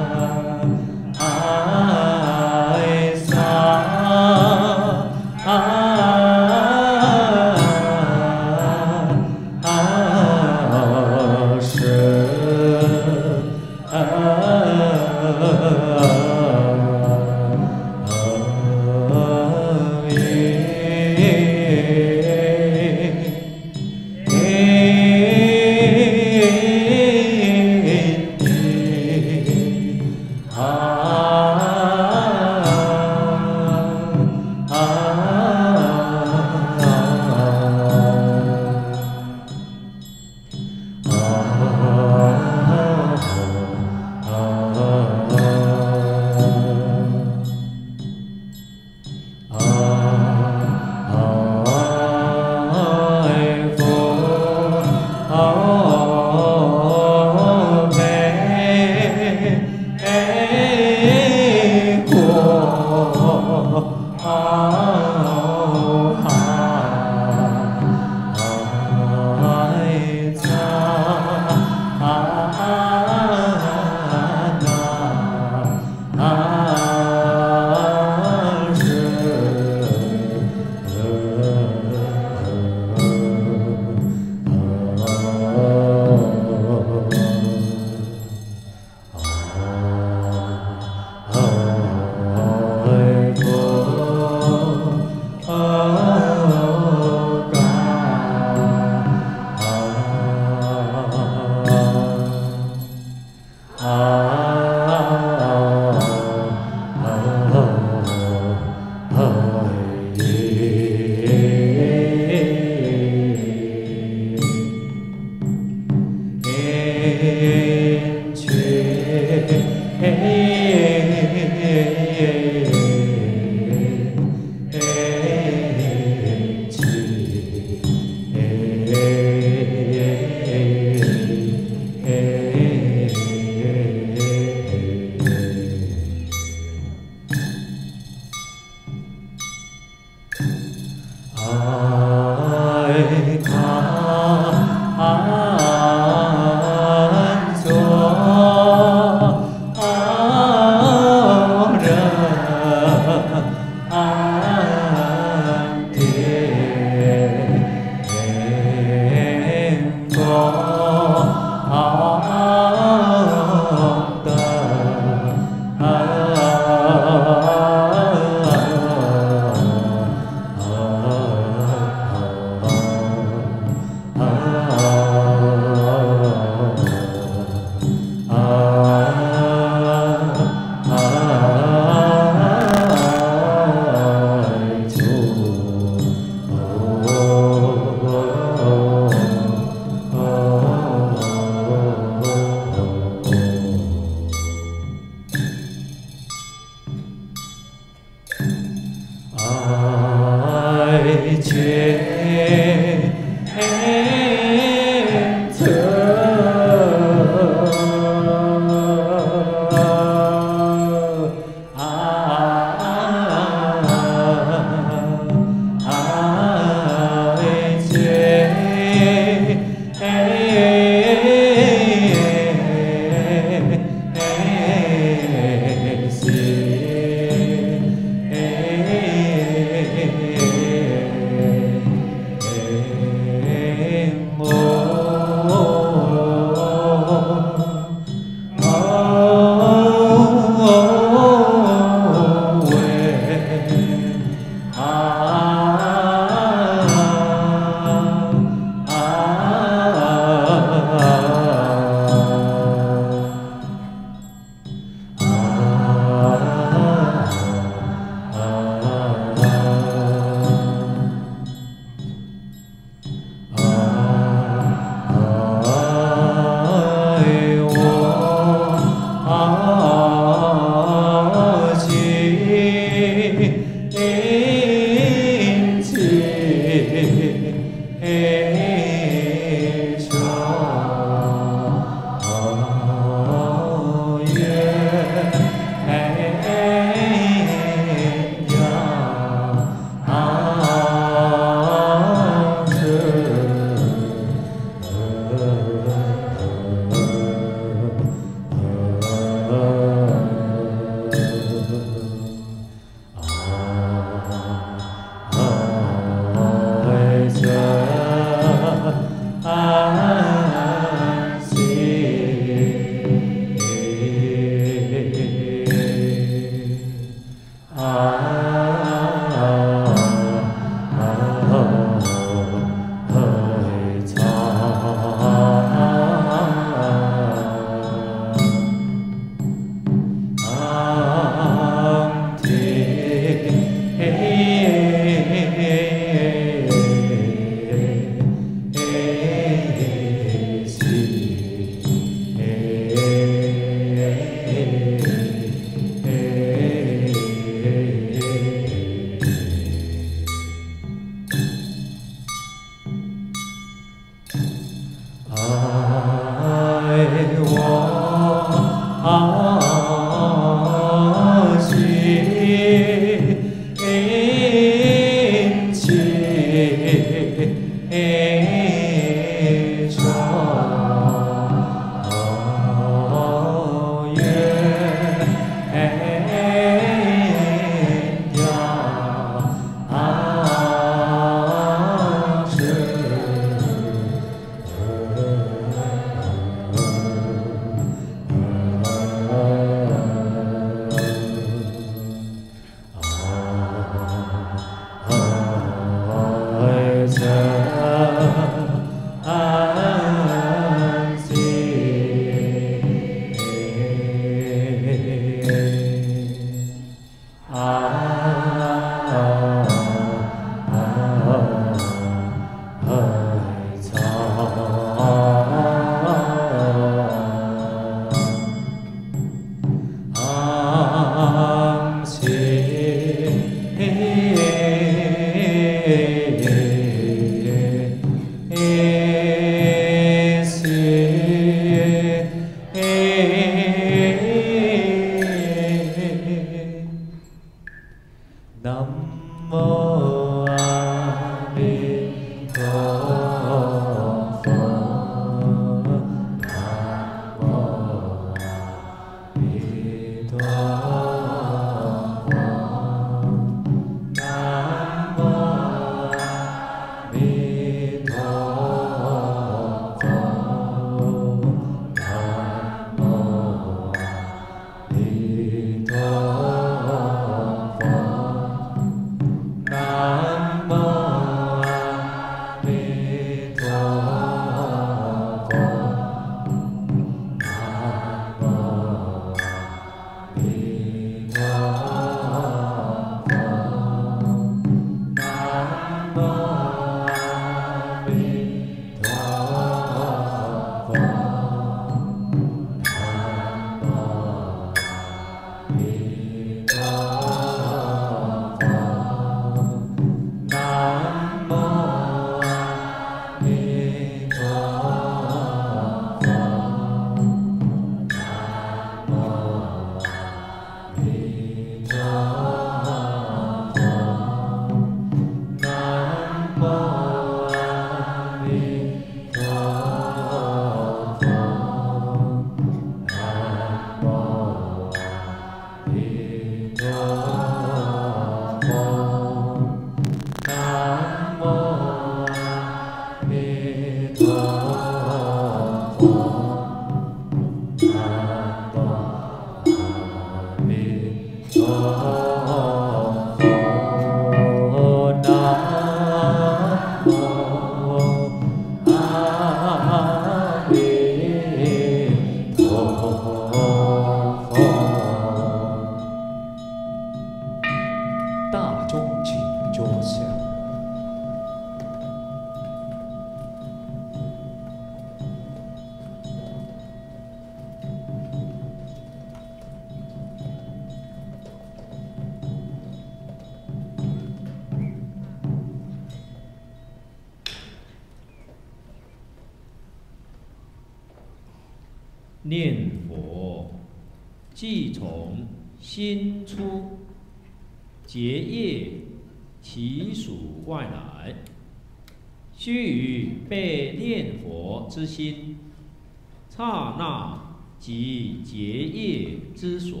刹那即结业之所。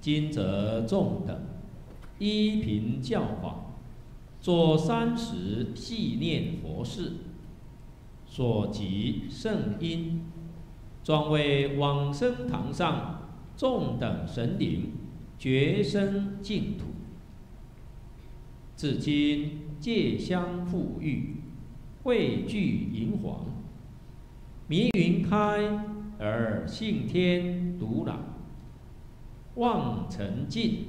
今则众等依凭教法，做三时系念佛事，所及圣因。专为往生堂上众等神灵觉生净土，至今戒香馥郁，汇聚银黄，迷云开而信天独朗，望尘尽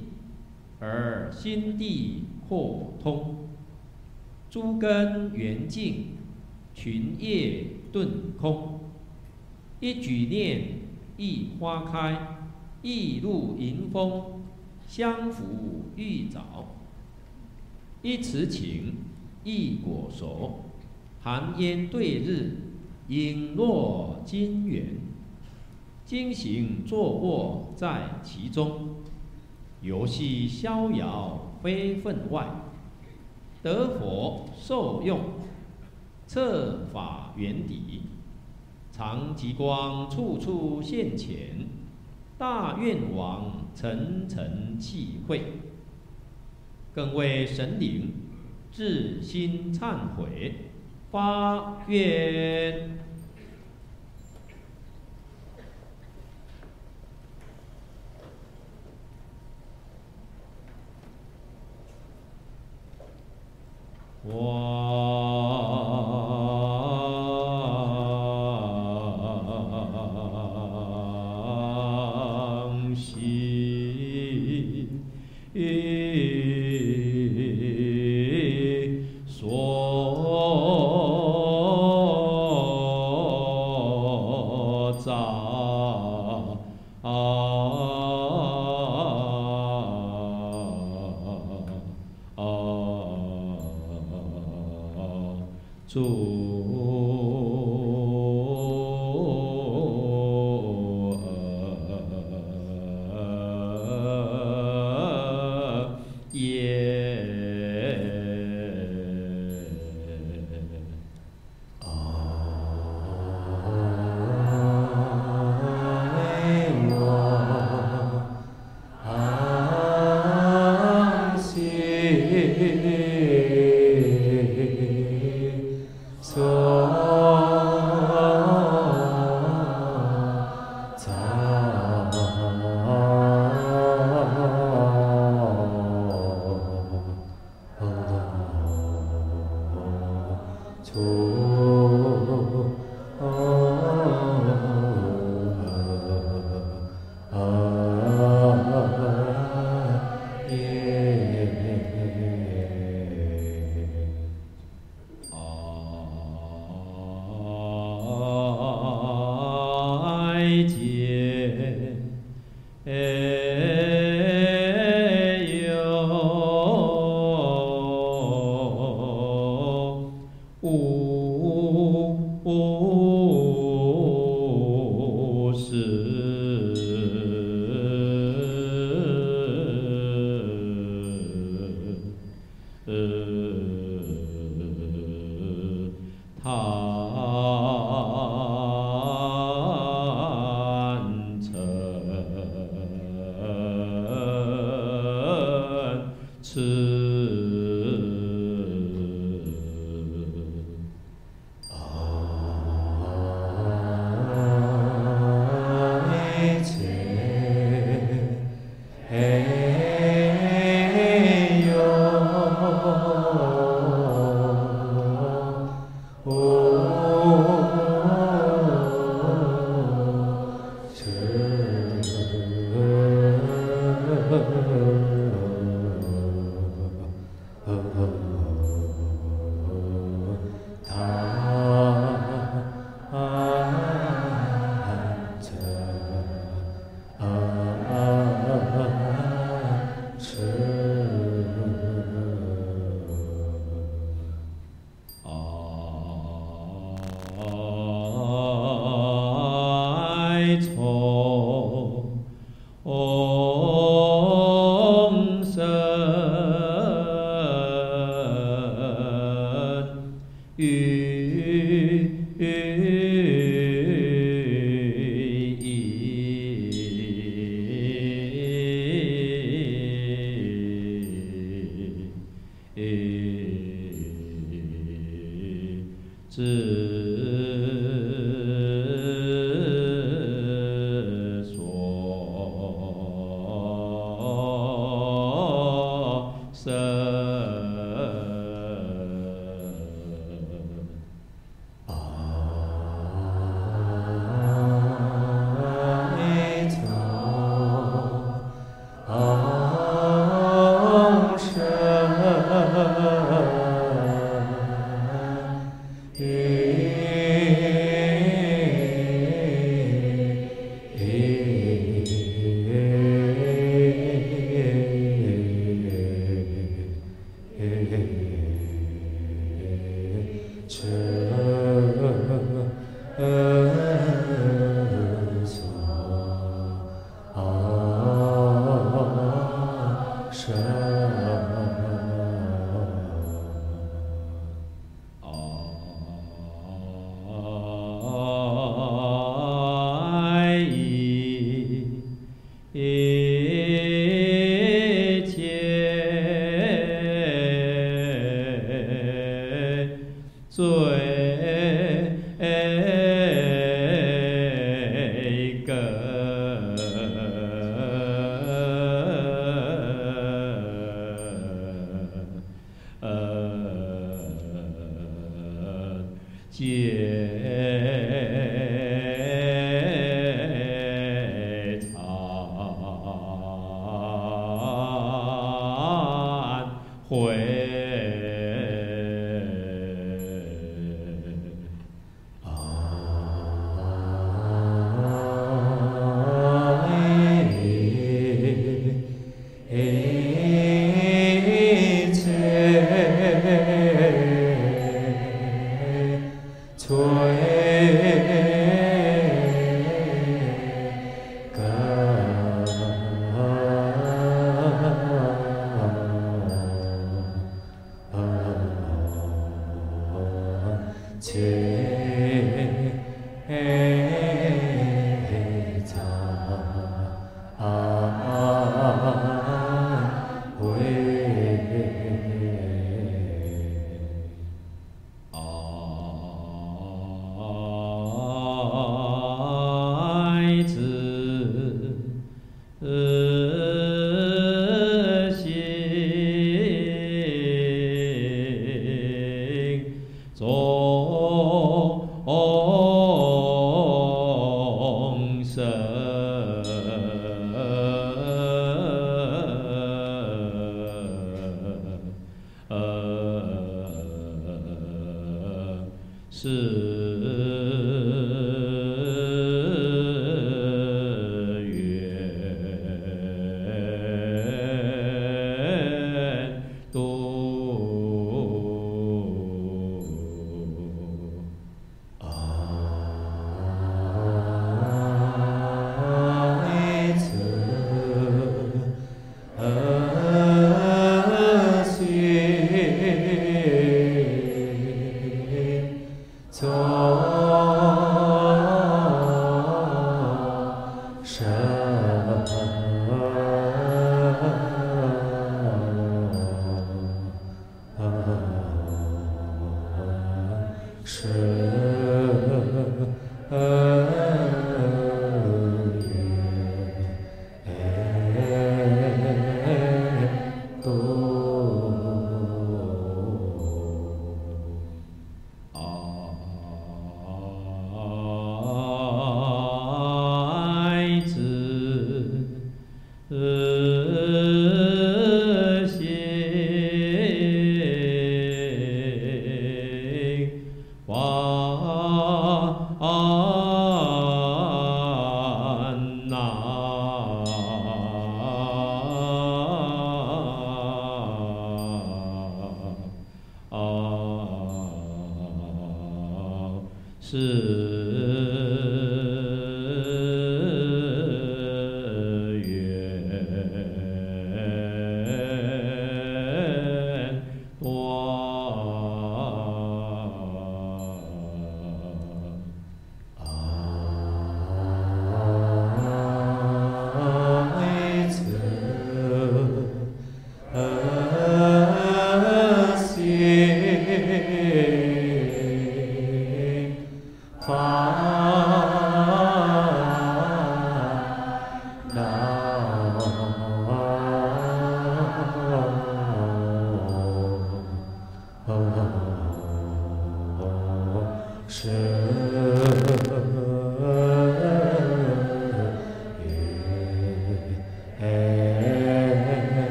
而心地豁通，诸根圆净，群业顿空。一举念，一花开，一露迎风，相扶玉藻；一池情，一果熟，寒烟对日，影落金圆。今行坐卧在其中，游戏逍遥非分外。得佛受用，策法圆底。常极光处处现前，大愿王层层契会，更为神灵至心忏悔八月花。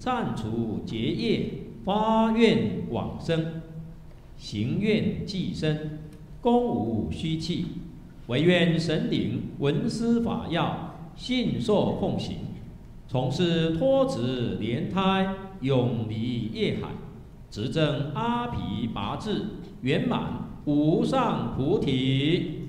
暂除结业，发愿往生，行愿寄生，功无虚弃，唯愿神灵闻思法要，信受奉行，从事脱子莲胎，永离业海，执证阿毗跋致，圆满无上菩提。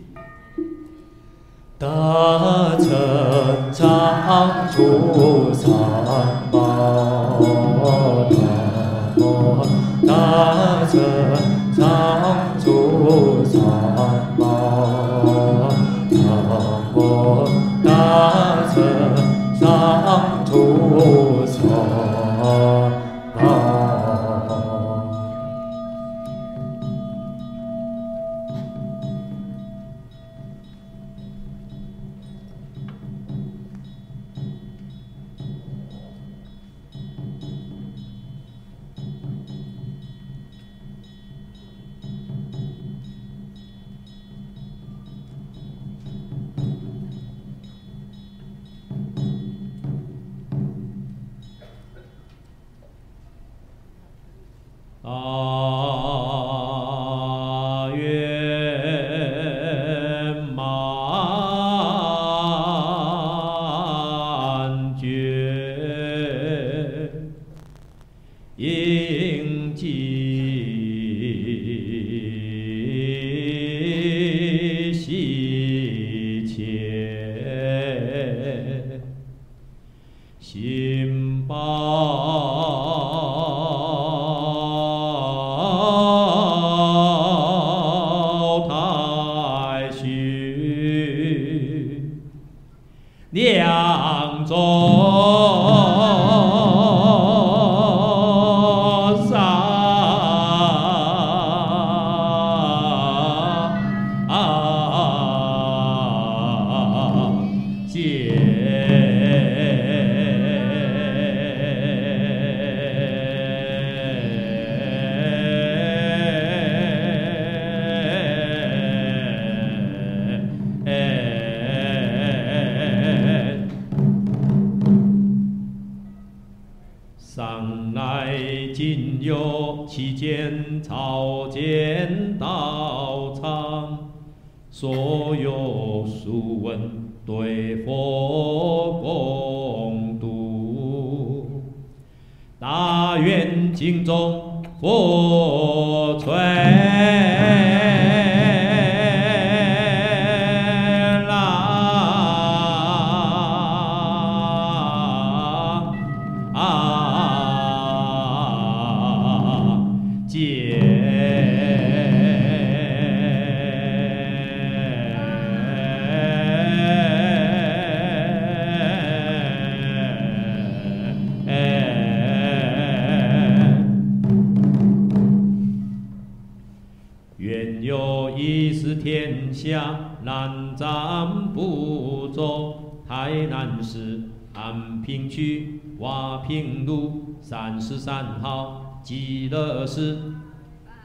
极乐寺。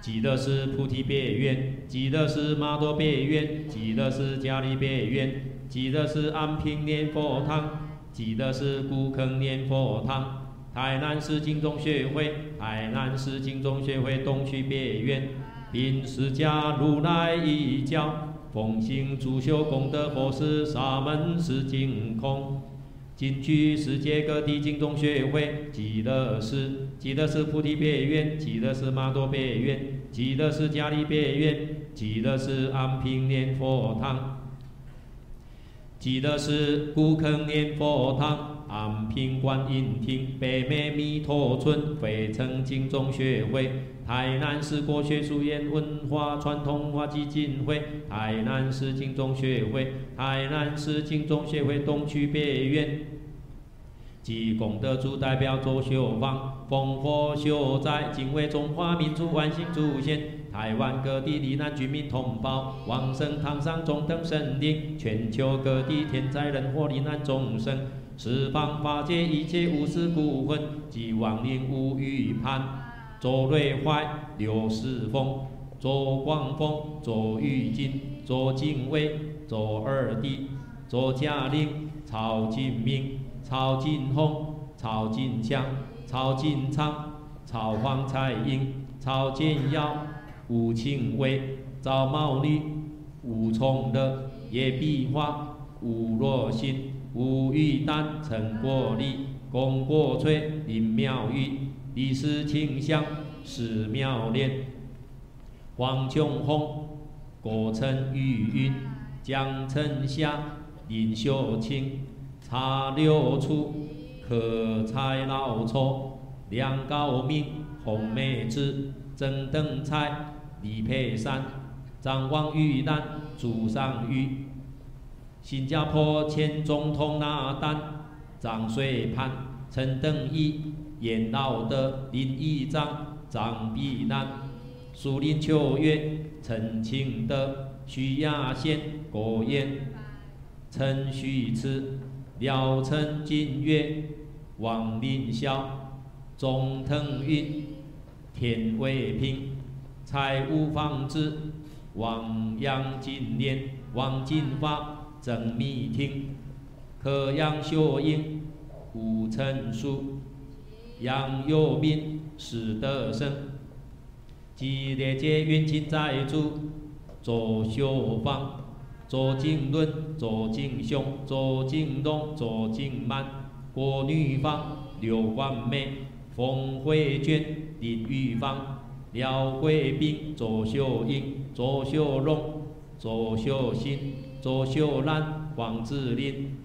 极乐寺菩提别院，极乐寺马多别院，极乐寺迦利别院，极乐寺安平念佛堂，极乐寺古坑念佛堂，台南市经中学会，台南市经中学会东区别院，并释迦如来一教，奉行主修功德佛事沙门是净空。今居世界各地经中学会，极乐寺、极乐寺菩提别院、极乐寺马多别院、极乐寺迦利别院、极乐寺安平念佛堂、极乐寺古坑念佛堂、安平观音亭、北美弥陀村、北城经中学会、台南市国学书院文化传统化基金会、台南市经中学会、台南市经中学会东区别院。及功德主代表周秀芳，烽火秀哉，敬畏中华民族万幸祖先，台湾各地罹难居民同胞，往生堂上中等神灵，全球各地天灾人祸罹难众生，十方法界一切无私孤魂及亡灵无余盼。周瑞怀、刘世峰、周光峰、周玉金、周敬威、周二弟、周嘉玲、曹金明。曹金红、曹金强、曹金昌、曹方彩英、曹建耀、吴庆伟、赵茂女、吴崇德、叶碧华、吴若欣、吴玉丹、陈国礼、龚国翠、林妙玉、李氏清香、史妙莲、黄琼红、郭成玉云、江晨霞、林秀清、查六处、柯蔡老丑、梁高明、洪美芝、曾登彩、李佩珊、张望玉兰、朱尚玉、新加坡前总统纳丹、张水盘、陈登义、严老的、林义章、张碧南、树林秋月、陈清德、徐亚贤、郭燕、陈旭慈、廖成金月、王林霄、钟腾云、田伟平、蔡无芳子、王杨金莲、王金发、曾密婷、柯阳秀英、吴成书、杨有斌、史德生、季连杰、袁金寨、朱左秀芳、左金伦、左金雄、左金龙、左金曼、郭女方、刘冠美、冯慧娟、李玉芳、廖桂兵、左秀英、左秀龙、左秀新、左秀兰、黄志林、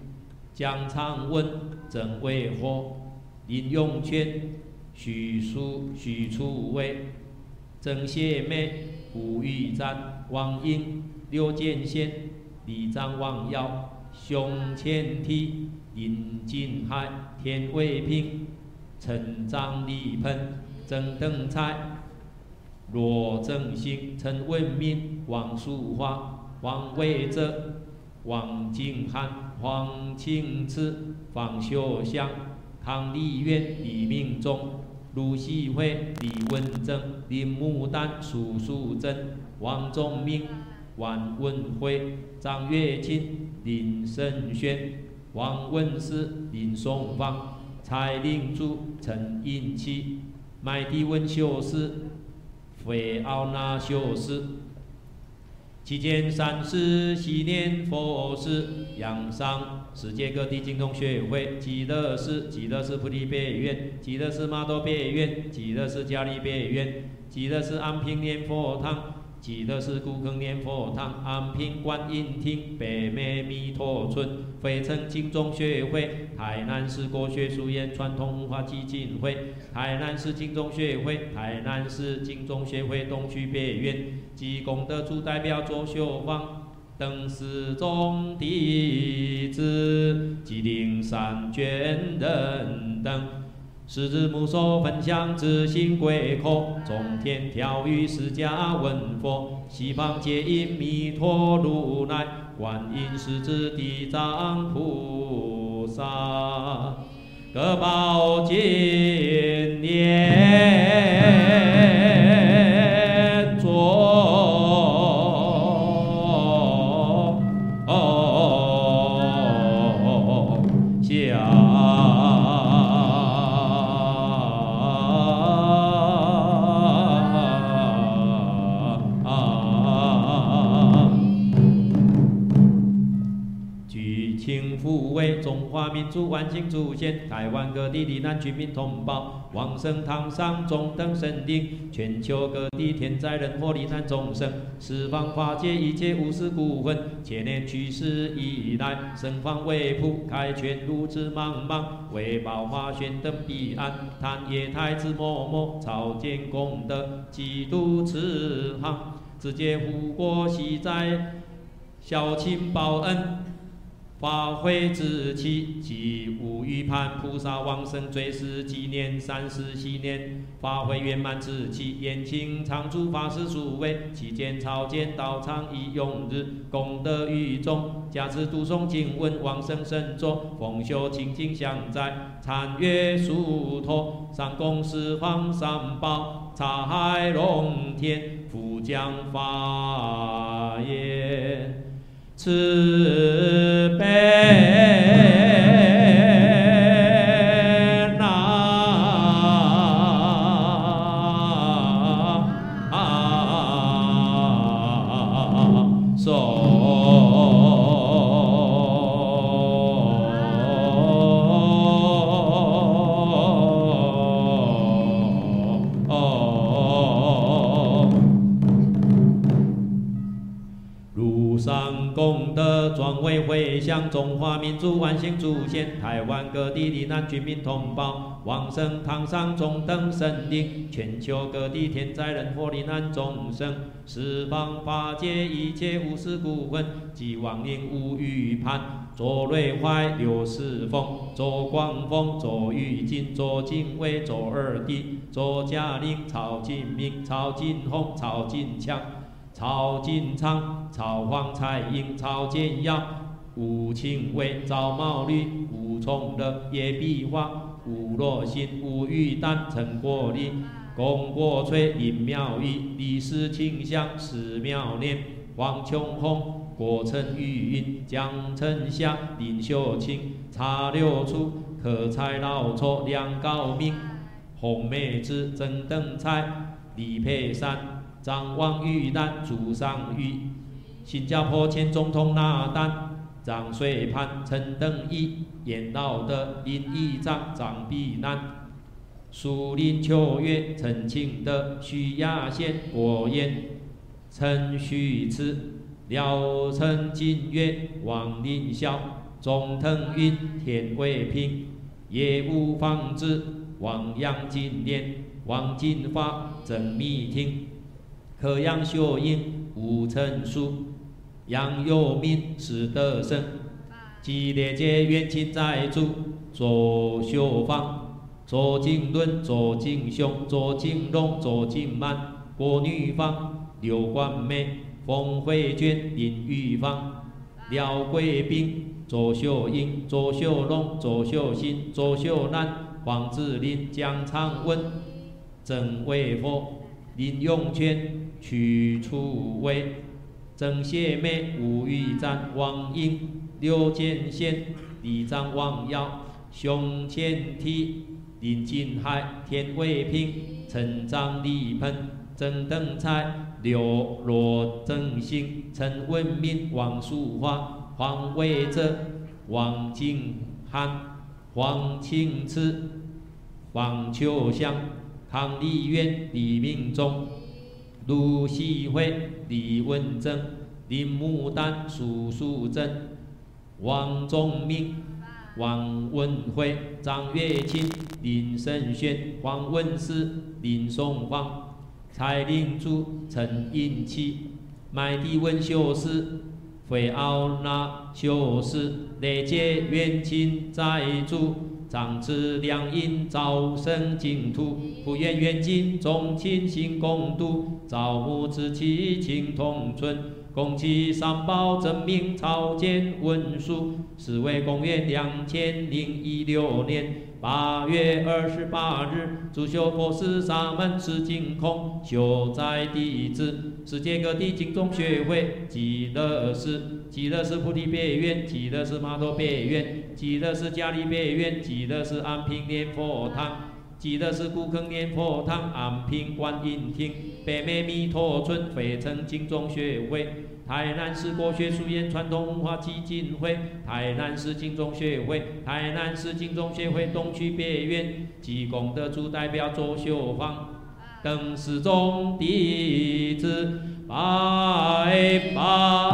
江长文、郑桂华。林永全、许书、许楚伟、曾谢美、吴玉展、王英、刘建先、李张王耀、熊千体、林金海、田伟平、陈张立鹏、曾登彩、罗正兴、陈文明、王淑华、王伟泽、王景涵、黄庆慈、方秀香、康丽媛、李明忠、卢锡辉、李文正、林牡丹、苏淑珍、王宗明、王文辉、张月清、林胜轩、王文思、林松芳、蔡玲珠、陈英琪、麦迪文修士、费奥纳修士。期间三世系念佛事，仰上世界各地精通学会，极乐寺、极乐寺菩提别院、极乐寺玛多别院、极乐寺迦利别院、极乐寺安平念佛堂、极乐寺古坑念佛堂、安平观音厅、北美弥陀村、费城精中学会、台南市国学书院传统文化基金会、台南市精中学会、台南市精中学会东区别院。及功德主代表左秀芳等四众弟子及灵山眷人等，十日目所分享自心归空，中天调御释迦文佛，西方接引弥陀如来，观音狮子地藏菩萨，各报经年。中华民族万幸祖先，台湾各地罹难居民同胞，往生堂上中等神灵，全球各地天灾人祸罹难众生，十方法界一切无私孤魂，千年去世以来，生方未普，开全路之茫茫，为报化宣登彼岸，叹业太子默默，朝见功德，基督慈航，直接护国息灾，孝亲报恩。发挥之气，即无余盘菩萨往生最是纪念三世系念，发挥圆满之气，延庆常住法师诸位，其间朝见道场以永日，功德于众，加持读诵经文，往生神咒，奉修清净相在，参阅疏托，上供十方三宝，茶海龙天，福将法言。慈悲为回向中华民族万幸祖先，台湾各地的难居民同胞，往生堂上中等神灵，全球各地天灾人祸罹难众生，十方法界一切无事故魂及亡灵无余盼。左瑞怀、刘世峰、左光峰、左玉金、左金伟、左二弟、左嘉玲、曹金明、曹金红、曹金强、曹金昌、曹黄彩英、曹建耀、吴清伟、赵茂律、吴崇乐、叶碧华、吴若新、吴玉丹、陈国立、龚国翠、林妙玉、李氏清香、史妙莲、王琼红。郭成玉、江成祥、林秀清、查六初、柯才老错、梁高明、洪美芝、曾登才、李佩珊、张望玉丹、朱尚玉、新加坡前总统纳丹、张水盘、陈登义、严老德、林义章、张碧南、苏林秋月、陈庆德、徐亚贤、郭燕、陈旭慈。廖成金月、王林孝、钟腾云、田桂平、叶无方子、王阳金莲、王金发、曾密听、柯阳秀英、吴成书、杨友明、史德生、吉列街元亲在主、左秀芳、左金伦、左金雄、左金龙、左金满、郭女芳、刘冠梅。冯慧娟、林玉芳、廖桂斌、左秀英、左秀龙、左秀新、左秀兰、黄志林、江长文、曾伟佛、林永全、曲楚伟、曾谢梅、吴玉展、王英、刘建贤、李张王耀、熊千体、林金海、田伟平、陈张立鹏、曾登才。刘罗正兴、陈文明、王淑华、黄伟哲、王金汉、黄清池、王秋香、康丽媛、李明忠、卢锡辉、李文正、林牡丹、苏淑珍、王宗明、王文辉、张月清、林胜轩、黄文思、林松芳。蔡林珠、陈英奇、麦迪文修士、费奥纳修士、雷杰元清在主、张志良因招生净土、福愿远近众亲心共度，造母之妻情同存，共祈三宝证明朝见文书，是为公元两千零一六年。八月二十八日，主修佛寺沙门持净空修在弟子，世界各地净宗学会，极乐寺、极乐寺菩提别院、极乐寺玛陀别院、极乐寺迦利别院、极乐寺安平念佛堂、极乐寺古坑念佛堂、安平观音亭、北美弥陀村非城金钟学会。台南市国学书院传统文化基金会、台南市金钟学会、台南市金钟学会东区别院济公的主代表周秀芳等四众弟子拜拜。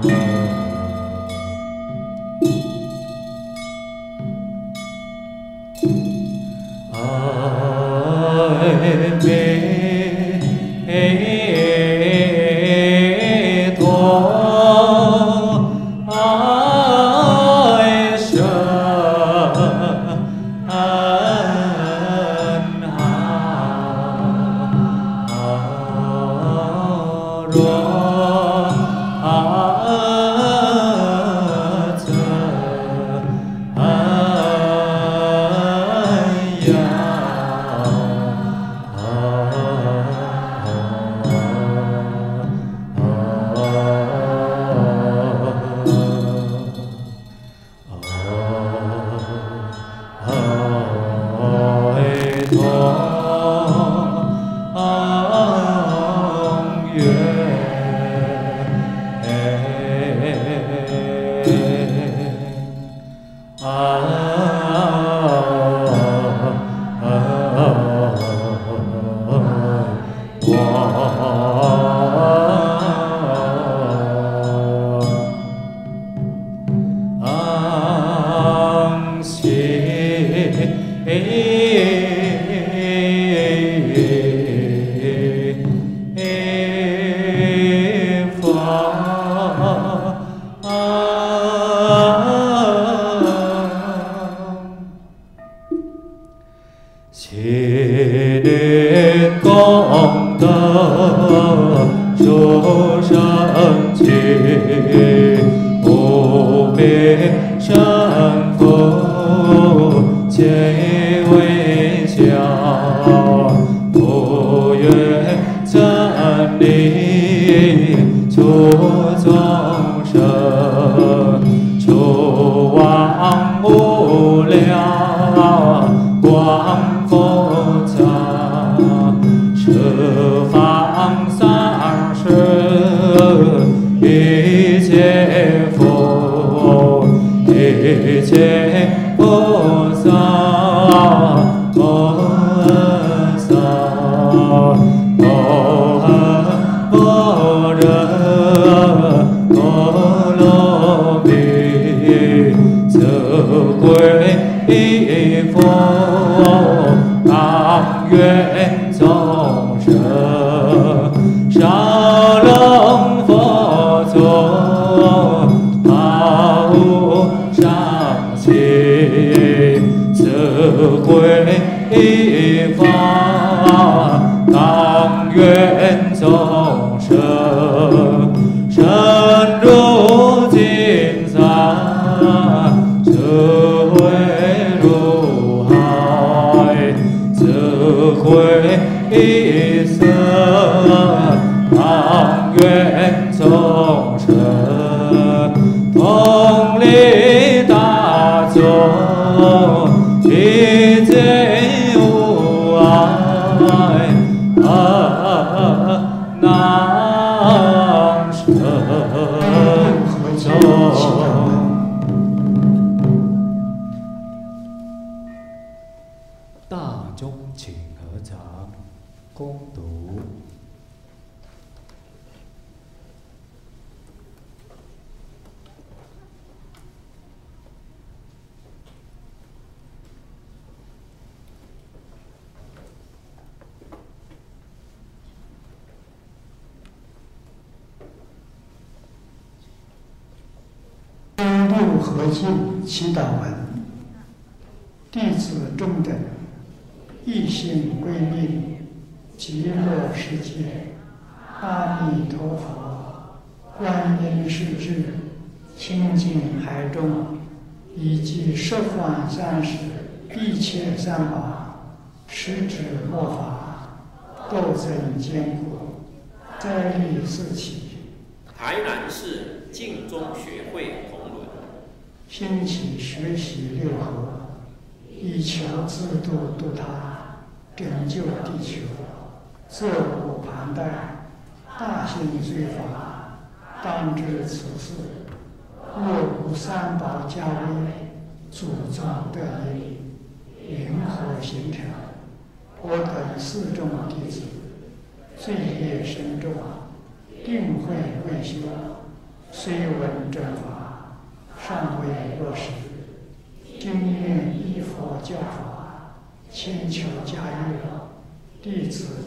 救地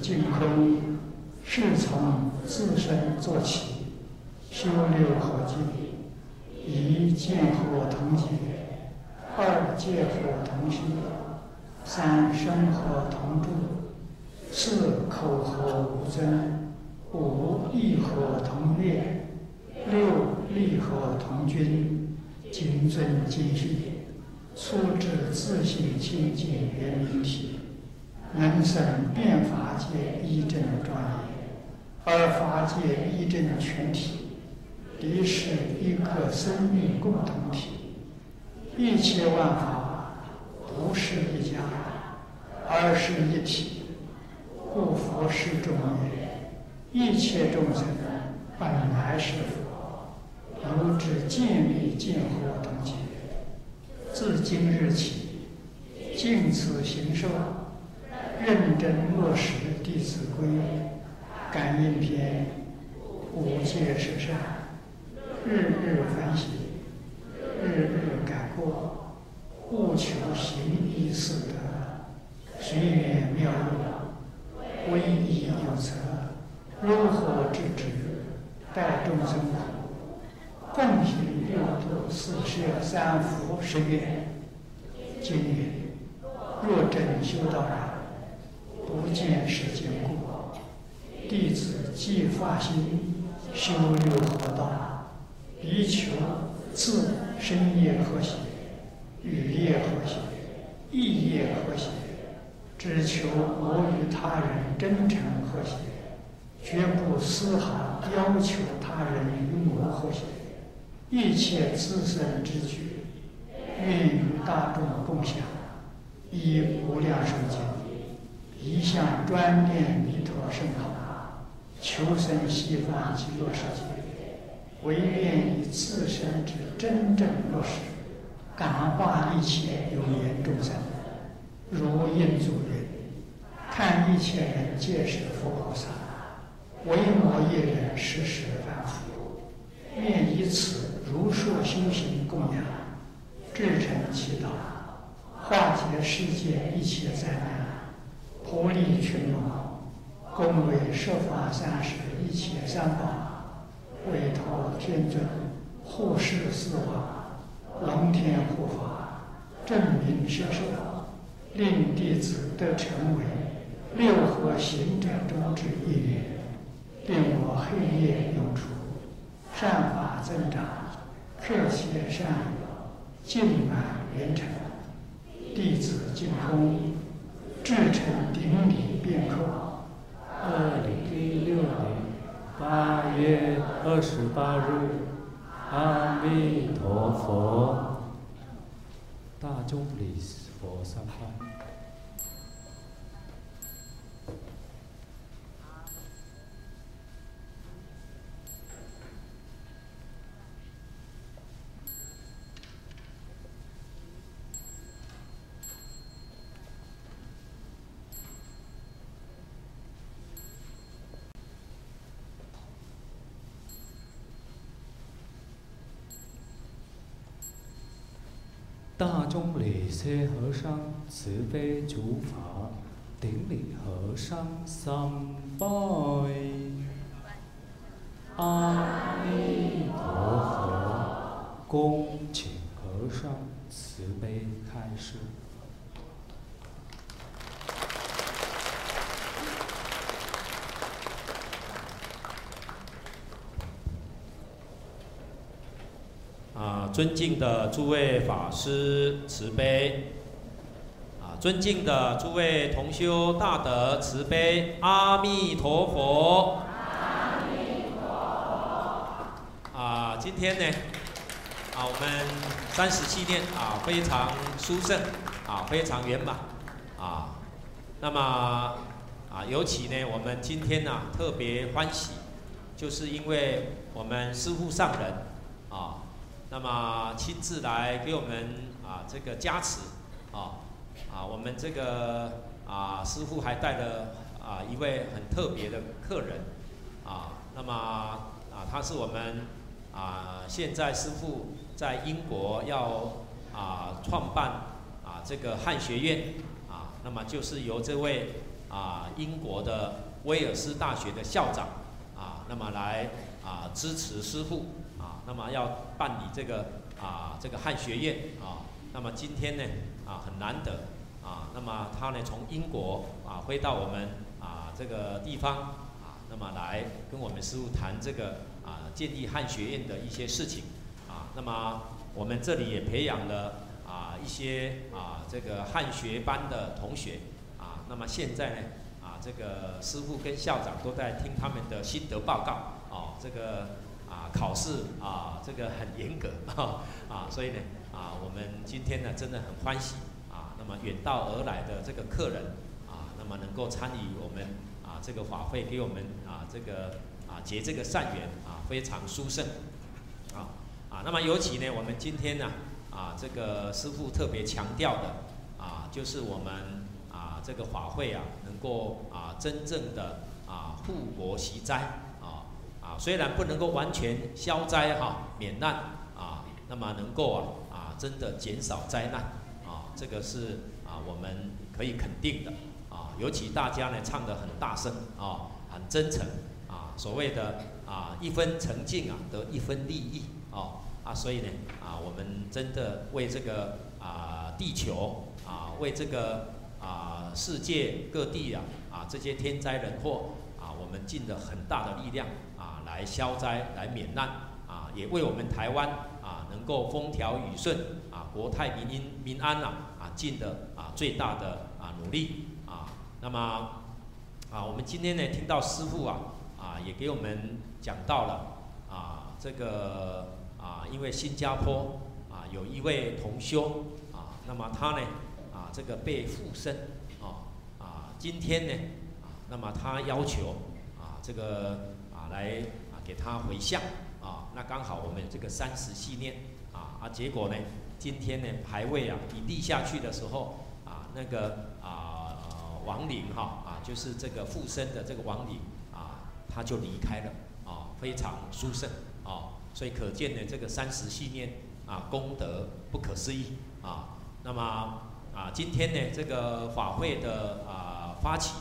净空，是从自身做起，修六合敬。一见火同解，二戒火同修，三生火同住，四口火无争，五意火同灭，六力火同均，谨遵精训，初至自性清净圆明体，人生变法界一真庄严，而法界一真全体。离是一个生命共同体，一切万法不是一家，而是一体。故佛是众也，一切众生本来是佛，由之建立见惑等解。自今日起，敬此行受，认真落实《弟子规》，感应篇，五戒十善。日日反省，日日改过，务求行义四德，随缘妙用，威仪有则，如何制止？待众生苦，共行六度四摄三福十愿。今曰：若真修道人，不见世间故，弟子既发心修六合道。以求自身业和谐，语业和谐，意业和谐，只求我与他人真诚和谐，绝不丝毫要求他人与我和谐。一切自身之举，愿与大众共享。以无量寿经，一向专念弥陀圣号，求生西方极乐世界。唯愿以自身之真正落实，感化一切有缘众生。如印祖云：“看一切人皆是佛菩萨，唯我一人时时反复。”愿以此如数修行供养，至诚祈祷，化解世界一切灾难，普利群龙，恭维设法三世一切三宝。委托天尊护世四王，龙天护法，证明摄受，令弟子得成为六合行者中之一人，令我黑夜永除，善法增长，克切善友，尽满圆成。弟子净空，制成顶礼便可。二零一六年。八月二十八日，阿弥陀佛，大众礼佛三大众礼谢和尚慈悲主法，顶礼和尚三拜。阿弥陀佛，恭请和尚慈悲开示。啊尊敬的诸位法师慈悲，啊，尊敬的诸位同修大德慈悲，阿弥陀佛。阿弥陀佛。啊，今天呢，啊，我们三十七天啊，非常殊胜，啊，非常圆满，啊，那么啊，尤其呢，我们今天呢，特别欢喜，就是因为我们师父上人，那么亲自来给我们啊这个加持啊啊，我们这个啊师傅还带了啊一位很特别的客人啊，那么啊他是我们啊现在师傅在英国要啊创办啊这个汉学院啊，那么就是由这位啊英国的威尔斯大学的校长啊。那么来啊支持师傅，那么要办理这个啊这个汉学院啊，那么今天呢啊很难得啊，那么他呢从英国啊飞到我们啊这个地方啊，那么来跟我们师傅谈这个啊建立汉学院的一些事情啊，那么我们这里也培养了啊一些啊这个汉学班的同学啊，那么现在呢。啊这个师傅跟校长都在听他们的心得报告，哦，这个考试啊这个很严格 啊，啊所以呢啊我们今天呢真的很欢喜啊，那么远道而来的这个客人啊，那么能够参与我们啊这个法会，给我们啊这个啊结这个善缘啊，非常殊胜啊啊，那么尤其呢我们今天呢啊这个师傅特别强调的啊，就是我们啊这个法会啊。能够啊，真正的啊护国息灾虽然不能够完全消灾哈免难啊，那么能够啊啊真的减少灾难啊，这个是啊我们可以肯定的啊。尤其大家呢唱得很大声啊，很真诚啊，所谓的啊一分诚敬啊得一分利益啊啊，所以呢啊我们真的为这个啊地球啊为这个。啊，世界各地啊，啊这些天灾人祸啊，我们尽了很大的力量，来消灾、来免难啊，也为我们台湾啊能够风调雨顺啊，国泰民安、民安呐啊，尽的啊最大的啊努力啊。那么啊，我们今天呢听到师傅啊啊也给我们讲到了啊这个啊，因为新加坡啊有一位同修啊，那么他呢啊。这个被附身，啊啊，今天呢，啊，那么他要求，啊，这个啊来给他回向，啊，那刚好我们这个三十系念，啊啊，结果呢，今天呢牌位啊一立下去的时候，啊那个啊亡灵哈啊就是这个附身的这个亡灵啊他就离开了，啊非常殊胜，啊，所以可见呢这个三十系念啊功德不可思议，啊，那么。啊，今天呢，这个法会的啊发起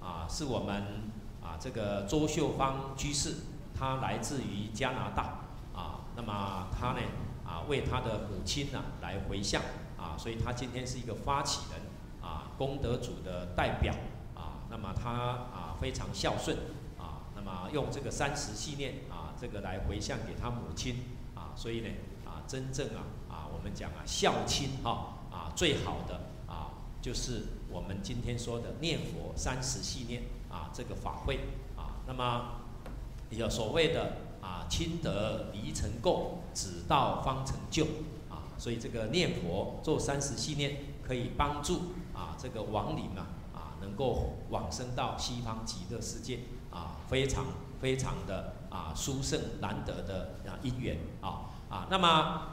啊，是我们啊这个周秀芳居士，他来自于加拿大啊，那么他呢啊为他的母亲呢来回向啊，所以他今天是一个发起人啊，功德主的代表啊，那么他啊非常孝顺啊，那么用这个三十系念啊，这个来回向给他母亲啊，所以呢啊真正啊啊我们讲啊孝亲哈啊。最好的啊，就是我们今天说的念佛三十系念啊，这个法会啊，那么有所谓的啊，亲得离尘垢，只道方成就啊，所以这个念佛做三十系念，可以帮助啊，这个亡灵啊啊，能够往生到西方极乐世界啊，非常非常的啊殊胜难得的啊因缘啊啊，那么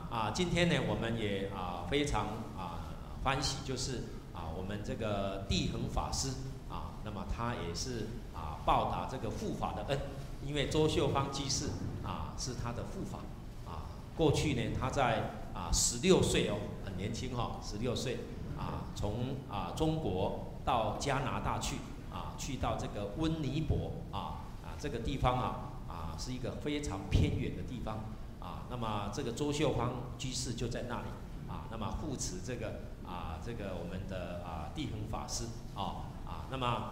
啊，今天呢，我们也啊非常啊。欢喜就是啊，我们这个地恒法师啊，那么他也是啊报答这个护法的恩，因为周秀芳居士啊是他的护法啊。过去呢，他在啊十六岁哦，很年轻哈，十六岁啊，从啊中国到加拿大去啊，去到这个温尼伯啊啊这个地方啊啊是一个非常偏远的地方啊。那么这个周秀芳居士就在那里啊，那么护持这个。啊，这个我们的啊地恒法师啊啊，那么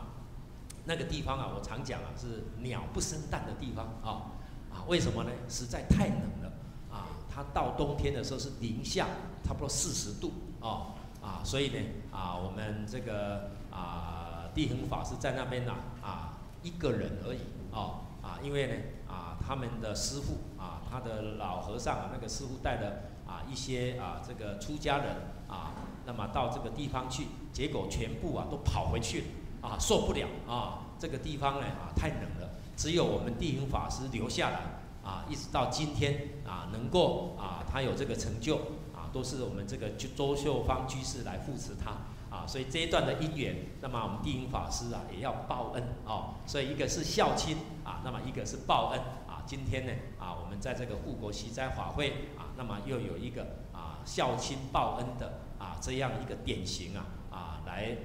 那个地方啊，我常讲啊，是鸟不生蛋的地方啊啊，为什么呢？实在太冷了啊，它到冬天的时候是零下差不多四十度啊啊，所以呢啊，我们这个啊地恒法师在那边呢啊一个人而已啊啊，因为呢啊他们的师傅啊，他的老和尚啊那个师傅带的啊一些啊这个出家人啊。那么到这个地方去，结果全部啊都跑回去了啊，受不了啊！这个地方呢啊太冷了，只有我们地云法师留下来啊，一直到今天啊，能够啊，他有这个成就啊，都是我们这个周秀芳居士来扶持他啊，所以这一段的因缘，那么我们地云法师啊也要报恩哦，所以一个是孝亲啊，那么一个是报恩啊，今天呢啊，我们在这个护国息灾法会啊，那么又有一个啊孝亲报恩的啊这样一个典型啊啊来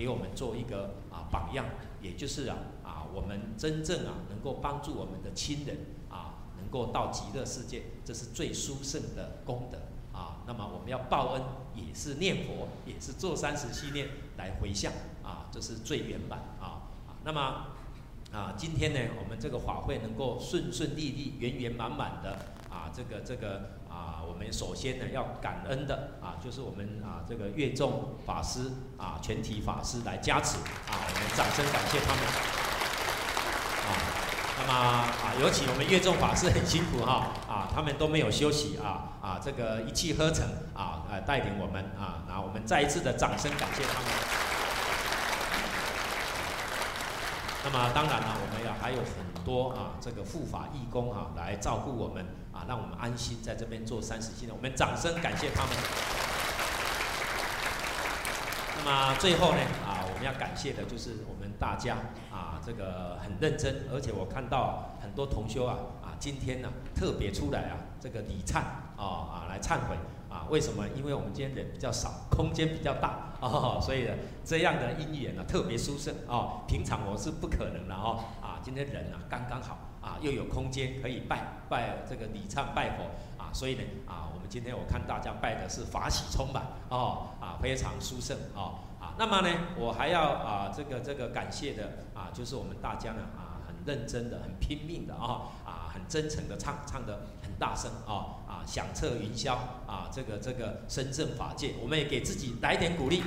给我们做一个啊榜样，也就是啊啊。我们真正啊，能够帮助我们的亲人啊，能够到极乐世界，这是最殊胜的功德啊。那么我们要报恩，也是念佛，也是做三十七念来回向啊，这是最圆满啊。那么啊，今天呢，我们这个法会能够顺顺利利、圆圆满满的啊，这个这个啊，我们首先呢要感恩的啊，就是我们啊这个乐众法师啊，全体法师来加持啊，我们掌声感谢他们。啊那么啊，尤其我们乐众法师很辛苦哈啊，他们都没有休息啊啊，这个一气呵成啊，呃，带领我们啊，那我们再一次的掌声感谢他们。那么当然了，我们要还有很多啊，这个护法义工啊，来照顾我们啊，让我们安心在这边做三十七年，我们掌声感谢他们。那么最后呢啊，我们要感谢的就是我们大家啊。这个很认真，而且我看到很多同修啊啊，今天呢特别出来啊，这个礼忏啊啊来忏悔啊，为什么？因为我们今天人比较少，空间比较大 哦，所以呢这样的因缘呢特别殊胜哦。平常我是不可能的哦啊，今天人啊刚刚好啊，又有空间可以拜拜这个礼忏拜佛啊，所以呢啊，我们今天我看大家拜的是法喜充满哦啊，非常殊胜哦。啊那么呢，我还要啊，这个这个感谢的啊，就是我们大家呢啊，很认真的、很拼命的啊啊，很真诚的唱，唱的大声啊啊，响彻云霄啊，这个这个深圳法界，我们也给自己来点鼓励。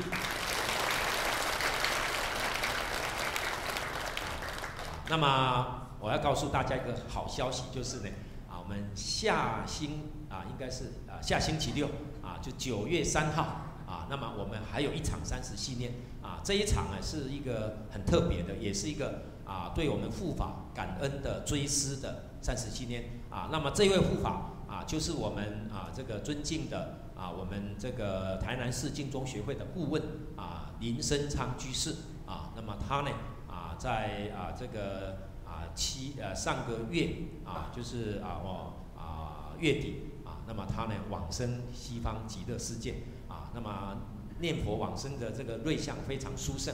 那么我要告诉大家一个好消息，就是呢啊，我们下星啊，应该是啊下星期六啊，就九月三号。啊，那么我们还有一场三十系念啊，这一场呢是一个很特别的，也是一个啊对我们护法感恩的追思的三十七天啊。那么这位护法啊，就是我们啊这个尊敬的啊我们这个台南市净宗学会的顾问啊林生昌居士啊。那么他呢啊在啊这个啊七呃上个月啊就是啊我啊月底啊，那么他呢往生西方极乐世界啊。那么念佛往生的这个瑞相非常殊胜，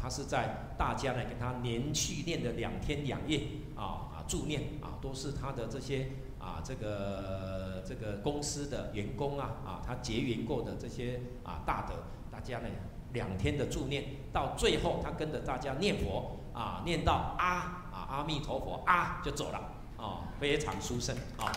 他是在大家呢给他连续念的两天两夜啊啊助念啊，都是他的这些啊这个这个公司的员工啊啊他结缘过的这些啊大德，大家呢两天的助念，到最后他跟着大家念佛啊念到啊啊阿弥陀佛啊就走了啊，非常殊胜啊。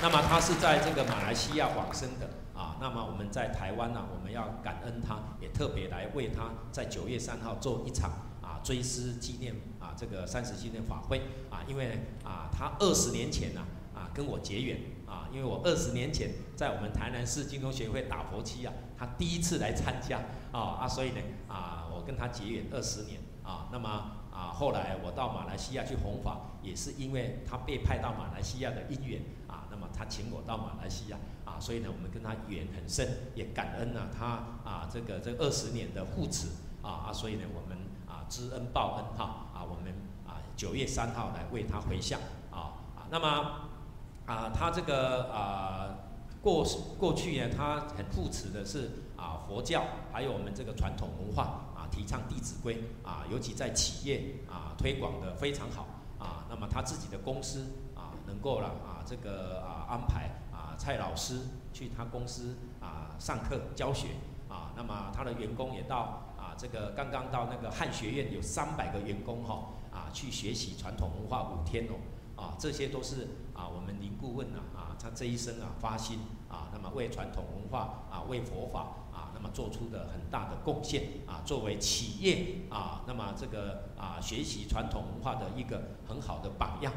那么他是在这个马来西亚往生的啊，那么我们在台湾呢，我们要感恩他，也特别来为他在九月三号做一场啊追思纪念啊这个三十纪念法会啊，因为啊他二十年前呢啊跟我结缘啊，因为我二十年前在我们台南市金融协会打佛七啊，他第一次来参加啊啊，所以呢啊我跟他结缘二十年啊，那么啊后来我到马来西亚去弘法，也是因为他被派到马来西亚的因缘啊，那么。他请我到马来西亚所以呢，我们跟他缘很深，也感恩呢他啊这个这二十年的护持啊啊，所以呢，我们啊知恩报恩哈啊，我们啊九月三号来为他回向啊啊，那么啊他这个啊过过去呢，他很护持的是啊佛教，还有我们这个传统文化啊，提倡《弟子规》啊，尤其在企业啊推广的非常好啊，那么他自己的公司啊能够了啊这个啊。安排，蔡老师去他公司啊上课教学啊，那么他的员工也到啊，这个刚刚到那个汉学院有三百个员工哈啊去学习传统文化五天哦啊，这些都是啊我们林顾问呐啊，他这一生啊发心啊，那么为传统文化啊为佛法啊，那么做出的很大的贡献啊，作为企业啊，那么这个啊学习传统文化的一个很好的榜样。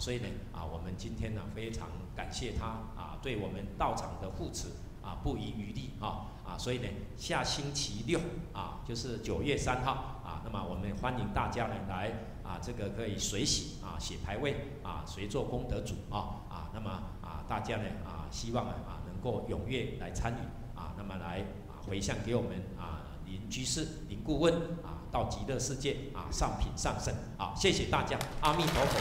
所以呢，啊，我们今天呢非常感谢他啊，对我们道场的护持啊不遗余力啊啊，所以呢，下星期六啊，就是九月三号啊，那么我们欢迎大家呢来啊，这个可以随喜啊，写牌位啊，随做功德主啊啊，那么啊，大家呢啊，希望啊啊能够踊跃来参与啊，那么来啊回向给我们啊林居士、林顾问啊，到极乐世界啊上品上生啊，谢谢大家，阿弥陀佛。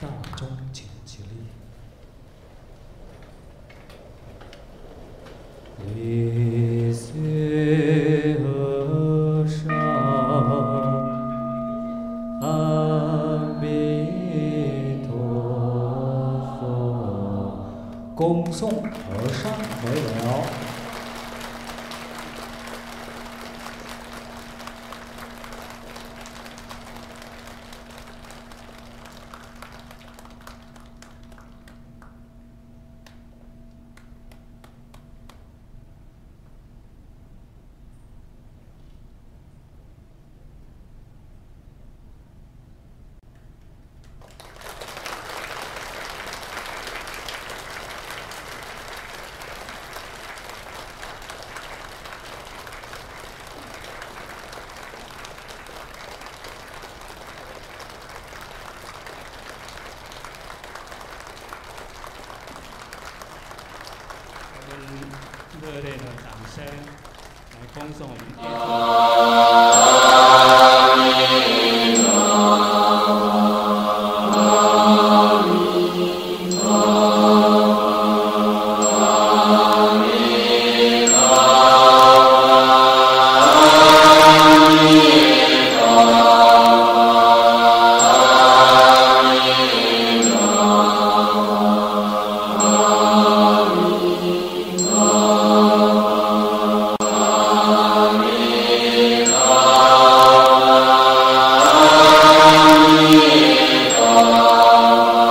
大中请起立。一岁和尚，阿弥陀佛，恭送和尚回了。